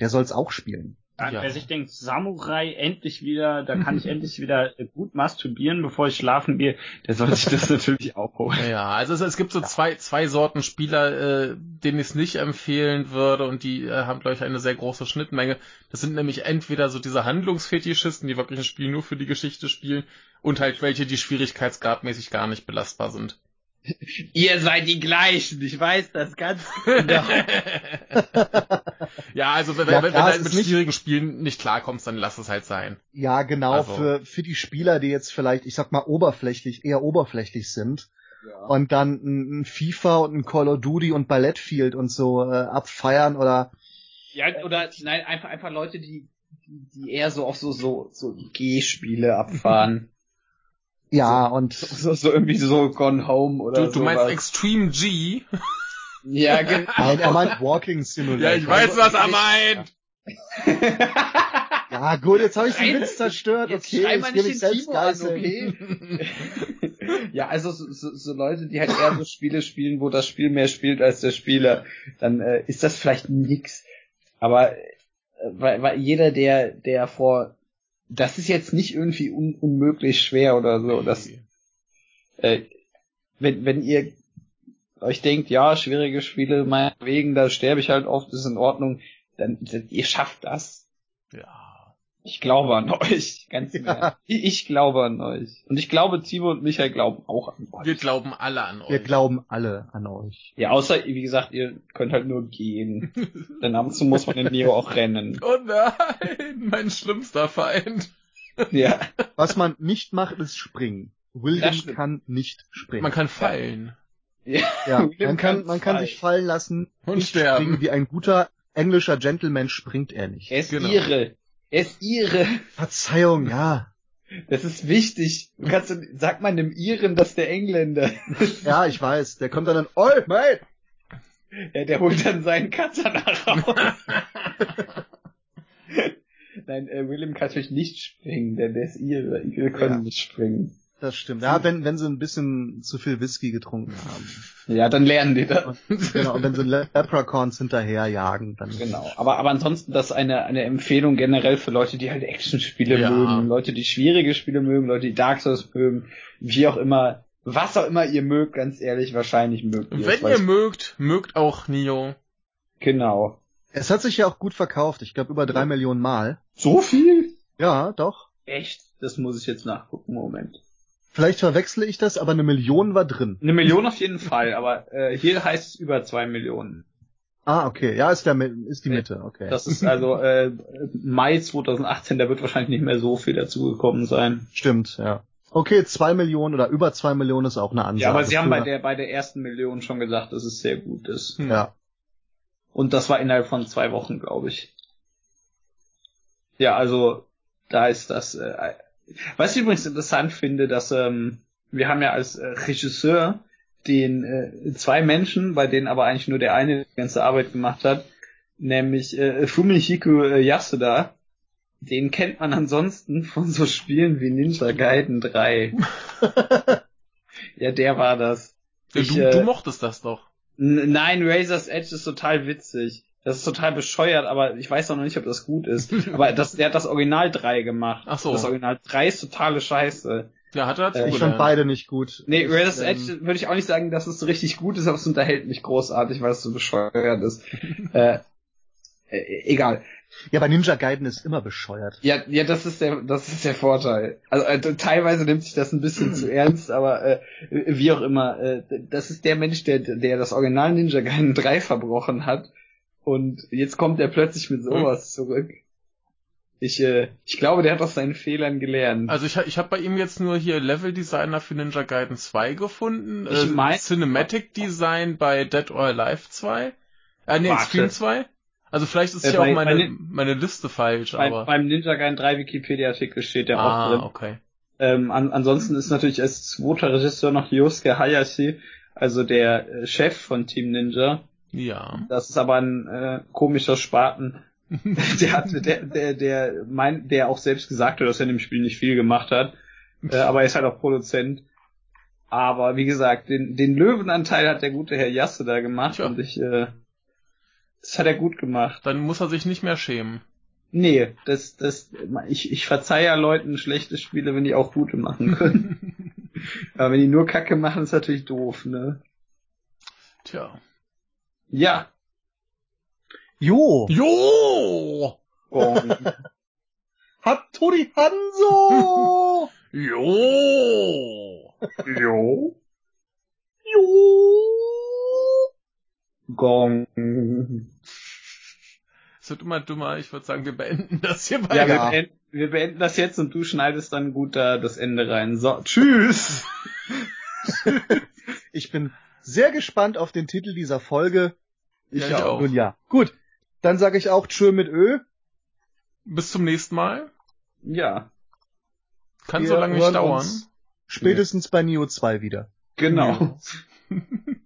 der soll es auch spielen. Ja. Ja. Wer sich denkt, Samurai endlich wieder, da kann ich <laughs> endlich wieder äh, gut masturbieren, bevor ich schlafen gehe, der soll sich das <laughs> natürlich auch holen. Ja, also es, es gibt so zwei, zwei Sorten Spieler, äh, denen ich es nicht empfehlen würde und die äh, haben, glaube ich, eine sehr große Schnittmenge. Das sind nämlich entweder so diese Handlungsfetischisten, die wirklich ein Spiel nur für die Geschichte spielen und halt welche, die schwierigkeitsgradmäßig gar nicht belastbar sind. <laughs> Ihr seid die gleichen, ich weiß das ganz genau. <laughs> ja, also wenn, Ja, wenn, wenn klar, du halt mit schwierigen Spielen nicht klarkommst, dann lass es halt sein. Ja, genau, Also- für, für die Spieler, die jetzt vielleicht, ich sag mal, oberflächlich, eher oberflächlich sind Ja. und dann ein, ein FIFA und ein Call of Duty und Ballettfield und so äh, abfeiern oder Ja, oder nein, einfach einfach Leute, die die die eher so auf so so so G-Spiele abfahren. <laughs> ja und so, so irgendwie so Gone Home oder Du, du meinst. Extreme G? Ja, <laughs> genau. nein, er meint Walking Simulator. Ja, ich weiß, was er meint. <laughs> Ja, gut, jetzt habe ich den Nein, Witz zerstört. Jetzt okay, jetzt nicht mich den selbst Timo an, okay? <laughs> ja, also so, so, so Leute, die halt eher so Spiele spielen, wo das Spiel mehr spielt als der Spieler, dann äh, ist das vielleicht nix. Aber äh, weil, weil jeder, der, der vor, das ist jetzt nicht irgendwie un, unmöglich schwer oder so. Das, äh, wenn, wenn ihr euch denkt, ja, schwierige Spiele meinetwegen, da sterbe ich halt oft, ist in Ordnung, dann ihr schafft das. Ja. Ich glaube an <laughs> euch, ganz Ja. Ernst. Ich, glaube an euch. Und ich glaube, Timo und Michael glauben auch an euch. Wir glauben alle an euch. Wir glauben alle an euch. ja, außer, wie gesagt, ihr könnt halt nur gehen. Denn ab und zu muss man in Neo auch rennen. <laughs> Oh nein, mein schlimmster Feind. Ja. Was man nicht macht, ist springen. William kann nicht springen. Man kann fallen. ja. ja, man kann, man kann fallen. sich fallen lassen Und nicht sterben. springen. Wie ein guter englischer Gentleman springt er nicht. Er ist Genau. ihre. Er ist ihre. Verzeihung, ja. Das ist wichtig. Du kannst, sag mal einem Iren, dass der Engländer. Ja, ich weiß. Der kommt dann an, oi, mate! Ja, der holt dann seinen Katana raus. <laughs> Nein, äh, William kann natürlich nicht springen, denn der ist ihre. Ihre können Ja. nicht springen. Das stimmt. Ja, wenn, wenn sie ein bisschen zu viel Whisky getrunken haben. Ja, dann lernen die das. Genau, und wenn sie Leprechauns hinterherjagen, dann. Genau. Aber, aber ansonsten das ist eine, eine Empfehlung generell für Leute, die halt Actionspiele Ja. mögen, Leute, die schwierige Spiele mögen, Leute, die Dark Souls mögen, wie auch immer, was auch immer ihr mögt, ganz ehrlich, wahrscheinlich mögt ihr Wenn ihr mögt, mögt auch Nio. Genau. Es hat sich ja auch gut verkauft. Ich glaube über drei Millionen Mal. So viel? Ja, doch. Echt? Das muss ich jetzt nachgucken, Moment. Vielleicht verwechsle ich das, aber eine Million war drin. Eine Million auf jeden Fall, aber äh, hier heißt es über zwei Millionen. Ah, okay. Ja, ist der ist die Mitte, okay. Das ist also <laughs> äh, Mai 2018, da wird wahrscheinlich nicht mehr so viel dazugekommen sein. Stimmt, ja. Okay, zwei Millionen oder über zwei Millionen ist auch eine Ansage. Ja, aber sie haben bei der bei der ersten Million schon gesagt, dass es sehr gut ist. Hm. Ja. Und das war innerhalb von zwei Wochen, glaube ich. Ja, also da ist das. Äh, was ich übrigens interessant finde, dass ähm, wir haben ja als äh, Regisseur den äh, zwei Menschen, bei denen aber eigentlich nur der eine die ganze Arbeit gemacht hat, nämlich äh, Fumihiko äh, Yasuda. Den kennt man ansonsten von so Spielen wie Ninja Gaiden 3. <laughs> ja, der war das. Ja, Ich, du, äh, du mochtest das doch. Nein, Razor's Edge ist total witzig. Das ist total bescheuert, aber ich weiß auch noch nicht, ob das gut ist. <laughs> aber das, der hat das Original 3 gemacht. Ach so. Das Original 3 ist totale Scheiße. Ja, hat er Äh, Ich fand beide nicht gut. Nee, Razor's ähm, Edge würde ich auch nicht sagen, dass es so richtig gut ist, aber es unterhält mich großartig, weil es so bescheuert ist. <laughs> äh, äh, egal. Ja, bei Ninja Gaiden ist immer bescheuert. Ja, ja, das ist der, das ist der Vorteil. Also äh, teilweise nimmt sich das ein bisschen zu <clears throat> ernst, aber äh, wie auch immer, äh, das ist der Mensch, der, der das Original Ninja Gaiden 3 verbrochen hat und jetzt kommt er plötzlich mit sowas zurück. Ich, äh, ich glaube, der hat aus seinen Fehlern gelernt. Also ich, ich habe bei ihm jetzt nur hier Level Designer für Ninja Gaiden 2 gefunden. Ich äh, mein- Cinematic Design bei Dead or Alive 2. Äh, nee, Warte. Extreme 2. Also vielleicht ist Äh, hier bei- auch meine, bei meine Liste falsch, Beim, aber. beim Ninja Gaiden 3 Wikipedia-Artikel steht der auch ah, drin. okay. Ähm, an, ansonsten ist natürlich als zweiter Regisseur noch Yosuke Hayashi, also der äh, Chef von Team Ninja. Ja. Das ist aber ein äh, komischer Spaten. <laughs> der hat, der, der, der, mein, der auch selbst gesagt hat, dass er in dem Spiel nicht viel gemacht hat. Äh, aber er ist halt auch Produzent. Aber wie gesagt, den, den Löwenanteil hat der gute Herr Jasse da gemacht Tja. und ich, äh, das hat er gut gemacht. Dann muss er sich nicht mehr schämen. Nee, das, das, ich, ich verzeihe ja Leuten schlechte Spiele, wenn die auch gute machen können. <laughs> Aber wenn die nur Kacke machen, ist natürlich doof, ne? Tja. Ja. Jo! Jo! Gong. <laughs> Hattori Hanzo! Jo! jo. jo! Gong. Es wird immer dümmer. Ich würde sagen, wir beenden das hier bei Ja, wir, Ja. beenden, wir beenden das jetzt und du schneidest dann gut da das Ende rein. So, tschüss. <laughs> Ich bin sehr gespannt auf den Titel dieser Folge. Ja, ich auch. Nun ja. Gut. Dann sage ich auch Tschö mit Ö. Bis zum nächsten Mal. Ja, Kann Wir so lange nicht dauern. Spätestens bei Neo 2 wieder. genau. <laughs>